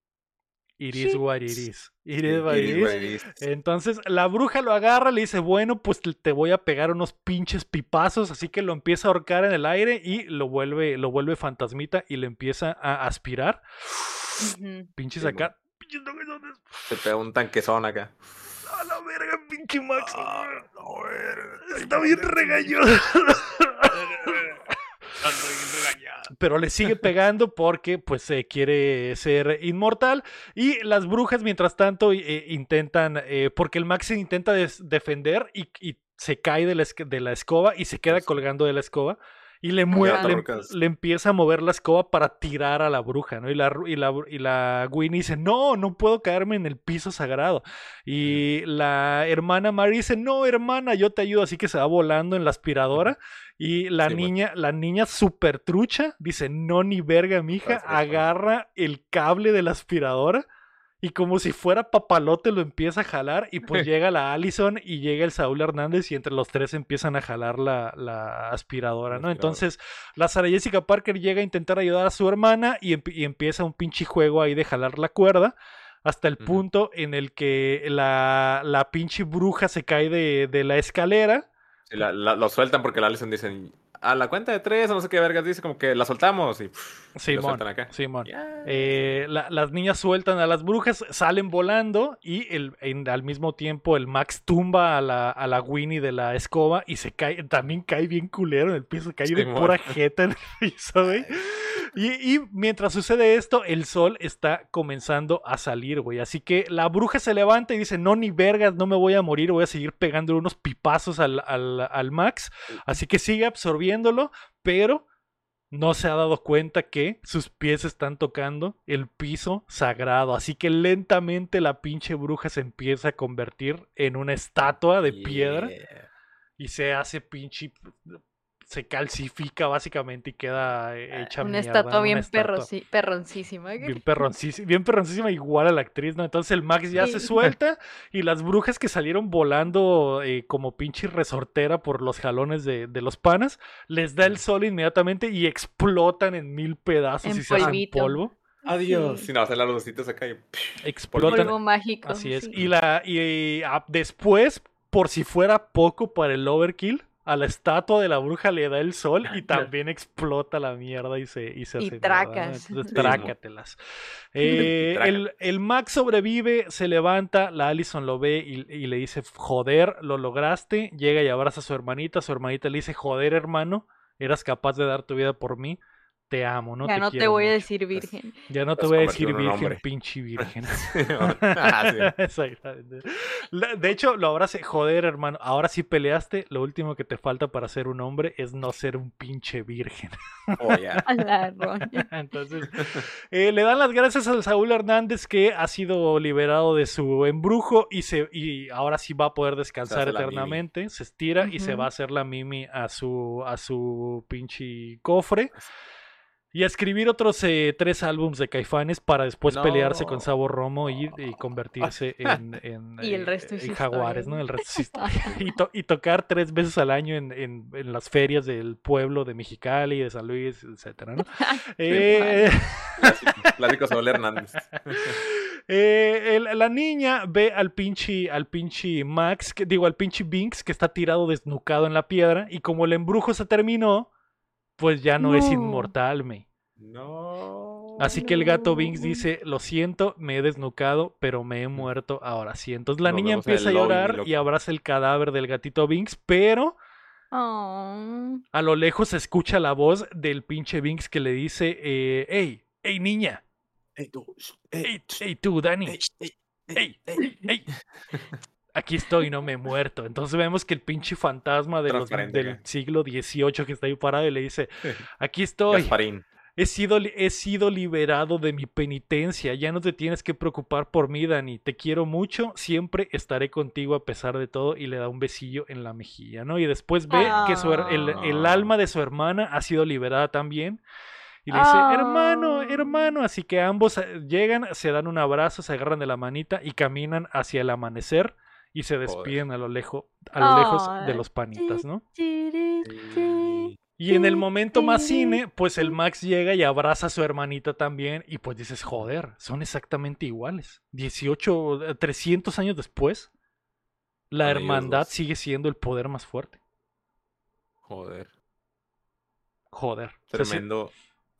it is Sí. what it is. It is what it is. Entonces la bruja lo agarra, le dice, bueno, pues te- voy a pegar unos pinches pipazos, así que lo empieza a ahorcar en el aire y lo vuelve, lo vuelve fantasmita y le empieza a aspirar. Pinches acá. Pinches toquesones. Se pega un tanquezón acá. A la verga, pinche Max. Ah, no, verga. Está bien regañón. Pero le sigue pegando porque pues se quiere ser inmortal. Y las brujas mientras tanto eh, intentan, eh, porque el Max intenta defender y, y, se cae de la, de la escoba y se queda colgando de la escoba y le, mueve, le, empieza a mover la escoba para tirar a la bruja, ¿no? Y la, y la, y la Winnie dice, no, no puedo caerme en el piso sagrado. Y la hermana Mary dice, no, hermana, yo te ayudo. Así que se va volando en la aspiradora. Y la niña, la niña super trucha, dice, no, ni verga, mija, agarra el cable de la aspiradora y como si fuera papalote lo empieza a jalar y pues llega la Allison y llega el Saúl Hernández y entre los tres empiezan a jalar la, aspiradora, ¿no? Entonces la Sara Jessica Parker llega a intentar ayudar a su hermana y, empieza un pinche juego ahí de jalar la cuerda hasta el punto en el que la, la pinche bruja se cae de, de la escalera. lo sueltan porque la Allison dice, a la cuenta de tres, no sé qué vergas dice, como que la soltamos y Simón, Simón. Eh, las niñas sueltan a las brujas, salen volando y el, al mismo tiempo el Max tumba a la, a la Winnie de la escoba y se cae, también cae bien culero en el piso, cae de pura jeta en el piso, güey. Y, mientras sucede esto, el sol está comenzando a salir, güey. Así que la bruja se levanta y dice, no, ni vergas, no me voy a morir, voy a seguir pegando unos pipazos al, al Max. Así que sigue absorbiéndolo, pero no se ha dado cuenta que sus pies están tocando el piso sagrado. Así que lentamente la pinche bruja se empieza a convertir en una estatua de piedra. Y se hace pinche se calcifica básicamente y queda eh, hecha Una estatua bien perroncísima. Bien perroncísima, bien perroncísima igual a la actriz, ¿no? Entonces el Max ya se suelta y las brujas que salieron volando eh, como pinche resortera por los jalones de, los panas, les da el sol inmediatamente y explotan en mil pedazos y se hacen polvo. Adiós. Si no, hacen las lucitas acá y explotan. Polvo mágico. Así es. Y la y, ah, después, por si fuera poco para el overkill, a la estatua de la bruja le da el sol y también explota la mierda y se, y se hace. Y tracas. trácatelas. Eh, el, el, Max sobrevive, se levanta, la Allison lo ve y, y, le dice, joder, lo lograste. Llega y abraza a su hermanita. Su hermanita le dice, joder, hermano, eras capaz de dar tu vida por mí te amo, ¿no? Ya no te voy a decir virgen. Ya no te voy a decir virgen, pinche virgen. Ah, de hecho, lo abrace, joder, hermano, ahora sí peleaste, lo último que te falta para ser un hombre es no ser un pinche virgen. Oh, Entonces, eh, le dan las gracias a Saúl Hernández que ha sido liberado de su embrujo y, se, y ahora sí va a poder descansar eternamente. Se estira y se va a hacer la mimi a su, a su pinche cofre. Y a escribir otros eh, tres álbums de Caifanes para después pelearse con Sabor Romo y, convertirse en, en, y el resto en Jaguares, ¿no? El resto y, y, tocar tres veces al año en, las ferias del pueblo de Mexicali, de San Luis, etcétera, ¿no? eh... Clásico Saúl Hernández. Eh, la niña ve al pinche, al pinche Max, que, digo, al pinche Binks que está tirado desnucado en la piedra y como el embrujo se terminó pues ya no, es inmortal, me. No. Así que el gato Binks dice, lo siento, me he desnucado, pero me he muerto ahora sí. Entonces la niña empieza a llorar y abraza el cadáver del gatito Binks, pero oh. a lo lejos se escucha la voz del pinche Binks que le dice, eh, hey, hey niña. Hey tú, hey, tú, Dani. Hey, hey, hey. Aquí estoy, no me he muerto. Entonces vemos que el pinche fantasma de los, del siglo XVIII que está ahí parado y le dice, aquí estoy. He sido, he sido liberado de mi penitencia. Ya no te tienes que preocupar por mí, Dani. Te quiero mucho. Siempre estaré contigo a pesar de todo. Y le da un besillo en la mejilla, ¿no? Y después ve que su, el, el, ah. alma de su hermana ha sido liberada también. Y le dice, hermano, ah. hermano. Así que ambos eh, llegan, se dan un abrazo, se agarran de la manita y caminan hacia el amanecer y se despiden a lo, lejos a lo lejos de los panitas, ¿no? Y en el momento más cine, pues el Max llega y abraza a su hermanita también y pues dices, joder, son exactamente iguales. 18, 300 años después, la hermandad sigue siendo el poder más fuerte. Joder. Joder. Tremendo.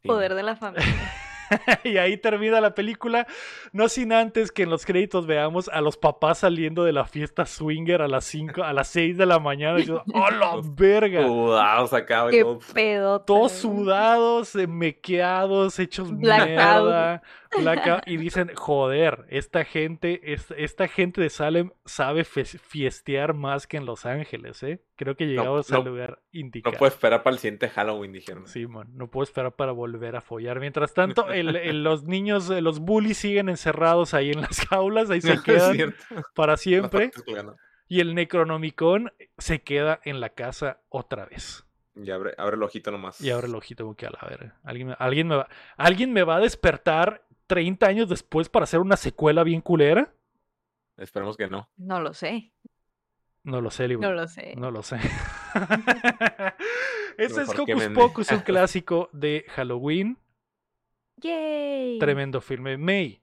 Poder de la familia. y ahí termina la película, no sin antes que en los créditos veamos a los papás saliendo de la fiesta swinger a las 5, a las 6 de la mañana y yo, ¡oh la verga! Sudados acá, Qué pedo. Todos sudados, eh, mequeados, hechos Blackout. mierda, blackout, y dicen, joder, esta gente, es- esta gente de Salem sabe fiestear más que en Los Ángeles, ¿eh? Creo que llegamos al no- lugar No indicado. puedo esperar para el siguiente Halloween, dijeron. Sí, man, no puedo esperar para volver a follar. Mientras tanto, el- el- los niños, eh, los bullies siguen encerrados ahí en las jaulas, ahí se Es quedan para siempre. Y el Necronomicon se queda en la casa otra vez. Y abre, abre el ojito nomás. Y ahora el ojito como que a la verga. Alguien, alguien, me va, ¿Alguien me va a despertar 30 años después para hacer una secuela bien culera? Esperemos que no. No lo sé. No lo sé, Libu. No lo sé. No lo sé. Ese es Hocus. Pocus, un clásico de Halloween. Yay. Tremendo filme. May,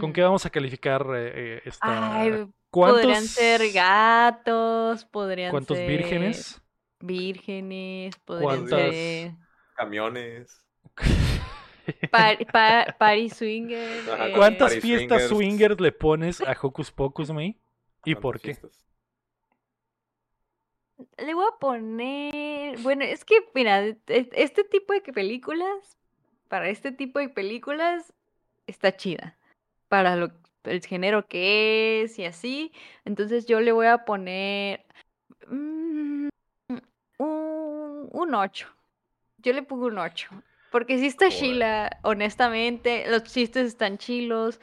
¿con Mm. qué vamos a calificar eh, eh, esta? Ay, ¿Cuántos, podrían ser gatos, podrían ¿Cuántos ser vírgenes? vírgenes, podrían ¿Cuántas- ser Camiones. Par- pa- party swinger. Ajá, eh, ¿Cuántas Party fiestas swingers. swingers le pones a Hocus Pocus, May? ¿Y ¿Cuántas por qué? fiestas? Le voy a poner, bueno, es que mira, e- este tipo de películas, para este tipo de películas está chida, para lo, el género que es y así, entonces yo le voy a poner mm, un, un 8, yo le pongo un 8, porque sí está chila, honestamente, los chistes están chilos,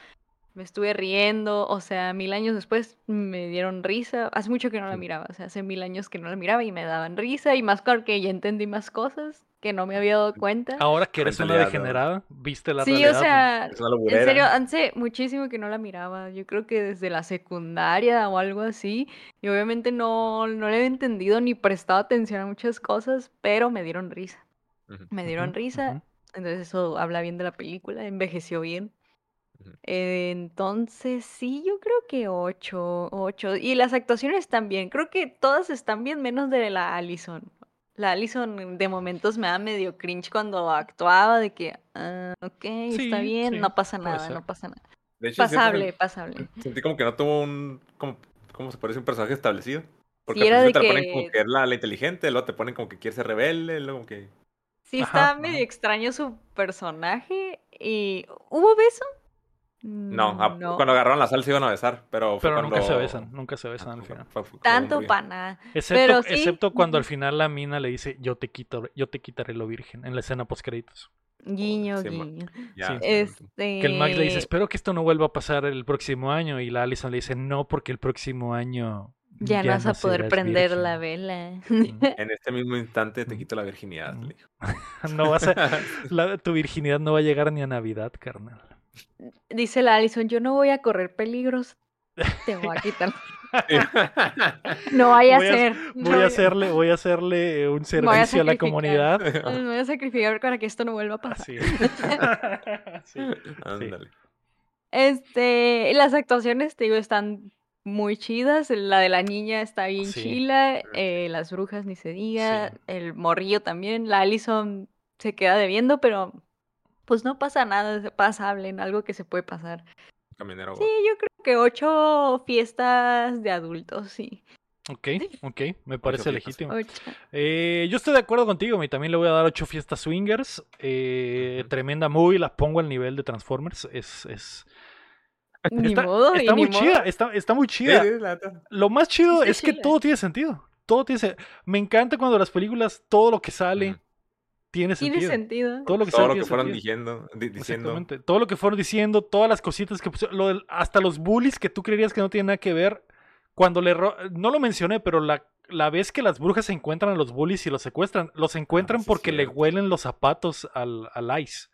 me estuve riendo, o sea, mil años después me dieron risa. Hace mucho que no la Sí. miraba, o sea, hace mil años que no la miraba y me daban risa, y más porque ya entendí más cosas que no me había dado cuenta. Ahora que eres una degenerada, viste la Sí, o realidad. sea, Es una en serio, hace muchísimo que no la miraba. Yo creo que desde la secundaria o algo así. Y obviamente no, no le he entendido ni prestado atención a muchas cosas, pero me dieron risa. Me dieron risa. Entonces eso habla bien de la película, envejeció bien. Eh, entonces sí, yo creo que ocho, ocho. Y las actuaciones también, creo que todas están bien menos de la Allison. La Allison de momentos me da medio cringe cuando actuaba de que, ah, ok, está Sí, bien, sí, no pasa nada, no pasa nada. De hecho, siento que Pasable, pasable. Sentí como que no tuvo un. Como, ¿Cómo se parece? Un personaje establecido. Porque Sí, al principio de te la ponen como que- que es la, la inteligente, luego te ponen como que quiere ser rebelde, luego como que. Sí, Ajá, está medio ajá. extraño su personaje. Y ¿hubo beso? No, a- no. cuando agarraron la sal se iban a besar, pero fue Pero nunca se besan, nunca se Ah, besan al fue- final. fue- fue- fue Tanto nada. Excepto, Pero sí, excepto cuando al final la mina le dice, yo te quito, yo te quitaré lo virgen, en la escena post créditos. Guiño, Sí, guiño. Ya, Sí. sí, Este... Que el Max le dice, espero que esto no vuelva a pasar el próximo año. Y la Allison le dice, no, porque el próximo año Ya, no vas a poder prender virgen". la vela. En este mismo instante te quito la virginidad. Le dijo. No vas a, la- tu virginidad no va a llegar ni a Navidad, carnal. Dice la Alison, yo no voy a correr peligros. Te voy a quitar. Sí. No vaya a Voy a- ser. Voy a hacerle, voy a hacerle un a servicio a la comunidad. Me voy a sacrificar para que esto no vuelva a pasar. Así es. Sí. Ándale. Este, las actuaciones, te digo, están muy chidas. La de la niña está bien Sí. chila. eh, las brujas ni se diga. Sí. El morrillo también. La Allison se queda debiendo, pero pues no pasa nada. Es pasable, en algo que se puede pasar. Caminero. Sí, yo creo que ocho fiestas de adultos, sí. Ok, ok, me parece legítimo. Eh, yo estoy de acuerdo contigo, y también le voy a dar ocho fiestas swingers. Eh. Tremenda movie, la pongo al nivel de Transformers. Es, es... Ni está, modo, y está ni muy chida, modo. está, está muy chida. Lo más chido está es que todo tiene sentido. Todo tiene se- Me encanta cuando las películas, todo lo que sale, tiene Tiene sentido. sentido. Todo lo que Todo sale lo tiene que fueron sentido. diciendo, di- diciendo. Exactamente. Todo lo que fueron diciendo, todas las cositas que pusieron, lo del- hasta los bullies que tú creerías que no tienen nada que ver. Cuando le ro- no lo mencioné, pero la, la vez que las brujas encuentran a los bullies y los secuestran, los encuentran sí es porque le huelen los zapatos al, al Ice,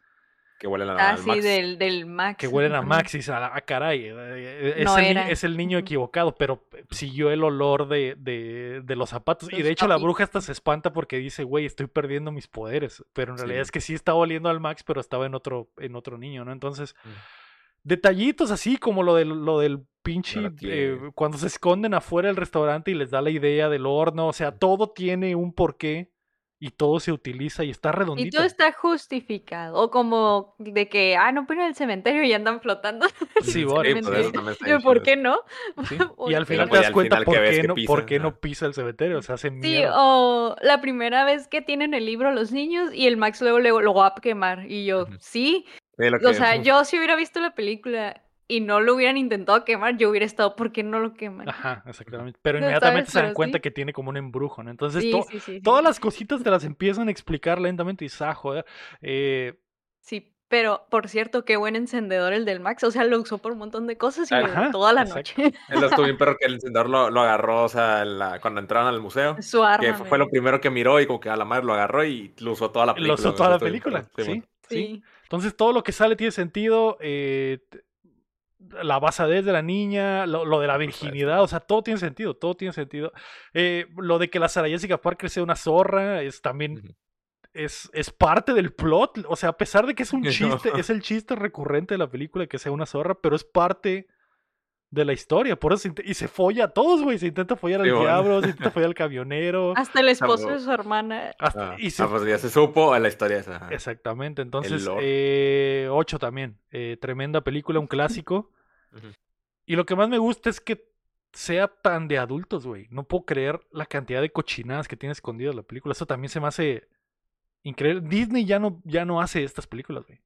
Que huelen a Ah, al sí, Max. del, del Max. que huelen a. Max y dicen, ah, ah, caray, eh, es, No el, es el niño equivocado, pero siguió el olor de, de, de los zapatos. y de hecho la bruja hasta se espanta porque dice, güey, estoy perdiendo mis poderes. Pero en Sí, realidad es que sí estaba oliendo al Max, pero estaba en otro, en otro niño, ¿no? Entonces... Mm. detallitos así como lo del, lo del pinche eh, cuando se esconden afuera del restaurante y les da la idea del horno, o sea, todo tiene un porqué y todo se utiliza y está Y redondito. todo está justificado. O como de que, ah, no, pero en el cementerio y andan flotando. Sí, bueno, Sí, pues ¿Por chido. qué no? Sí, ¿Por Y al final te das al cuenta por qué, no, pisa, por qué no pisa el cementerio, se hace Sí, mierda. o la primera vez que tienen el libro los niños y el Max luego, luego lo va a quemar. Y yo, sí. Sí, O sea, yo si hubiera visto la película y no lo hubieran intentado quemar, yo hubiera estado, ¿por qué no lo queman? Ajá, exactamente. Pero No inmediatamente sabes, se dan pero cuenta sí. que tiene como un embrujo, ¿no? Entonces, Sí, to- sí, sí, sí. todas las cositas te las empiezan a explicar lentamente y dices, ah, joder. eh, Sí, pero por cierto, qué buen encendedor el del Max. O sea, lo usó por un montón de cosas y Ajá, toda la exacto. noche. Él estuvo bien perro que el encendedor lo, lo agarró, o sea, la- cuando entraron al museo. Su arma. Que fue, lo primero que miró y como que a la madre lo agarró y lo usó toda la película. lo usó toda la película, sí, sí. Sí. Entonces, todo lo que sale tiene sentido. eh, la basadez de la niña, lo, lo de la virginidad, o sea, todo tiene sentido, todo tiene sentido. Eh, lo de que la Sarah Jessica Parker sea una zorra es también es, es parte del plot. O sea, a pesar de que es un chiste, es el chiste recurrente de la película que sea una zorra, pero es parte de la historia. Por eso se y se folla a todos, güey. Se intenta follar al Sí, bueno. diablo, se intenta follar al camionero. Hasta el esposo de su hermana. hasta- Ah, y se ah, pues ya se supo la historia esa. Exactamente, entonces lore. eh, 8 también, eh, tremenda película, un clásico. Y lo que más me gusta es que sea tan de adultos, güey. No puedo creer la cantidad de cochinadas que tiene escondidas la película. Eso también se me hace increíble. Disney ya no, ya no hace estas películas, güey.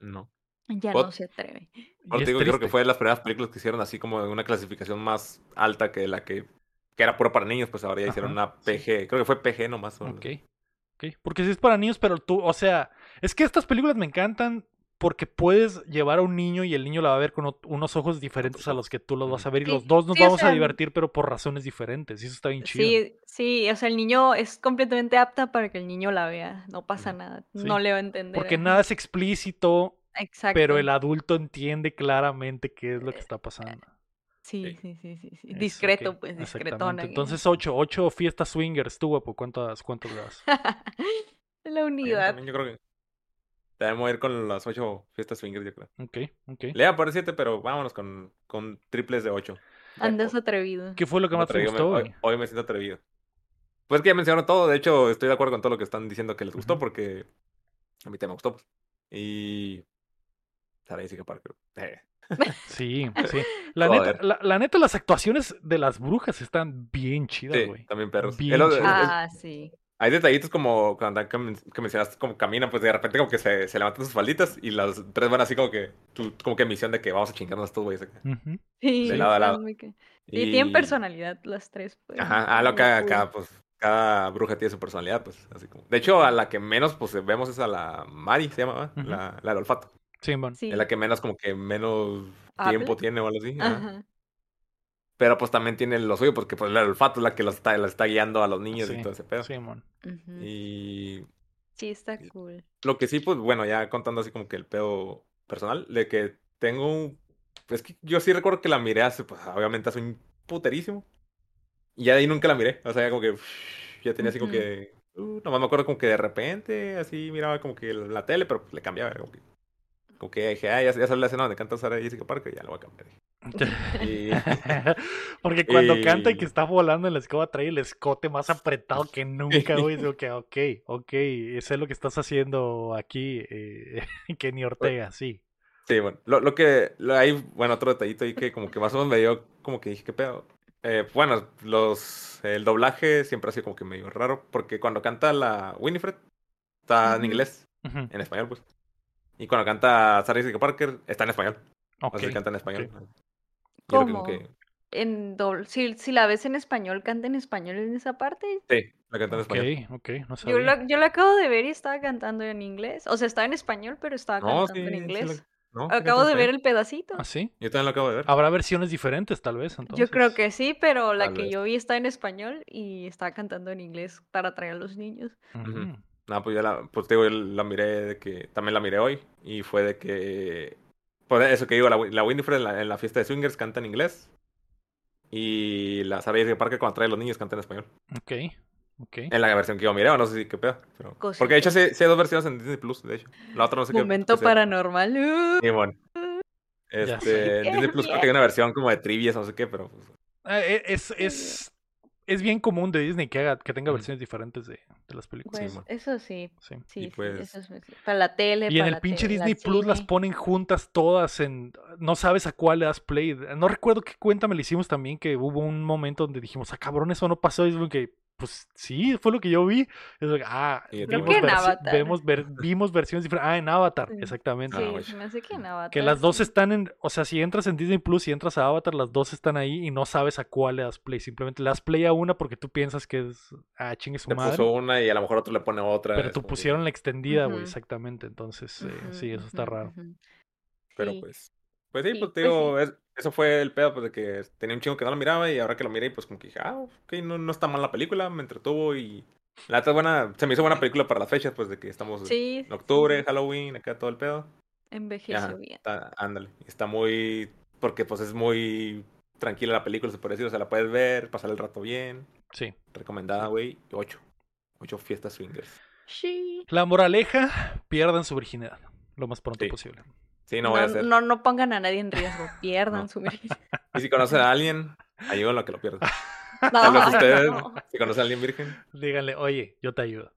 No. Ya Ot- no se atreve. Ahora digo, yo creo que fue de las primeras películas que hicieron así como una clasificación más alta que la que, que era pura para niños, pues ahora ya hicieron una sí. PG, creo que fue PG nomás. Ok. ok. Porque si es para niños, pero tú, o sea, es que estas películas me encantan porque puedes llevar a un niño y el niño la va a ver con unos ojos diferentes a los que tú los vas a ver y Sí, los dos nos sí, o vamos a divertir, pero por razones diferentes. Y eso está bien chido. Sí, sí, o sea, el niño es completamente apta para que el niño la vea. No pasa nada. Sí. No le va a entender. Porque nada es explícito, Exacto. pero el adulto entiende claramente qué es lo que está pasando. Sí, Sí. sí, sí, sí. Eso, Discreto, pues, discretona. Entonces, ocho, ocho fiestas swingers, tú, guapo, ¿cuántas, cuántas le das? La unidad. también yo creo que debemos ir con las ocho fiestas swingers, yo creo. Ok, ok. Le iba a poner siete, pero vámonos con, con triples de ocho. Andas atrevido. ¿Qué fue lo que me más te gustó, hoy, güey? hoy me siento atrevido. Pues que ya mencionaron todo, de hecho estoy de acuerdo con todo lo que están diciendo que les gustó, porque a mí también me gustó. pues. Y... Sarah Jessica Parker. Eh. Sí, sí. La neta, la, la neta, las actuaciones de las brujas están bien chidas, Sí, güey. también perros. Bien Ah, sí. Hay detallitos como cuando que, men- que mencionaste como caminan, pues de repente como que se, se levantan sus falditas y las tres van así como que, tú- como que misión de que vamos a chingarnos a estos güeyes acá. Ujú. Sí, De lado a lado. Sí, tienen Y- personalidad las tres. Pues. Ajá, ah, lo que acá, pues, cada bruja tiene su personalidad, pues, así como. De hecho, a la que menos, pues, vemos es a la Mari, se llama, ¿verdad? Ujú. la, la del olfato. Sí, bueno. Sí. Es la que menos, como que menos ¿Habla? tiempo tiene o algo así. ajá. Ajá. Pero, pues, también tiene lo suyo, porque, pues, del olfato es la que los está, está guiando a los niños Sí, y todo ese pedo. sí, mon. Ujú. Y Sí, está cool. lo que sí, pues, bueno, ya contando así como que el pedo personal, de que tengo un... Es que yo sí recuerdo que la miré hace, pues, obviamente hace un puterísimo. Y ya de ahí nunca la miré. O sea, ya como que ya tenía así como Ujú. que... Uh, nomás me acuerdo como que de repente así miraba como que la tele, pero pues, le cambiaba. Como que, como que dije, ah, ya, ya sale la escena donde canta Sarah Jessica Parker, ya lo voy a cambiar. Porque cuando canta y que está volando en la escoba trae el escote más apretado que nunca, güey. Digo que, ok, ok, eso es lo que estás haciendo aquí, eh, Kenny Ortega, sí. Sí, bueno, lo, lo que lo, hay, bueno, otro detallito ahí que como que más o menos me dio, como que dije, ¿qué pedo? Eh, bueno, los, el doblaje siempre ha sido como que medio raro, porque cuando canta la Winifred, está en inglés, en español, pues. Y cuando canta Sarah Jessica Parker, está en español. O ok. sea, canta en español. Yo creo que ¿Cómo? que, En doble- si, si la ves en español, canta en español en esa parte. sí, la canta en español. ok, no Yo sabía. la, yo la acabo de ver y estaba cantando en inglés. O sea, estaba en español, pero estaba No, cantando sí, en sí inglés. la- no, Acabo de ver el pedacito. ¿Ah, sí? Yo también lo acabo de ver. Habrá versiones diferentes, tal vez, entonces. Yo creo que sí, pero la Tal que vez. yo vi está en español y estaba cantando en inglés para atraer a los niños. No, pues yo la, pues te digo, yo la miré de que, también la miré hoy, y fue de que, pues eso que digo, la, la Winifred en la, en la fiesta de swingers canta en inglés, y la Sarah Jessica Parker cuando trae a los niños canta en español. Ok, ok. En la versión que yo miré, o no sé si qué pedo. pero- Porque de hecho sí, sí hay dos versiones en Disney Plus, de hecho. La otra no sé qué. Momento qué sea. paranormal. ¡Uh! Sí, bueno. Este, en Disney Plus creo que hay una versión como de trivias, no sé qué, pero pues, Ah, e- Es, es, es bien común de Disney que haga, que tenga versiones diferentes de, de las películas. Pues man. eso sí, Sí. sí, sí, pues- eso es sí. para la tele, Y en el la pinche tele, Disney Plus las ponen juntas todas en... No sabes a cuál le das play. No recuerdo qué cuenta me le hicimos también que hubo un momento donde dijimos, ah, cabrón, eso no pasó. Y es como que, pues sí, fue lo que yo vi. Ah, Sí, vimos, que en Avatar. vemos ver- vimos versiones diferentes. Ah, en Avatar, Sí. exactamente. Ah, Sí, me hace que en Avatar. Que las dos están en, o sea, si entras en Disney Plus y entras a Avatar, las dos están ahí y no sabes a cuál le das play. Simplemente le das play a una porque tú piensas que es, ah, chingue su Le madre. puso una y a lo mejor otro le pone otra. Pero tú que- pusieron la extendida, güey, exactamente. Entonces, eh, sí, eso está raro. Pero Sí. pues. Pues sí, Sí, pues te pues digo, es- eso fue el pedo, pues de que tenía un chingo que no lo miraba y ahora que lo miré, pues como que dije, ah, ok, no, no está mal la película, me entretuvo y. La es buena, se me hizo buena película para las fechas, pues de que estamos Sí, en octubre, sí. Halloween, acá todo el pedo. Envejeció Ajá, bien. está- ándale. Está muy. Porque pues es muy tranquila la película, se puede decir. O sea, la puedes ver, pasar el rato bien. Sí. Recomendada, güey. Ocho. Ocho fiestas swingers. Sí. La moraleja, pierdan su virginidad lo más pronto Sí. posible. Sí, no No, voy a hacer. no, no pongan a nadie en riesgo, pierdan No. su virginidad. Y si conocen a alguien, ayúdenlo a que lo pierda. No, ustedes, no. si conocen a alguien virgen, Díganle, oye, yo te ayudo.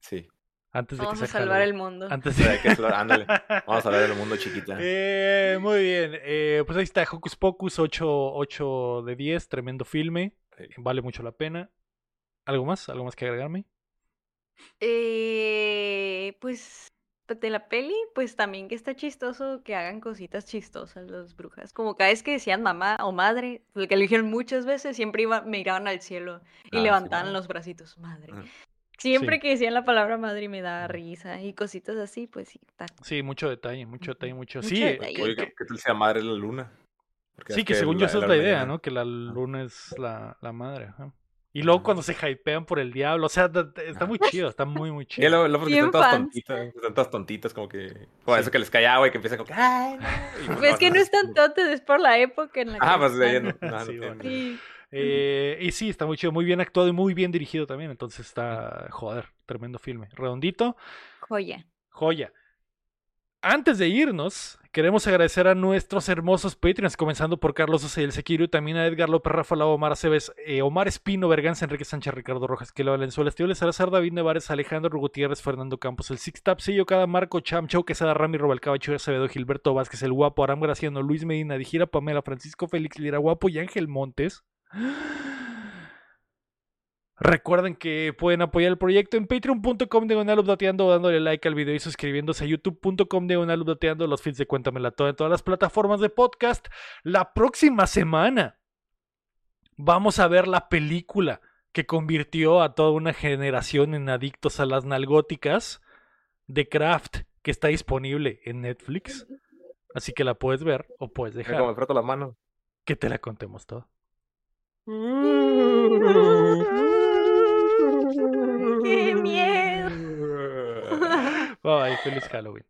sí. Antes de Vamos que a sea salvar el mundo. Antes de hay que ándale. Vamos a hablar del mundo chiquita. Eh, muy bien. eh, pues ahí está Hocus Pocus, 8, 8 de 10, tremendo filme. Sí. Vale mucho la pena. ¿Algo más? ¿Algo más que agregarme? Eh, pues de la peli, pues también que está chistoso que hagan cositas chistosas las brujas. Como cada vez que decían mamá o madre, lo que lo dijeron muchas veces, siempre iba, miraban al cielo y Ah, levantaban los bracitos, madre. Ujú. Siempre Sí. que decían la palabra madre me daba risa y cositas así, pues sí, está. Sí, mucho detalle, mucho detalle, mucho. Mucho Sí, detalle. Oye, que- ¿qué, qué tal sea madre la luna? Porque sí, es que según yo esa es la idea, ¿no? Que la luna es la, la madre. ajá. Y luego cuando se hypean por el diablo, o sea, está muy chido, está muy, muy Y chido. luego, luego porque están todas tontitas, están todas tontitas, como que. Como Sí. eso que les cae agua y que empiezan como que. ¡Ay, no! Y pues, es que no es tan tonto, es por la época en la que Ah, pues están. no, no, bueno. Sí. Eh, y sí, está muy chido, muy bien actuado y muy bien dirigido también. Entonces está, joder, tremendo filme. Redondito, Joya. joya. Antes de irnos, queremos agradecer a nuestros hermosos Patreons, comenzando por Carlos Oce el Sequiro, y también a Edgar López, Rafa Lau, Omar Aceves, eh, Omar Espino, Berganza, Enrique Sánchez, Ricardo Rojas, Kela Valenzuela, Estíbal Salazar, David Nevares, Alejandro Gutiérrez, Fernando Campos, el Six Tap, Sillo Cada, Marco Cham, Chau, Quesada, Rami, Robalcaba, Chuy Acevedo, Gilberto Vázquez, El Guapo, Aram Graciano, Luis Medina, Dijira, Pamela, Francisco Félix Lira, Guapo y Ángel Montes. Recuerden que pueden apoyar el proyecto en patreon.com diagonal updateando, dándole like al video y suscribiéndose a youtube.com diagonal updateando los feeds de Cuéntamela Toda en todas las plataformas de podcast. La próxima semana vamos a ver la película que convirtió a toda una generación en adictos a las nalgóticas de Craft, que está disponible en Netflix. Así que la puedes ver o puedes dejar cómo me froto las manos. que te la contemos todo. ¡Qué miedo! Bye, feliz Halloween.